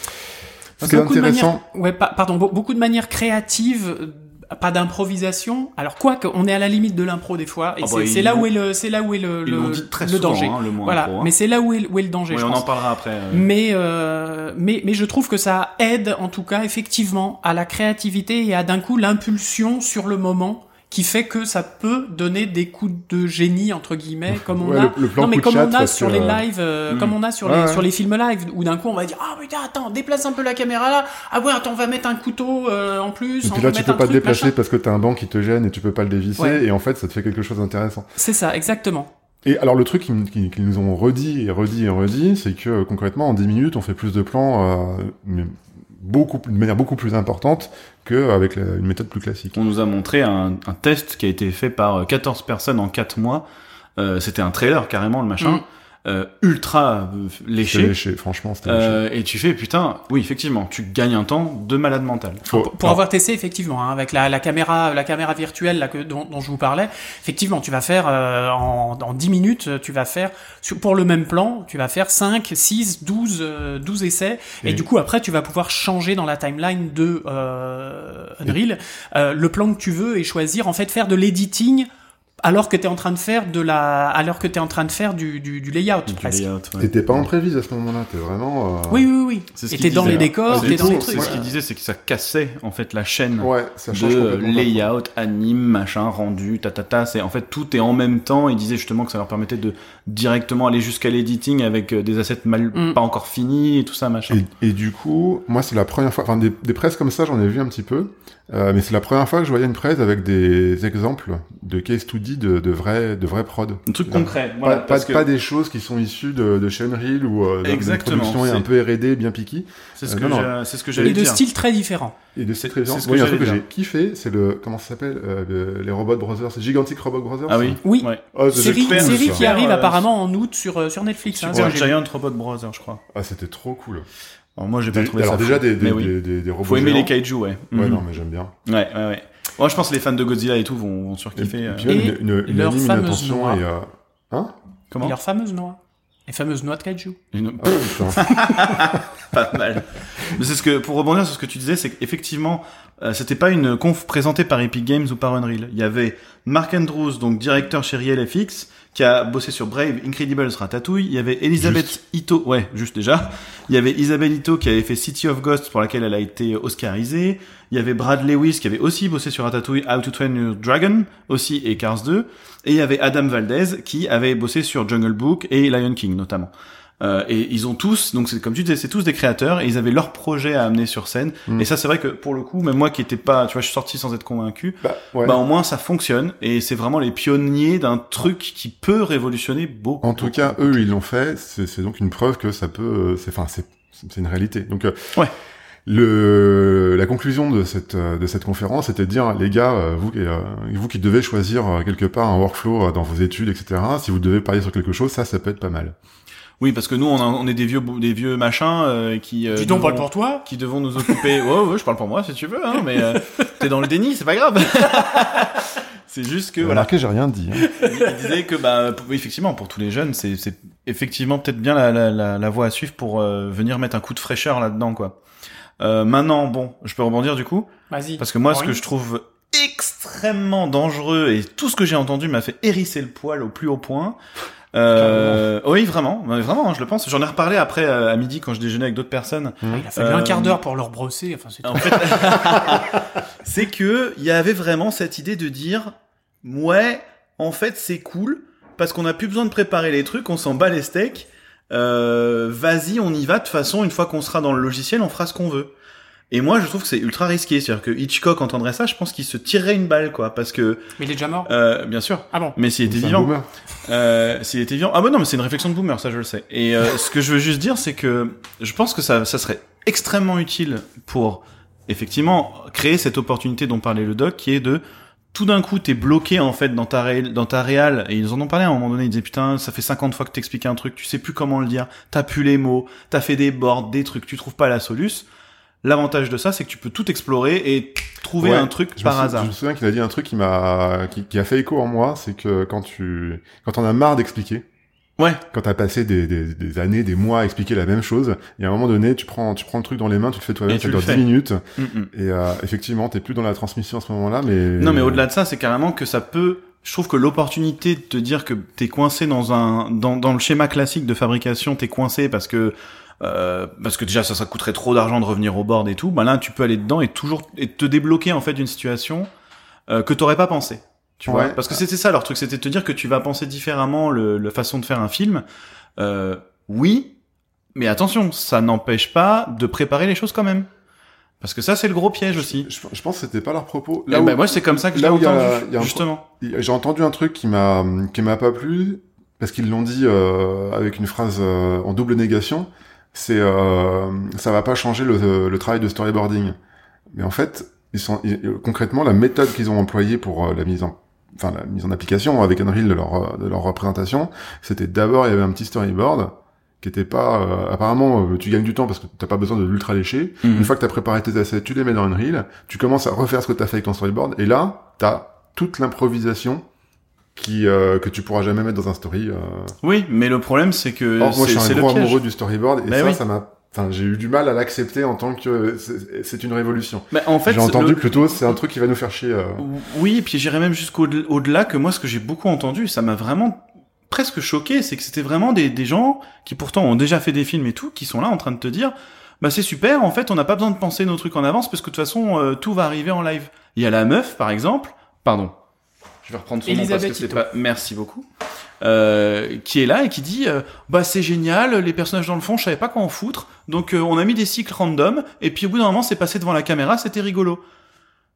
S3: Ce qui est
S1: beaucoup de
S3: intéressant,
S1: manières, ouais, pa- pardon, be- beaucoup de manières créatives, euh, pas d'improvisation. Alors quoi qu'on est à la limite de l'impro des fois, et
S2: Ah
S1: c'est
S2: bah,
S1: c'est là où est le, c'est là où est le, le,
S2: très
S1: le
S2: souvent,
S1: danger.
S2: hein, le
S1: voilà,
S2: impro, hein.
S1: mais c'est là où est, où est le danger.
S2: Oui,
S1: je
S2: on
S1: pense.
S2: en parlera après. euh.
S1: Mais, euh, mais, mais je trouve que ça aide, en tout cas, effectivement, à la créativité et à d'un coup l'impulsion sur le moment qui fait que ça peut donner des coups de génie entre guillemets comme on
S3: Ouais,
S1: a
S3: le- le plan
S1: non mais comme on a sur
S3: que,
S1: les lives euh,
S2: Mm.
S1: comme on a sur
S3: Ouais,
S1: les sur les films live où d'un coup on va dire ah putain attends déplace un peu la caméra là ah ouais attends on va mettre un couteau euh, en plus
S3: et puis là, tu peux pas te déplacer
S1: machin.
S3: parce que t'as un banc qui te gêne et tu peux pas le dévisser.
S1: Ouais.
S3: Et en fait, ça te fait quelque chose d'intéressant.
S1: c'est ça exactement
S3: Et alors le truc qu'ils qui, qu'ils nous ont redit et redit et redit, c'est que euh, concrètement en 10 minutes on fait plus de plans, euh, mais beaucoup de manière beaucoup plus importante qu'avec une méthode plus classique.
S2: On nous a montré un, un test qui a été fait par euh, 14 personnes en 4 mois. Euh, C'était un trailer carrément le machin,
S1: Mm.
S2: Euh, ultra euh, léché.
S3: léché, franchement, c'était léché.
S2: Euh, et tu fais putain, oui effectivement, tu gagnes un temps de malade mental.
S3: Faut-
S1: pour, pour avoir testé effectivement hein, avec la, la caméra la caméra virtuelle là, que, dont, dont je vous parlais effectivement tu vas faire euh, en, en 10 minutes tu vas faire sur- pour le même plan tu vas faire 5 6 12 euh, 12 essais et,
S3: Et-
S1: du coup après tu vas pouvoir changer dans la timeline de euh, Unreal euh, le plan que tu veux et choisir en fait faire de l'editing alors que tu es en train de faire de la alors que tu es en train de faire du, du, du layout
S2: Du
S1: presque
S2: layout, ouais.
S3: T'es pas en prévise à ce moment-là, t'es vraiment. euh,
S1: oui oui oui
S2: C'est ce
S1: t'es dans les
S2: hein.
S1: décors
S3: Ah,
S1: t'es dans les
S2: C'est
S1: trucs
S2: ce qu'il disait, c'est que ça cassait en fait la chaîne
S3: Ouais, ça change
S2: de layout, anime, machin, rendu, ta ta ta. C'est en fait tout est en même temps. Il disait justement que ça leur permettait de directement aller jusqu'à l'editing avec euh, des assets mal
S1: Mm.
S2: pas encore finis et tout ça machin.
S3: Et, et du coup, moi, c'est la première fois, enfin, des, des presses comme ça, j'en ai vu un petit peu, euh, mais c'est la première fois que je voyais une presse avec des exemples de case study de, de vrais, de vrais prod.
S2: Un truc concret. Voilà,
S3: pas, pas,
S2: parce que
S3: pas des choses qui sont issues de, de ou euh, d'une production un peu R&D, bien piquée.
S2: c'est ce
S3: euh,
S2: que
S3: non,
S2: j'ai- c'est ce que j'allais
S1: et de
S2: dire.
S1: styles très différents
S3: Et de
S2: c'est ce que
S3: oui, un truc que
S2: dire.
S3: j'ai kiffé, c'est le, comment ça s'appelle, euh, le- les Robot Brothers, c'est Gigantic Robot Brothers.
S2: Ah oui.
S1: Oui.
S2: Ouais.
S3: Oh, c'est
S1: série,
S3: super,
S1: série qui arrive
S2: Euh,
S1: apparemment en août sur, euh, sur Netflix. hein.
S2: Giant Robot Brothers, je crois.
S3: Ah, c'était trop cool.
S2: Alors moi j'ai pas trouvé
S3: Alors
S2: ça.
S3: déjà
S2: fou,
S3: des, des,
S2: oui.
S3: des, des, des robots
S2: Faut aimer
S3: géants.
S2: les kaiju, ouais.
S3: Ouais,
S2: Mhm.
S3: non, mais j'aime bien.
S2: Ouais, ouais, ouais. Moi, je pense que les fans de Godzilla et tout vont, vont
S3: Et,
S2: surkiffer.
S3: et
S2: euh.
S1: Et
S3: une, une, une
S1: leur
S3: anime,
S1: fameuse noix.
S3: et, euh, hein?
S1: Et
S2: Comment
S1: leurs fameuses noix. Les fameuses noix de kaiju.
S2: Une-
S3: putain.
S2: pas mal. Mais c'est ce que, pour rebondir sur ce que tu disais, c'est qu'effectivement, euh, c'était pas une conf présentée par Epic Games ou par Unreal. Il y avait Mark Andrews, donc directeur chez Real FX, qui a bossé sur Brave, Incredibles, Ratatouille. Il y avait Elisabeth Ito, ouais, juste déjà. Il y avait Isabelle Ito qui avait fait City of Ghosts pour laquelle elle a été oscarisée. Il y avait Brad Lewis qui avait aussi bossé sur Ratatouille, How to Train Your Dragon aussi et Cars 2. Et il y avait Adam Valdez qui avait bossé sur Jungle Book et Lion King notamment. Euh, et ils ont tous, donc c'est comme tu disais, c'est tous des créateurs et ils avaient leur projet à amener sur scène.
S3: Mm.
S2: Et ça, c'est vrai que pour le coup, même moi qui étais pas, tu vois, je suis sorti sans être convaincu.
S3: Bah, ouais.
S2: Bah au moins ça fonctionne et c'est vraiment les pionniers d'un truc qui peut révolutionner beaucoup.
S3: En tout
S2: beaucoup,
S3: cas,
S2: beaucoup.
S3: eux, ils l'ont fait. C'est donc une preuve que ça peut. euh, C'est enfin, c'est une réalité. Donc, euh,
S2: Ouais.
S3: Le la conclusion de cette euh, de cette conférence, c'était de dire les gars, euh, vous qui vous qui devez choisir quelque part un workflow dans vos études, etc. Si vous devez parier sur quelque chose, ça, ça peut être pas mal.
S2: Oui, parce que nous on, a- on est des vieux des vieux machins euh, qui euh,
S1: Dis donc, parle pour toi.
S2: qui devons nous occuper. ouais, ouais, je parle pour moi si tu veux, hein, mais euh, t'es dans le déni, c'est pas grave. c'est juste que voilà.
S3: Remarquez, j'ai rien dit. hein.
S2: Il disait que bah effectivement pour tous les jeunes c'est c'est effectivement peut-être bien la, la, la, la voie à suivre pour euh, venir mettre un coup de fraîcheur là-dedans quoi. Euh, maintenant bon je peux rebondir du coup?
S1: Vas-y.
S2: parce que moi ce que je trouve extrêmement dangereux et tout ce que j'ai entendu m'a fait hérisser le poil au plus haut point. Euh, oui vraiment vraiment hein, je le pense j'en ai reparlé après euh, à midi quand je déjeunais avec d'autres personnes
S1: Ah, il a fallu
S2: Euh,
S1: un quart d'heure pour leur brosser. Enfin, c'est
S2: en fait, c'est que il y avait vraiment cette idée de dire, ouais, en fait, c'est cool parce qu'on a plus besoin de préparer les trucs, on s'en bat les steaks. Euh, vas-y, on y va. De toute façon, une fois qu'on sera dans le logiciel, on fera ce qu'on veut. Et moi, je trouve que c'est ultra risqué. C'est-à-dire que Hitchcock entendrait ça, je pense qu'il se tirerait une balle, quoi, parce que,
S1: Mais il est déjà mort.
S2: euh, bien sûr.
S1: Ah bon.
S2: Mais s'il était vivant,
S3: boomer.
S2: euh, s'il était vivant. Ah bah non, mais c'est une réflexion de boomer, ça je le sais. Et euh, ce que je veux juste dire, c'est que je pense que ça, ça serait extrêmement utile pour effectivement créer cette opportunité dont parlait le doc, qui est de tout d'un coup t'es bloqué en fait dans ta ré, dans ta réal et ils en ont parlé à un moment donné ils disaient putain ça fait 50 fois que t'expliques un truc tu sais plus comment le dire t'as plus les mots t'as fait des boards des trucs tu trouves pas la soluce l'avantage de ça c'est que tu peux tout explorer et trouver
S3: Ouais,
S2: un truc par hasard
S3: Je me souviens qu'il a dit un truc qui m'a, qui, qui a fait écho en moi, c'est que quand tu, quand on a marre d'expliquer,
S2: ouais
S3: quand t'as passé des, des, des années, des mois à expliquer la même chose, et à un moment donné, tu prends, tu prends le truc dans les mains, tu le fais toi-même, ça
S2: tu le
S3: dure 10
S2: fais.
S3: minutes,
S2: Mm, mm.
S3: et euh, effectivement, t'es plus dans la transmission à ce moment-là, mais...
S2: Non, mais au-delà de ça, c'est carrément que ça peut. Je trouve que l'opportunité de te dire que t'es coincé dans un dans, dans le schéma classique de fabrication, t'es coincé parce que euh, parce que déjà ça ça coûterait trop d'argent de revenir au board et tout. Bah là, tu peux aller dedans et toujours et te débloquer en fait d'une situation euh, que t'aurais pas pensé. Tu vois? Parce que c'était ça leur truc, c'était de te dire que tu vas penser différemment le, la façon de faire un film. Euh, oui, mais attention, ça n'empêche pas de préparer les choses quand même. Parce que ça, c'est le gros piège aussi.
S3: Je, je pense que c'était pas leur propos.
S2: Là
S3: Là où,
S2: bah, moi, c'est comme ça que
S3: où il y a-
S2: entendu,
S3: y a
S2: justement.
S3: j'ai entendu un truc qui m'a, qui m'a pas plu, parce qu'ils l'ont dit euh, avec une phrase euh, en double négation, c'est euh, ça va pas changer le, le travail de storyboarding. Mais en fait, ils sont ils- concrètement la méthode qu'ils ont employée pour euh, la mise en enfin la mise en application avec Unreal de leur euh, de leur représentation, c'était d'abord il y avait un petit storyboard qui était pas euh, apparemment euh, tu gagnes du temps parce que t'as pas besoin de l'ultra lécher.
S2: Mhm.
S3: Une fois que t'as préparé tes assets, tu les mets dans Unreal, tu commences à refaire ce que t'as fait avec ton storyboard et là t'as toute l'improvisation qui euh, que tu pourras jamais mettre dans un story. Euh...
S2: Oui, mais le problème, c'est que
S3: Or, moi, je suis un gros amoureux du storyboard et
S2: Bah
S3: ça,
S2: oui.
S3: ça m'a. Enfin, j'ai eu du mal à l'accepter en tant que c'est une révolution.
S2: Mais en fait,
S3: j'ai entendu
S2: le-
S3: plutôt c'est un truc qui va nous faire chier. euh.
S2: Oui, et puis j'irais même jusqu'au-delà que moi, ce que j'ai beaucoup entendu, ça m'a vraiment presque choqué, c'est que c'était vraiment des, des gens qui pourtant ont déjà fait des films et tout, qui sont là en train de te dire, bah c'est super, en fait, on n'a pas besoin de penser nos trucs en avance parce que de toute façon, euh, tout va arriver en live. Il y a la meuf, par exemple, pardon, je vais reprendre son nom parce que c'est pas, merci beaucoup, euh, qui est là et qui dit, euh, bah c'est génial, les personnages dans le fond, je savais pas quoi en foutre, donc euh, on a mis des cycles random, et puis au bout d'un moment, c'est passé devant la caméra, c'était rigolo.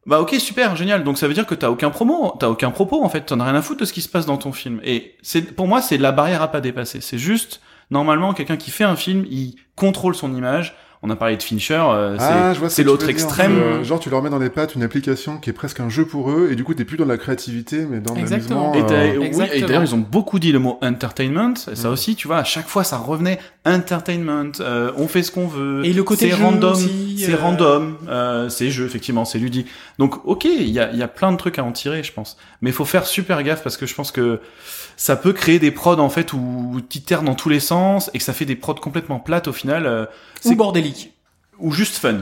S2: Bah ok super génial. Donc ça veut dire que t'as aucun promo t'as aucun propos en fait. T'en as rien à foutre de ce qui se passe dans ton film. Et c'est pour moi c'est la barrière à pas dépasser. C'est juste normalement quelqu'un qui fait un film il contrôle son image on a parlé de Fincher euh,
S3: Ah, je
S2: c'est l'autre extrême
S3: Euh, genre, tu leur mets dans les pattes une application qui est presque un jeu pour eux, et du coup, t'es plus dans la créativité, mais dans
S1: Exactement.
S3: l'amusement.
S2: et,
S3: euh,
S2: oui, et d'ailleurs ils ont beaucoup dit le mot entertainment et ça
S3: Mm.
S2: aussi tu vois à chaque fois ça revenait entertainment euh, on fait ce qu'on veut
S1: Et le côté
S2: c'est
S1: jeu
S2: random
S1: aussi,
S2: c'est
S1: euh,
S2: random euh, c'est jeu effectivement c'est ludique donc ok il y a, il y a plein de trucs à en tirer je pense mais il faut faire super gaffe parce que je pense que ça peut créer des prods en fait où tu terres dans tous les sens et que ça fait des prods complètement plates au final euh,
S1: Ou
S2: c'est
S1: bordélique.
S2: ou juste fun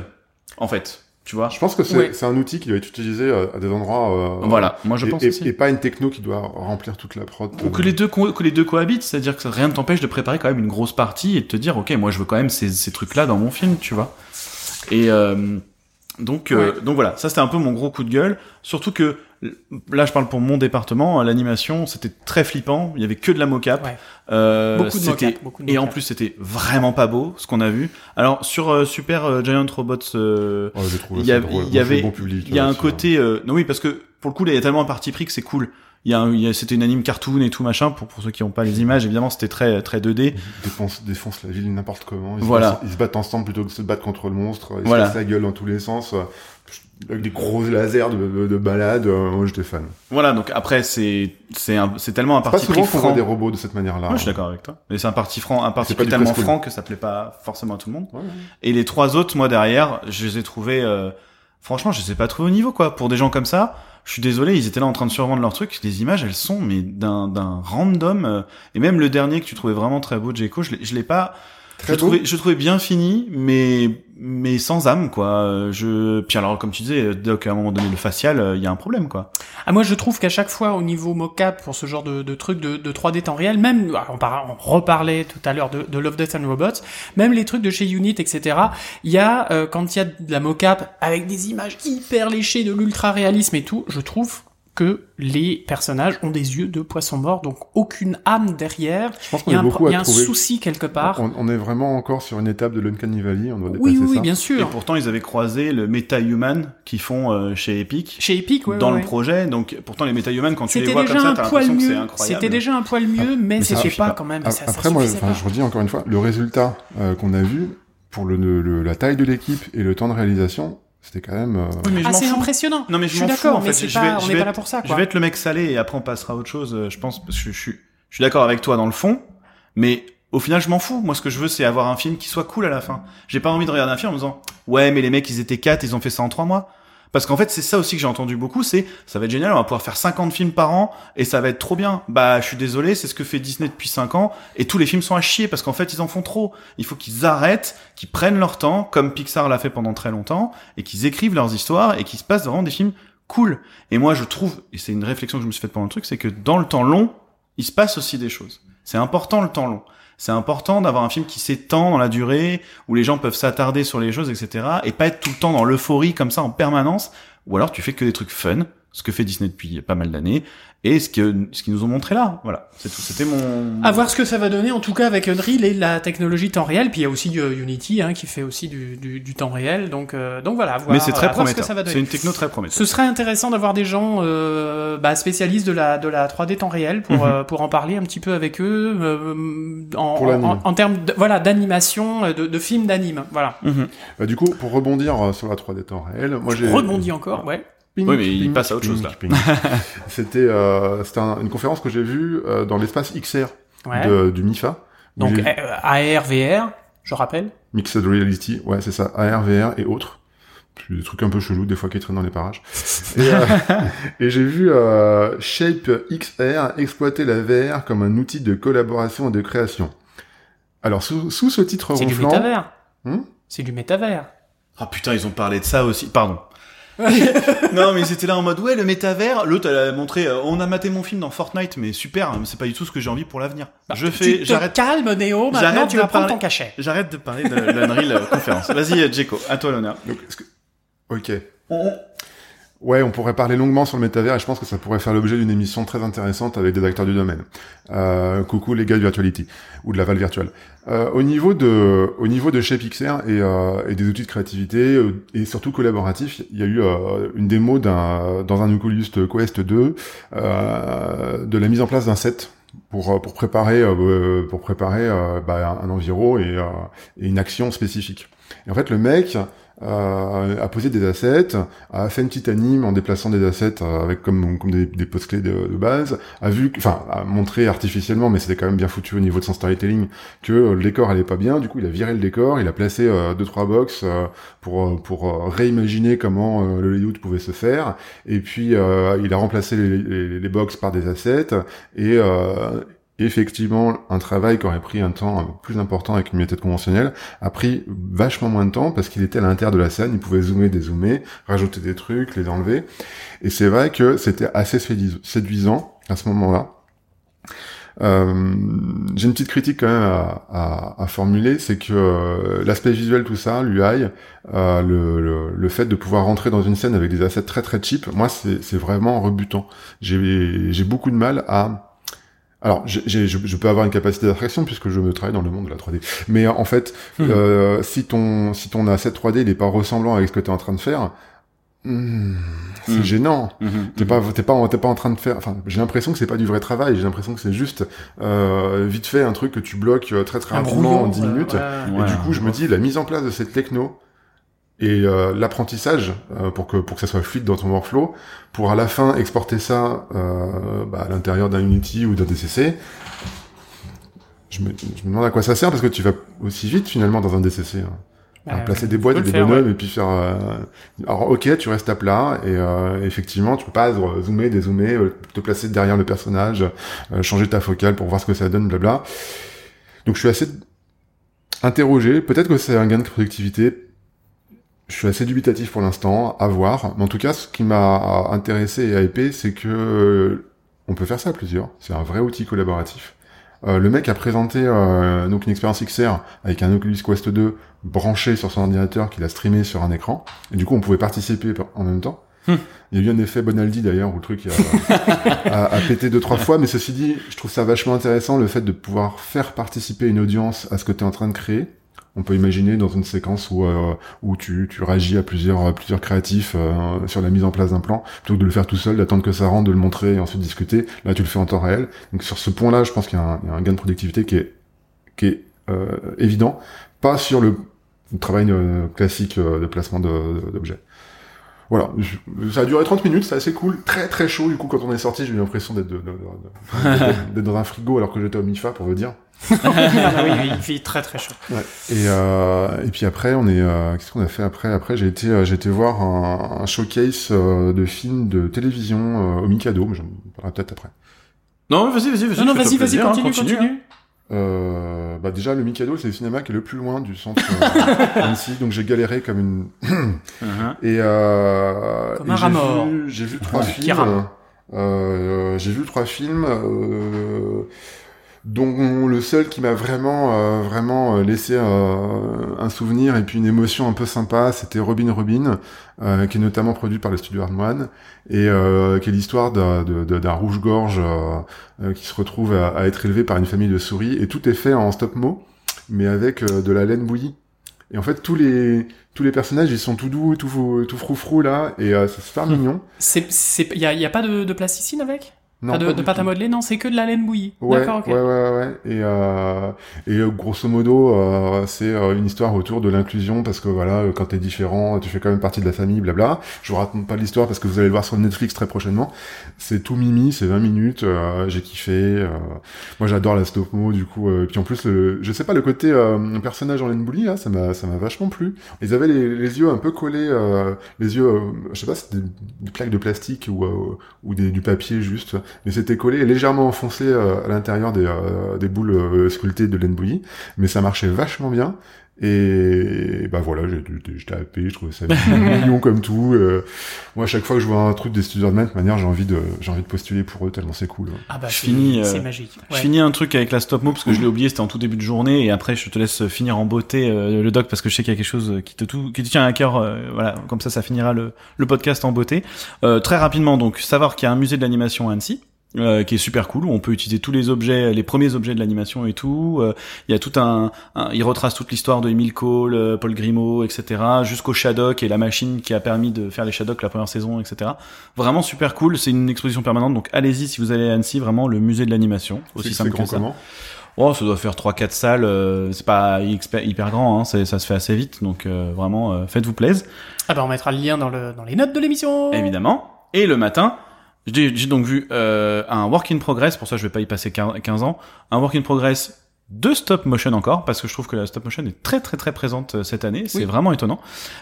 S2: en fait tu vois
S3: Je pense que c'est
S1: Ouais.
S3: un outil qui doit être utilisé à, à des endroits. euh,
S2: voilà moi je
S3: et,
S2: pense
S3: et-
S2: aussi
S3: et pas une techno qui doit remplir toute la prod.
S2: Ou que les deux co- que les deux cohabitent, c'est-à-dire que rien ne t'empêche de préparer quand même une grosse partie et de te dire ok moi je veux quand même ces, ces trucs-là dans mon film, tu vois. Et euh, donc euh, donc voilà, ça c'était un peu mon gros coup de gueule, surtout que là, je parle pour mon département. L'animation, c'était très flippant. Il y avait que de la mocap.
S1: Ouais.
S2: Euh,
S1: Beaucoup de
S2: c'était-
S1: mocap, beaucoup de
S2: Et en plus, c'était vraiment pas beau ce qu'on a vu. Alors sur euh, Super euh, Giant Robots, euh,
S3: Oh,
S2: il y a- avait-
S3: bon public,
S2: il y a un côté. euh, non, oui, parce que pour le coup, il y a tellement un parti pris que c'est cool. Il y a, un- il y a- c'était une anime cartoon et tout machin. Pour pour ceux qui n'ont pas les images, évidemment, c'était très très 2D.
S3: Ils défoncent, défoncent la ville n'importe comment. Ils,
S2: Voilà.
S3: se battent, ils se battent ensemble plutôt que de se battre contre le monstre. Ils
S2: Voilà.
S3: se cassent la gueule dans tous les sens. Avec des gros lasers de, de, de balade. euh, Moi, j'étais fan.
S2: Voilà. Donc après, c'est c'est un- c'est tellement un
S3: Pas
S2: parti
S3: souvent qu'on voit des robots de cette manière-là.
S2: Moi, je suis d'accord avec toi. Mais c'est un parti franc, un parti
S3: pas
S2: tellement franc que ça plaît pas forcément à tout le monde.
S3: Ouais, ouais.
S2: Et les trois autres, moi derrière, je les ai trouvés. euh, franchement, je les ai pas trouvés au niveau quoi. Pour des gens comme ça, je suis désolé, ils étaient là en train de survendre leur truc. Les images, elles sont mais d'un d'un random. euh, et même le dernier que tu trouvais vraiment très beau, Jeko, je l'ai- je l'ai pas.
S3: Très
S2: je
S3: beau.
S2: trouvais, je trouvais bien fini, mais mais sans âme quoi. Euh, Je puis alors comme tu disais, Doc à un moment donné le facial, euh, il y a un problème quoi.
S1: Ah, moi, je trouve qu'à chaque fois, au niveau mocap, pour ce genre de, de truc de, de 3D temps réel, même, ah, on, par- on reparlait tout à l'heure de, de Love, Death and Robots, même les trucs de chez Unit, etc., il y a, euh, quand il y a de la mocap avec des images hyper léchées, de l'ultra-réalisme et tout, je trouve que les personnages ont des yeux de poisson mort, donc aucune âme derrière.
S3: Je pense
S1: Il
S3: qu'on
S1: y a
S3: a
S1: un, il y a un souci quelque part.
S3: On, on est vraiment encore sur une étape de l'Uncanny Valley. On doit dépasser
S1: oui, oui, oui,
S3: ça.
S1: bien
S2: Et
S1: sûr.
S2: pourtant, ils avaient croisé le Meta Human qu'ils font euh, chez Epic.
S1: Chez Epic, ouais,
S2: dans
S1: ouais,
S2: le
S1: ouais.
S2: projet, donc pourtant les Meta Human quand tu les
S1: C'était
S2: vois
S1: déjà
S2: comme ça,
S1: un
S2: t'as
S1: poil
S2: l'impression que c'est
S1: mieux.
S2: incroyable.
S1: C'était déjà un poil mieux, mais
S2: mais
S1: c'était pas
S2: pas.
S1: quand même.
S3: A-
S1: Ça, ça
S3: Après, moi, enfin,
S1: pas.
S3: je redis encore une fois, le résultat euh, qu'on a vu pour le, le- la taille de l'équipe et le temps de réalisation, c'était quand même. euh,
S2: Oui, mais je
S1: Ah, c'est impressionnant.
S2: Non mais
S1: Je
S2: je,
S1: suis d'accord,
S2: en
S1: mais
S2: fait.
S1: c'est
S2: Je
S1: pas-
S2: vais,
S1: on
S2: je
S1: n'est
S2: vais
S1: pas
S2: être-
S1: là pour ça,
S2: Je vais être le mec salé et après on passera à autre chose. euh, Je pense parce que je suis, je suis d'accord avec toi dans le fond, mais au final je m'en fous. Moi ce que je veux c'est avoir un film qui soit cool à la fin. J'ai pas envie de regarder un film en me disant ouais mais les mecs ils étaient quatre, ils ont fait ça en trois mois. Parce qu'en fait, c'est ça aussi que j'ai entendu beaucoup, c'est ça va être génial, on va pouvoir faire 50 films par an et ça va être trop bien. Bah, je suis désolé, c'est ce que fait Disney depuis 5 ans et tous les films sont à chier parce qu'en fait, ils en font trop. Il faut qu'ils arrêtent, qu'ils prennent leur temps comme Pixar l'a fait pendant très longtemps et qu'ils écrivent leurs histoires et qu'ils se passent vraiment des films cool. Et moi, je trouve et c'est une réflexion que je me suis faite pendant le truc, c'est que dans le temps long, il se passe aussi des choses. C'est important le temps long. C'est important d'avoir un film qui s'étend dans la durée, où les gens peuvent s'attarder sur les choses, etc. Et pas être tout le temps dans l'euphorie comme ça en permanence. Ou alors tu fais que des trucs fun, ce que fait Disney depuis pas mal d'années, et ce que ce qu'ils nous ont montré là. Voilà, c'est tout. C'était mon.
S1: À voir ce que ça va donner, en tout cas avec Unreal et la technologie temps réel. Puis il y a aussi euh, Unity hein, qui fait aussi du, du, du temps réel. Donc, euh, donc voilà, à voir,
S2: Mais c'est très
S1: ce
S2: prometteur.
S1: ça va donner.
S2: C'est une techno très prometteuse.
S1: Ce serait intéressant d'avoir des gens euh, bah, spécialistes de la de la 3D temps réel pour euh, pour en parler un petit peu avec eux euh, en,
S3: Pour
S1: en, en termes de, voilà d'animation de, de films d'anime. Voilà.
S2: Mhm.
S3: bah, du coup, pour rebondir sur la 3D temps réel, moi j'ai
S1: Rebondis encore, ouais.
S3: Pink,
S2: Oui, mais il passe à autre chose, là.
S3: C'était euh, c'était un- une conférence que j'ai vue euh, dans l'espace XR
S1: ouais.
S3: de, du MIFA.
S1: Donc
S3: j'ai-
S1: euh, AR, VR, je rappelle.
S3: Mixed Reality, ouais, c'est ça, AR, VR et autres. Des trucs un peu chelous, des fois qui traînent dans les parages. Et, euh, et j'ai vu euh, Shape XR exploiter la VR comme un outil de collaboration et de création. Alors, sous, sous ce titre
S1: C'est du
S3: ronflant...
S1: métavers.
S3: Hmm
S1: c'est du métavers.
S2: Ah putain, ils ont parlé de ça aussi. Pardon. non mais c'était là en mode ouais le métavers l'autre elle a montré euh, on a maté mon film dans Fortnite mais super hein, mais c'est pas du tout ce que j'ai envie pour l'avenir je
S1: tu
S2: fais
S1: te
S2: j'arrête
S1: calmes, Néo. Maintenant,
S2: J'arrête
S1: tu
S2: de
S1: vas prendre
S2: parler.
S1: ton cachet.
S2: j'arrête de parler de l'Unreal euh, conférence vas-y euh, Jeko à toi l'honneur
S3: Ok. Ouais, on pourrait parler longuement sur le métavers et je pense que ça pourrait faire l'objet d'une émission très intéressante avec des acteurs du domaine. Euh, coucou les gars de Virtuality ou de la Val Virtual. Euh, au niveau de, au niveau de chez Pixar et, euh, et des outils de créativité euh, et surtout collaboratifs, il y a eu euh, une démo d'un, dans un Oculus Quest 2 euh, de la mise en place d'un set pour pour préparer pour préparer bah, un, un environ et, et une action spécifique. Et en fait, le mec a posé des assets, a fait une petite anime en déplaçant des assets euh, avec comme des, des post clés de, base, a vu, enfin, a montré artificiellement, mais c'était quand même bien foutu au niveau de son storytelling que le décor allait pas bien. Du coup, il a viré le décor, il a placé euh, deux trois box euh, pour euh, réimaginer comment le layout pouvait se faire. Et puis, il a remplacé les, les, les box par des assets et effectivement, un travail qui aurait pris un temps plus important avec une méthode conventionnelle a pris vachement moins de temps parce qu'il était à l'intérieur de la scène, il pouvait zoomer, dézoomer, rajouter des trucs, les enlever. Et c'est vrai que c'était assez séduis- séduisant à ce moment-là. Euh, J'ai une petite critique quand même à, à, formuler, c'est que euh, l'aspect visuel, tout ça, l'UI, euh, le, le, le, fait de pouvoir rentrer dans une scène avec des assets très très cheap, moi c'est vraiment rebutant. J'ai beaucoup de mal à alors, je, je, peux avoir une capacité d'attraction puisque je me travaille dans le monde de la 3D. Mais en fait, hmm. euh, si ton si ton asset 3D il est pas ressemblant avec ce que tu es en train de faire, hmm, c'est hmm. gênant. T'es pas t'es pas t'es pas en train de faire. Enfin, j'ai l'impression que c'est pas du vrai travail. J'ai l'impression que c'est juste euh, vite fait un truc que tu bloques euh, très très rapidement en 10 minutes. Et du coup, je me dis la mise en place de cette techno et euh, l'apprentissage euh, pour que pour que ça soit fluide dans ton workflow pour à la fin exporter ça euh, bah, à l'intérieur d'un Unity ou d'un DCC je me, je me, demande à quoi ça sert parce que tu vas aussi vite finalement dans un DCC hein. Bah, placer des boîtes et des bonhommes et puis faire alors ok tu restes à plat et effectivement tu peux pas zoomer dézoomer te placer derrière le personnage changer ta focale pour voir ce que ça donne blabla. Donc je suis assez interrogé. Peut-être que c'est un gain de productivité je suis assez dubitatif pour l'instant, à voir. Mais en tout cas, ce qui m'a intéressé et hypé, c'est que euh, on peut faire ça à plusieurs. C'est un vrai outil collaboratif. Euh, le mec a présenté euh, donc une expérience XR avec un Oculus Quest 2 branché sur son ordinateur qu'il a streamé sur un écran. Et du coup, on pouvait participer en même temps. Hmm. Il y a eu un effet Bonaldi d'ailleurs où le truc a, a, pété deux trois fois, mais ceci dit, je trouve ça vachement intéressant le fait de pouvoir faire participer une audience à ce que tu es en train de créer on peut imaginer dans une séquence où euh, où tu, tu réagis à plusieurs plusieurs créatifs euh, sur la mise en place d'un plan plutôt que de le faire tout seul, d'attendre que ça rentre, de le montrer et ensuite discuter. Là, tu le fais en temps réel. Donc sur ce point-là, je pense qu'il y, a un gain de productivité qui est qui est euh, évident, pas sur le travail classique de placement d'objets. Voilà, ça a duré 30 minutes, c'est assez cool, très très chaud. Du coup, quand on est sorti, j'ai eu l'impression d'être dans un frigo alors que j'étais au MIFA, pour vous dire.
S1: Ah oui, il fait très très chaud.
S3: Ouais. Et, euh, et puis après, on est, euh, qu'est-ce qu'on a fait après? Après, j'ai été, euh, j'ai été voir un, un showcase euh, de films de télévision au Mikado, mais j'en parlerai peut-être après.
S2: Non, vas-y, vas-y, vas-y.
S1: Non, non, vas-y, vas-y, continue, continue. continue.
S3: Euh, bah déjà le Mikado c'est le cinéma qui est le plus loin du centre euh, donc j'ai galéré comme une uh-huh. et euh,
S1: comme un
S3: j'ai vu, vu trois films euh, j'ai vu trois films euh, dont le seul qui m'a vraiment euh, vraiment euh, laissé euh, un souvenir et puis une émotion un peu sympa, c'était Robin Robin, qui est notamment produit par le studio Hardman et qui est l'histoire d'un rouge-gorge qui se retrouve à, être élevé par une famille de souris et tout est fait en stop-mo, mais avec de la laine bouillie. Et en fait, tous les tous les personnages, ils sont tout doux, tout tout froufrou là, et c'est super mignon.
S1: C'est c'est y a, y a pas de, de plasticine avec non, de, de pâte à modeler, non, c'est que de la laine bouillie.
S3: Ouais, D'accord, ok. Ouais, ouais, ouais. Et, euh, et euh, grosso modo, euh, c'est euh, une histoire autour de l'inclusion parce que voilà, quand t'es différent, tu fais quand même partie de la famille, blabla. Je vous raconte pas l'histoire parce que vous allez le voir sur Netflix très prochainement. C'est tout mimi, c'est 20 minutes. j'ai kiffé. moi, j'adore la stop mo du coup. puis en plus, le, je sais pas, le côté personnage en laine bouillie là, ça m'a, ça m'a vachement plu. Ils avaient les, les yeux un peu collés, les yeux, je sais pas, c'était des, plaques de plastique ou ou des, du papier juste mais c'était collé et légèrement enfoncé euh, à l'intérieur des, euh, boules euh, sculptées de laine bouillie, mais ça marchait vachement bien. Et bah voilà, j'étais happé, je trouvais ça mignon comme tout. moi, à chaque fois que je vois un truc des studios de manière, j'ai envie de, j'ai envie de postuler pour eux tellement c'est cool.
S1: Ah bah, je finis, c'est magique.
S2: Je finis un truc avec la stop mo parce que je l'ai oublié, c'était en tout début de journée, et après je te laisse finir en beauté le doc parce que je sais qu'il y a quelque chose qui te tout, qui te tient à cœur. voilà, comme ça, ça finira le, le podcast en beauté. très rapidement, donc savoir qu'il y a un musée de l'animation à Annecy. Euh, qui est super cool où on peut utiliser tous les objets, les premiers objets de l'animation et tout. Euh, il y a tout un, il retrace toute l'histoire de Emile Cole, euh, Paul Grimaud, etc. Jusqu'au Shadok et la machine qui a permis de faire les Shadok la première saison, etc. Vraiment super cool. C'est une exposition permanente, donc allez-y si vous allez à Annecy, vraiment le musée de l'animation, aussi simple que ça. Oh, ça doit faire 3-4 salles. c'est pas hyper grand, hein, ça se fait assez vite, donc vraiment faites-vous plaisir.
S1: Ah ben on mettra le lien dans, le, dans les notes de l'émission.
S2: Évidemment. Et le matin, j'ai donc vu euh, un work in progress, pour ça je vais pas y passer 15 ans, un work in progress de stop motion encore parce que je trouve que la stop motion est très très très présente euh, cette année. C'est vraiment étonnant.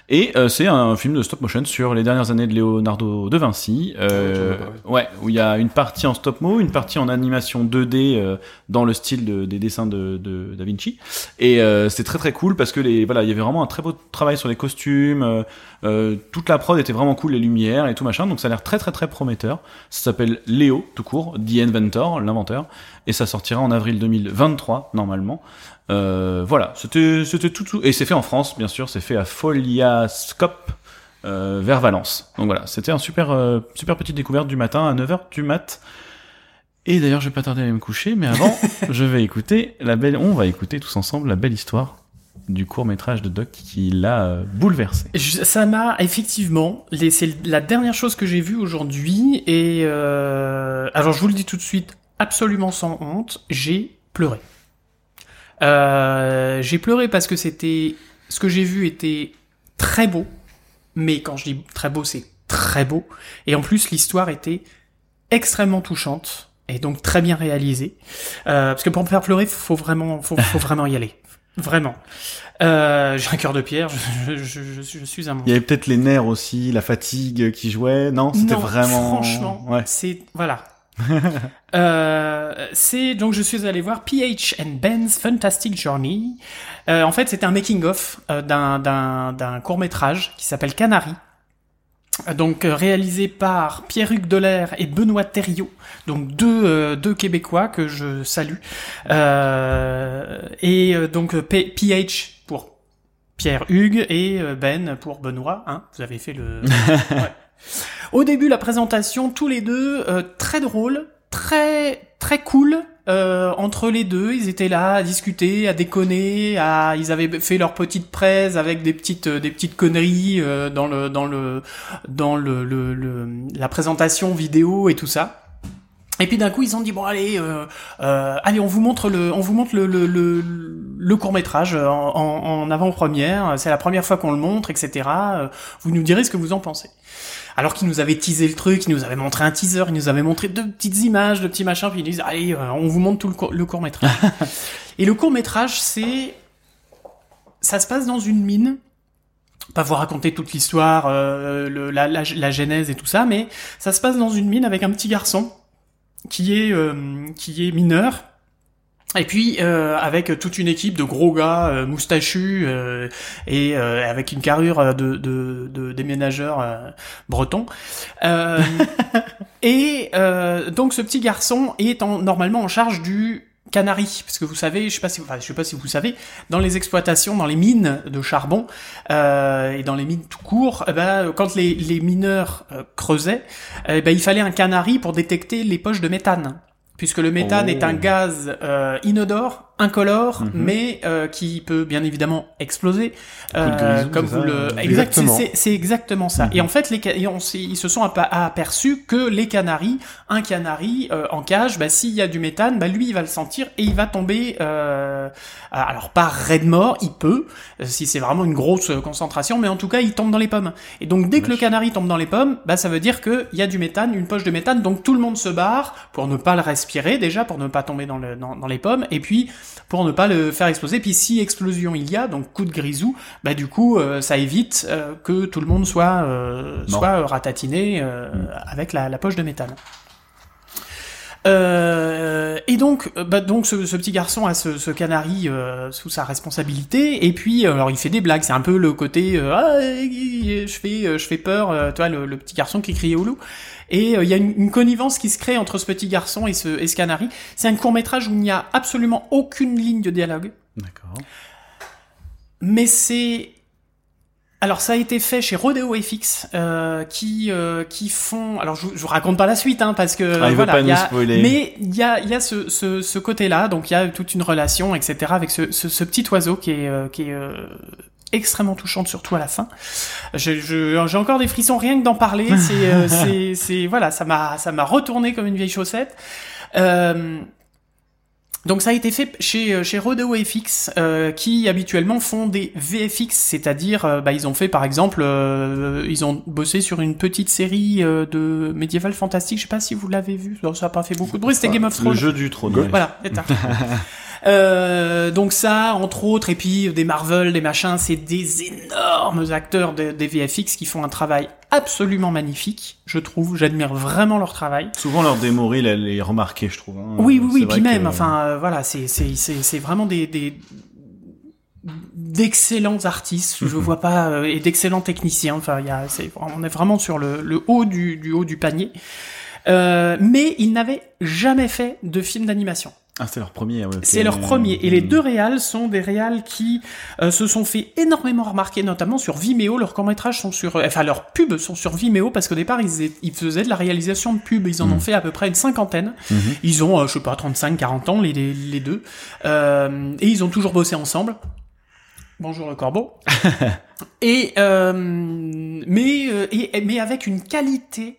S2: Et euh, c'est un film de stop motion sur les dernières années de Leonardo de Vinci euh, ouais où il y a une partie en stop mo une partie en animation 2D euh, dans le style de, des dessins de, de, Da Vinci. Et c'est très très cool parce que les voilà il y avait vraiment un très beau travail sur les costumes toute la prod était vraiment cool les lumières et tout machin. Donc ça a l'air très très très prometteur. Ça s'appelle Léo tout court The Inventor l'inventeur et ça sortira en avril 2023 normalement. Euh, voilà, c'était tout, tout et c'est fait en France bien sûr, c'est fait à Foliascope euh, vers Valence. Donc voilà, c'était un super euh, super petite découverte du matin à 9h du mat. Et d'ailleurs, je vais pas tarder à aller me coucher, mais avant, je vais écouter la belle on va écouter tous ensemble la belle histoire du court métrage de Doc qui l'a euh, bouleversé.
S1: Ça m'a effectivement, c'est la dernière chose que j'ai vue aujourd'hui et euh, alors je vous le dis tout de suite, absolument sans honte, j'ai pleuré. Euh, j'ai pleuré parce que c'était ce que j'ai vu était très beau, mais quand je dis très beau, c'est très beau et en plus l'histoire était extrêmement touchante et donc très bien réalisée. Euh, parce que pour me faire pleurer, faut vraiment, faut, faut vraiment y aller, vraiment. Euh, j'ai un cœur de pierre, je, je, je, je- je suis un monstre.
S2: Il y avait peut-être les nerfs aussi, la fatigue qui jouait. Non, c'était vraiment.
S1: Franchement,
S2: Ouais.
S1: c'est voilà. euh, c'est donc je suis allé voir PH and Ben's Fantastic Journey. Euh, en fait, c'était un making of euh, d'un court métrage qui s'appelle Canary. Euh, Donc euh, réalisé par Pierre-Hugues Delair et Benoît Thériault, donc deux euh, deux Québécois que je salue. Euh, et donc P- PH pour Pierre Hugues et Ben pour Benoît. Hein, vous avez fait le. Ouais. Au début, la présentation, tous les deux, euh, très drôle, très très cool. euh, entre les deux, ils étaient là à discuter, à déconner, à ils avaient fait leur petite presse avec des petites euh, des petites conneries euh, dans le dans le dans le, le, le- la présentation vidéo et tout ça. Et puis d'un coup, ils ont dit bon allez, euh, euh, allez, on vous montre le, on vous montre le le, le, le court métrage en, en, avant-première. C'est la première fois qu'on le montre, etc. Euh, Vous nous direz ce que vous en pensez. Alors qu'ils nous avaient teasé le truc, ils nous avaient montré un teaser, ils nous avaient montré deux petites images, deux petits machins, puis ils nous disent allez, euh, on vous montre tout le, court- le court métrage. Et le court métrage, c'est, ça se passe dans une mine pas vous raconter toute l'histoire, euh, le- la, la, la genèse et tout ça, mais ça se passe dans une mine avec un petit garçon qui est euh, qui est mineur. Et puis euh, avec toute une équipe de gros gars euh, moustachus euh, et euh, avec une carrure euh, de, de, de déménageurs euh, bretons. Euh, et euh, donc ce petit garçon est en, normalement en charge du canari, parce que vous savez, je sais pas si, enfin, je sais pas si vous savez, dans les exploitations, dans les mines de charbon euh, et dans les mines tout court, eh ben, quand les, les mineurs euh, creusaient, eh ben, il fallait un canari pour détecter les poches de méthane, puisque le méthane
S2: Oh.
S1: est un gaz euh, inodore, incolore,
S2: Mhm.
S1: mais euh, qui peut bien évidemment exploser, euh,
S2: grisou,
S1: comme vous
S2: ça
S1: le,
S2: Euh,
S1: exact, c'est-
S3: exactement.
S1: c'est c'est exactement ça.
S2: Mhm.
S1: Et en fait, les, et on ils se sont ape- aperçus que les canaris, un canari euh, en cage, bah, s'il y a du méthane, bah, lui, il va le sentir et il va tomber. Euh, alors pas raide mort, il peut, euh, si c'est vraiment une grosse euh, concentration, mais en tout cas, il tombe dans les pommes. Et donc, dès que le canari tombe dans les pommes, bah, ça veut dire qu'il y a du méthane, une poche de méthane, donc tout le monde se barre pour ne pas le respirer déjà, pour ne pas tomber dans, le, dans, dans les pommes, et puis pour ne pas le faire exploser. Puis si explosion il y a, donc coup de grisou, bah du coup euh, ça évite euh, que tout le monde soit euh, soit ratatiné euh, avec la, la poche de. Euh, et donc, bah, donc ce, ce petit garçon a ce, ce canari euh, sous sa responsabilité, et puis alors il fait des blagues. C'est un peu le côté euh, ah, je fais je fais peur, toi le, le petit garçon qui criait au loup. Et euh, il y a une, une connivence qui se crée entre ce petit garçon et ce, et ce canari. C'est un court métrage où il n'y a absolument aucune ligne de dialogue,
S2: D'accord.
S1: mais c'est alors ça a été fait chez Rodeo FX euh, qui euh, qui font alors je, vous- je vous raconte pas la suite hein, parce que
S2: Ah,
S1: voilà y
S2: nous
S1: a
S2: spoiler.
S1: mais il y a il y a ce ce, ce côté là donc il y a toute une relation etc avec ce ce, ce petit oiseau qui est euh, qui est euh, extrêmement touchante surtout à la fin. J'ai encore des frissons rien que d'en parler. C'est euh, c'est voilà ça m'a ça m'a retourné comme une vieille chaussette. Euh, donc ça a été fait chez euh, chez Rodeo FX euh, qui habituellement font des VFX, c'est-à-dire euh, bah, ils ont fait par exemple euh, ils ont bossé sur une petite série de médiéval fantastique, je sais pas si vous l'avez vu, Non, ça a pas fait beaucoup de bruit, c'était Game of
S2: Le
S1: Thrones.
S2: jeu du trône.
S1: Voilà. Euh, donc ça, entre autres, et puis des Marvel, des machins, c'est des énormes acteurs de- des VFX qui font un travail absolument magnifique, je trouve. J'admire vraiment leur travail.
S2: Souvent leur démo reel, elle est remarquée, je trouve. hein.
S1: Oui, oui, oui, puis même,
S2: que-
S1: enfin, euh, voilà, c'est c'est c'est vraiment des des d'excellents artistes. Je
S2: Mhm.
S1: vois pas euh, et d'excellents techniciens. Enfin, il y a, c'est, on est vraiment sur le, le haut du, du haut du panier. Euh, mais ils n'avaient jamais fait de film d'animation.
S2: Ah, c'est leur premier. ouais.
S1: C'est leur premier. Et les
S2: Hmm.
S1: deux réals sont des réals qui euh, se sont fait énormément remarquer, notamment sur Vimeo. Leurs courts-métrages sont sur... euh, Enfin, leurs pubs sont sur Vimeo, parce qu'au départ, ils, ils faisaient de la réalisation de pubs. Ils en
S2: Mm.
S1: ont fait à peu près une cinquantaine.
S2: Mhm.
S1: Ils ont, euh, je sais pas, 35, 40 ans, les, les, les deux. Euh, et ils ont toujours bossé ensemble. Bonjour le corbeau. et, euh, mais, et, mais avec une qualité,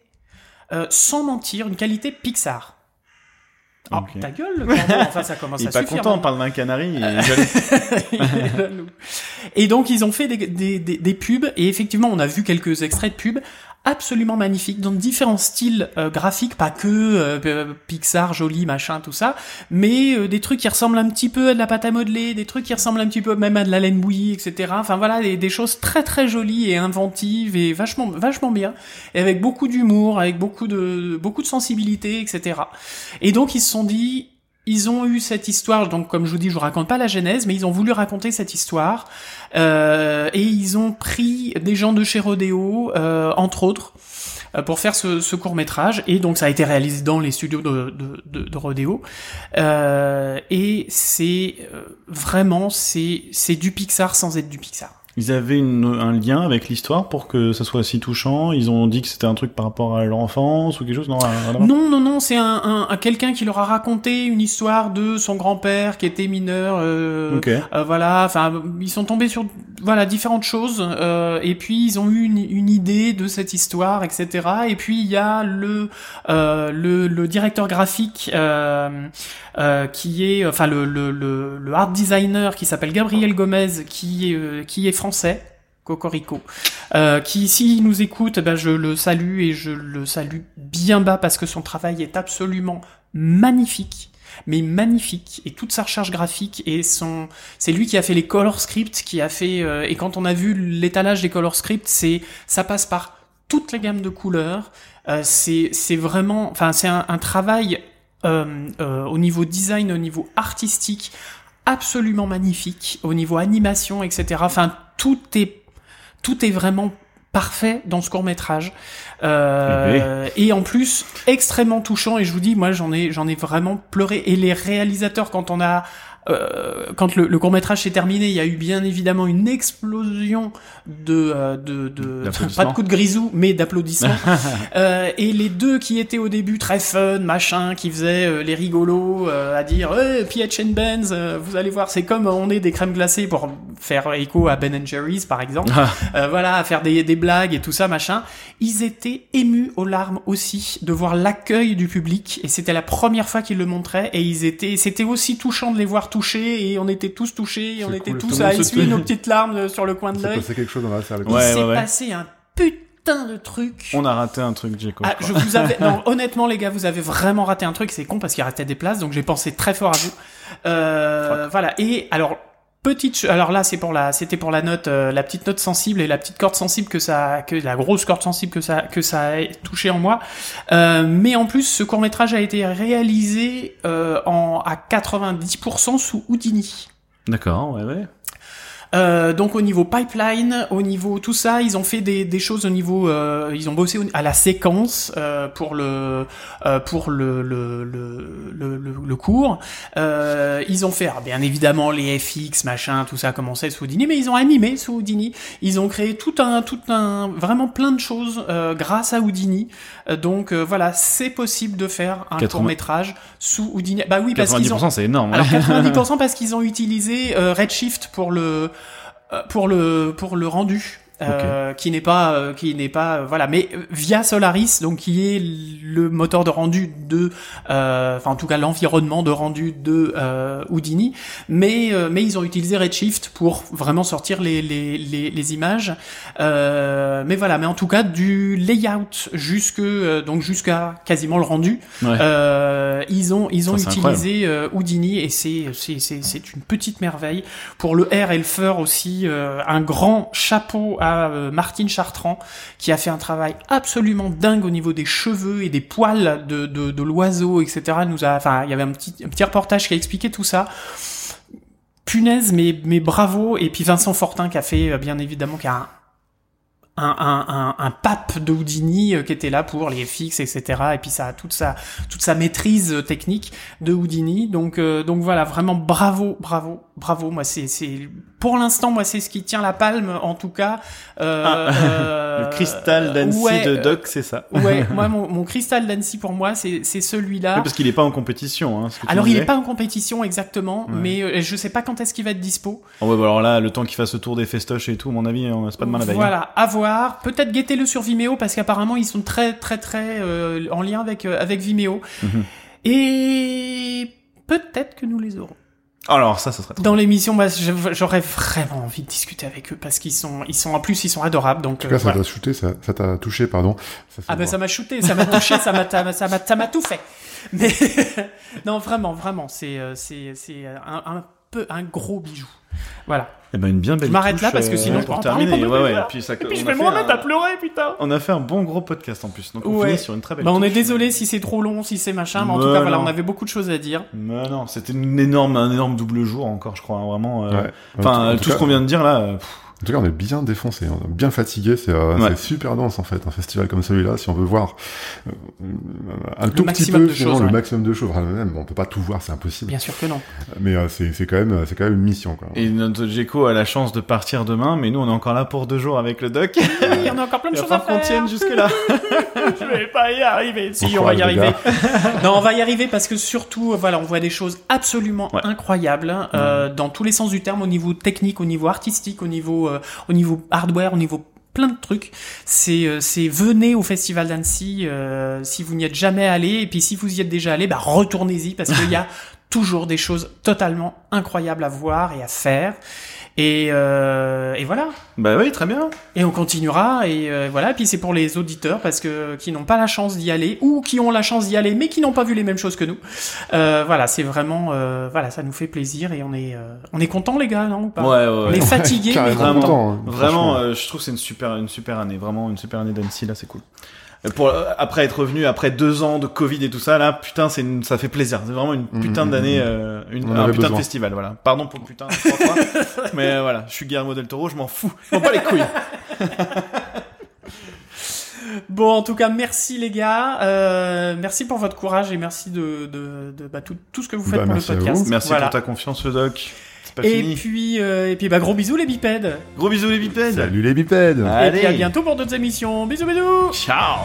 S1: sans mentir, une qualité Pixar. Oh, ta gueule, le corbeau, enfin ça commence
S2: Il est
S1: à
S2: pas
S1: suffire.
S2: content, on
S1: maintenant.
S2: parle d'un canari. Et jaloux.
S1: Il est jaloux. et donc ils ont fait des, des, des, des pubs et effectivement on a vu quelques extraits de pubs absolument magnifiques dans différents styles euh, graphiques, pas que euh, euh, Pixar joli machin tout ça, mais des trucs qui ressemblent un petit peu à de la pâte à modeler, des trucs qui ressemblent un petit peu même à de la laine bouillie, etc. Enfin voilà des, des choses très très jolies et inventives et vachement vachement bien et avec beaucoup d'humour, avec beaucoup de beaucoup de sensibilité, etc. Et donc ils se sont dit ils ont eu cette histoire, donc comme je vous dis, je vous raconte pas la genèse, mais ils ont voulu raconter cette histoire, euh, et ils ont pris des gens de chez Rodeo, euh, entre autres, euh, pour faire ce, court métrage, et donc ça a été réalisé dans les studios de, de, de, de Rodeo, et c'est vraiment c'est c'est du Pixar sans être du Pixar.
S2: Ils avaient une- un lien avec l'histoire pour que ça soit si touchant. Ils ont dit que c'était un truc par rapport à leur enfance ou quelque chose. Non, à
S1: Non, non, non, c'est un, un, un- quelqu'un qui leur a raconté une histoire de son grand-père qui était mineur. Euh, euh, voilà, enfin, ils sont tombés sur voilà différentes choses euh, et puis ils ont eu une, une idée de cette histoire, etc. Et puis il y a le euh, le, le directeur graphique euh, euh, qui est, enfin le, le, le, le art designer qui s'appelle Gabriel Gomez, qui est qui est français. Cocorico, euh, qui s'il nous écoute, ben je le salue et je le salue bien bas parce que son travail est absolument magnifique, mais magnifique et toute sa recherche graphique et son, c'est lui qui a fait les color scripts, qui a fait euh, et quand on a vu l'étalage des color scripts, c'est ça passe par toutes les gammes de couleurs, euh, c'est vraiment, enfin c'est un, travail au niveau design, au niveau artistique absolument magnifique, au niveau animation, etc. Enfin tout est tout est vraiment parfait dans ce court métrage euh, et en plus extrêmement touchant. Et je vous dis moi j'en ai j'en ai vraiment pleuré. Et les réalisateurs quand on a euh, quand le, le court métrage s'est terminé, il y a eu bien évidemment une explosion de euh, de, de pas de coups de grisou, mais d'applaudissements. Euh, et les deux qui étaient au début très fun, machin, qui faisaient euh, les rigolos euh, à dire hey, PH and Benz, euh, vous allez voir, c'est comme on est des crèmes glacées pour faire écho à Ben Jerry's par exemple.
S2: Ah,
S1: Euh, voilà, à faire des, des blagues et tout ça, machin. Ils étaient émus aux larmes aussi de voir l'accueil du public et c'était la première fois qu'ils le montraient et ils étaient, c'était aussi touchant de les voir touchés et on était tous touchés et on
S3: C'est
S1: était tous à essuyer nos petites larmes euh, sur le coin de
S3: C'est
S1: l'œil.
S3: passé quelque chose dans la salle.
S1: Il
S2: Ouais,
S1: s'est
S2: ouais, ouais.
S1: passé un putain de truc.
S2: on a raté un truc, Jacob.
S1: Ah, je vous avais, non, honnêtement, les gars, vous avez vraiment raté un truc. C'est con parce qu'il restait des places, donc j'ai pensé très fort à vous. Euh, voilà. Et alors, petite, alors là, c'est pour la, c'était pour la note, euh, la petite note sensible et la petite corde sensible que ça, que la grosse corde sensible que ça, que ça a touché en moi. Euh, mais en plus, ce court métrage a été réalisé euh, en à 90% sous Houdini.
S2: D'accord, ouais, ouais.
S1: Euh, donc au niveau pipeline, au niveau tout ça, ils ont fait des, des choses au niveau, euh, ils ont bossé à la séquence euh, pour le euh, pour le le, le, le, le- cours. Euh, ils ont fait alors, bien évidemment les FX machin tout ça a commencé sous Houdini, mais ils ont animé sous Houdini. Ils ont créé tout un tout un vraiment plein de choses euh, grâce à Houdini. Donc euh, voilà, c'est possible de faire un
S2: 80.
S1: court métrage sous Houdini. Bah oui parce qu'ils ont
S2: 90% c'est énorme.
S1: alors
S2: ouais.
S1: 90% parce qu'ils ont utilisé euh, Redshift pour le pour le pour le rendu. Euh, qui n'est pas euh, qui n'est pas euh, voilà. Mais via Solaris donc qui est le moteur de rendu de euh, enfin en tout cas l'environnement de rendu de euh, Houdini. Mais euh, mais ils ont utilisé Redshift pour vraiment sortir les les les, les images. Euh, mais voilà. Mais en tout cas du layout jusque euh, donc jusqu'à quasiment le rendu
S2: Ouais.
S1: euh, ils ont ils ont
S2: Ça,
S1: utilisé Houdini et c'est c'est c'est c'est une petite merveille. Pour le R et le fur aussi euh, un grand chapeau à euh, Martine Chartrand qui a fait un travail absolument dingue au niveau des cheveux et des poils de l'oiseau etc nous a il y avait un petit reportage qui a expliqué tout ça punaise mais bravo et puis Vincent Fortin qui a fait euh, bien évidemment qui a un pape de Houdini euh, qui était là pour les FX, etc. Et puis ça a toute sa toute sa maîtrise technique de Houdini. Donc donc voilà, vraiment bravo, bravo, bravo. Moi c'est c'est pour l'instant moi c'est ce qui tient la palme en tout cas. Euh,
S2: Ah,
S1: euh,
S2: le cristal d'Annecy
S1: ouais,
S2: de
S1: euh,
S2: Doc, c'est ça.
S1: Ouais, moi mon, mon cristal d'Annecy pour moi c'est celui-là.
S2: Oui, parce qu'il est pas en compétition. Hein, ce que tu
S1: Alors il
S2: disais.
S1: est pas en compétition exactement,
S2: Ouais.
S1: mais euh, je sais pas quand est-ce qu'il va être dispo.
S2: Oh, ouais, bah alors là, le temps qu'il fasse le tour des festoches et tout, à mon avis, on c'est pas demain la veille. hein.
S1: Voilà, à voir. Peut-être guettez-le sur Vimeo parce qu'apparemment ils sont très très très en lien avec avec Vimeo.
S2: Mhm.
S1: Et peut-être que nous les aurons.
S2: Alors ça, ça serait.
S1: Dans l'émission, bah, j'aurais vraiment envie de discuter avec eux parce qu'ils sont ils sont en plus ils sont adorables donc
S3: En tout
S1: euh,
S3: cas, ça
S1: voilà.
S3: t'a shooté, ça, ça t'a touché, pardon. Ça,
S1: Ah ben ça m'a shooté, ça m'a touché, ça m'a ça m'a ça m'a ça m'a tout fait. Mais non vraiment vraiment c'est euh, c'est c'est un, un peu un gros bijou. Voilà.
S2: Eh ben une bien belle.
S1: Je m'arrête là parce que
S2: euh,
S1: sinon je
S2: pour
S1: parler
S2: terminer.
S1: pendant
S2: Ouais,
S1: deux
S2: ouais.
S1: heures.
S2: Et puis ça.
S1: Et puis je vais me remettre
S2: un-
S1: à pleurer putain.
S2: On a fait un bon gros podcast en plus, donc on
S1: Ouais.
S2: finit sur une très belle.
S1: Bah on est désolé si c'est trop long, si c'est machin, mais en tout cas voilà,
S2: non.
S1: on avait beaucoup de choses à dire.
S2: Mais non, c'était une énorme, un énorme double jour encore, je crois, hein, vraiment. euh,
S3: Ouais.
S2: Enfin,
S3: En
S2: tout,
S3: tout
S2: ce qu'on vient de dire là. euh, pff,
S3: En tout cas, on est bien défoncé, on est bien fatigué. C'est euh,
S2: Ouais.
S3: super dense en fait, un festival comme celui-là. Si on veut voir euh, un tout petit peu
S1: de
S3: finalement,
S1: choses,
S3: le
S1: ouais.
S3: maximum de choses, Enfin, même, on peut pas tout voir, c'est impossible.
S1: Bien sûr que non.
S3: Mais euh, c'est quand même, c'est quand même une mission quoi.
S2: Et notre Gecko a la chance de partir demain, mais nous on est encore là pour deux jours avec le doc.
S1: Il y en a encore plein de choses à
S2: falloir qu'on
S1: faire.
S2: tienne jusque là.
S1: Je vais pas y arriver. Si, on va y arriver. non, on va y arriver parce que surtout, voilà, on voit des choses absolument
S2: Ouais.
S1: incroyables euh, dans tous les sens du terme, au niveau technique, au niveau artistique, au niveau, euh, au niveau hardware, au niveau plein de trucs. C'est, euh, c'est venez au festival d'Annecy euh, si vous n'y êtes jamais allé et puis si vous y êtes déjà allé, bah retournez-y parce qu'il y a toujours des choses totalement incroyables à voir et à faire. Et, euh, et voilà.
S2: bah oui, très bien.
S1: Et on continuera et euh, voilà. Puis c'est pour les auditeurs parce que qui n'ont pas la chance d'y aller ou qui ont la chance d'y aller mais qui n'ont pas vu les mêmes choses que nous. Euh, voilà, c'est vraiment euh, voilà, ça nous fait plaisir et on est euh, on est content les gars, non ou pas?
S2: Ouais, ouais,
S1: On est fatigués mais contents.
S3: content, hein,
S2: Vraiment, euh, je trouve que c'est une super, une super année, vraiment une super année d'Annecy là, c'est cool. Pour euh, après être revenu après deux ans de Covid et tout ça là, putain, c'est une- ça fait plaisir. C'est vraiment une putain
S3: Mhm,
S2: d'année,
S3: mhm.
S2: euh, une, un putain de festival, voilà. Pardon pour le putain, trois fois. mais euh, voilà, je suis Guillermo del Toro, je m'en fous, je m'en bats les couilles.
S1: Bon, en tout cas, merci les gars, euh, merci pour votre courage et merci de de, de bah, tout, tout ce que vous faites
S3: Bah,
S1: pour le podcast.
S3: vous.
S2: Merci
S1: Voilà.
S2: pour ta confiance, le doc. Pas
S1: Et
S2: fini.
S1: puis euh, et puis bah gros bisous les bipèdes.
S2: Gros bisous les bipèdes.
S3: Salut les bipèdes.
S1: Et puis à bientôt pour d'autres émissions. Bisous bisous.
S2: Ciao.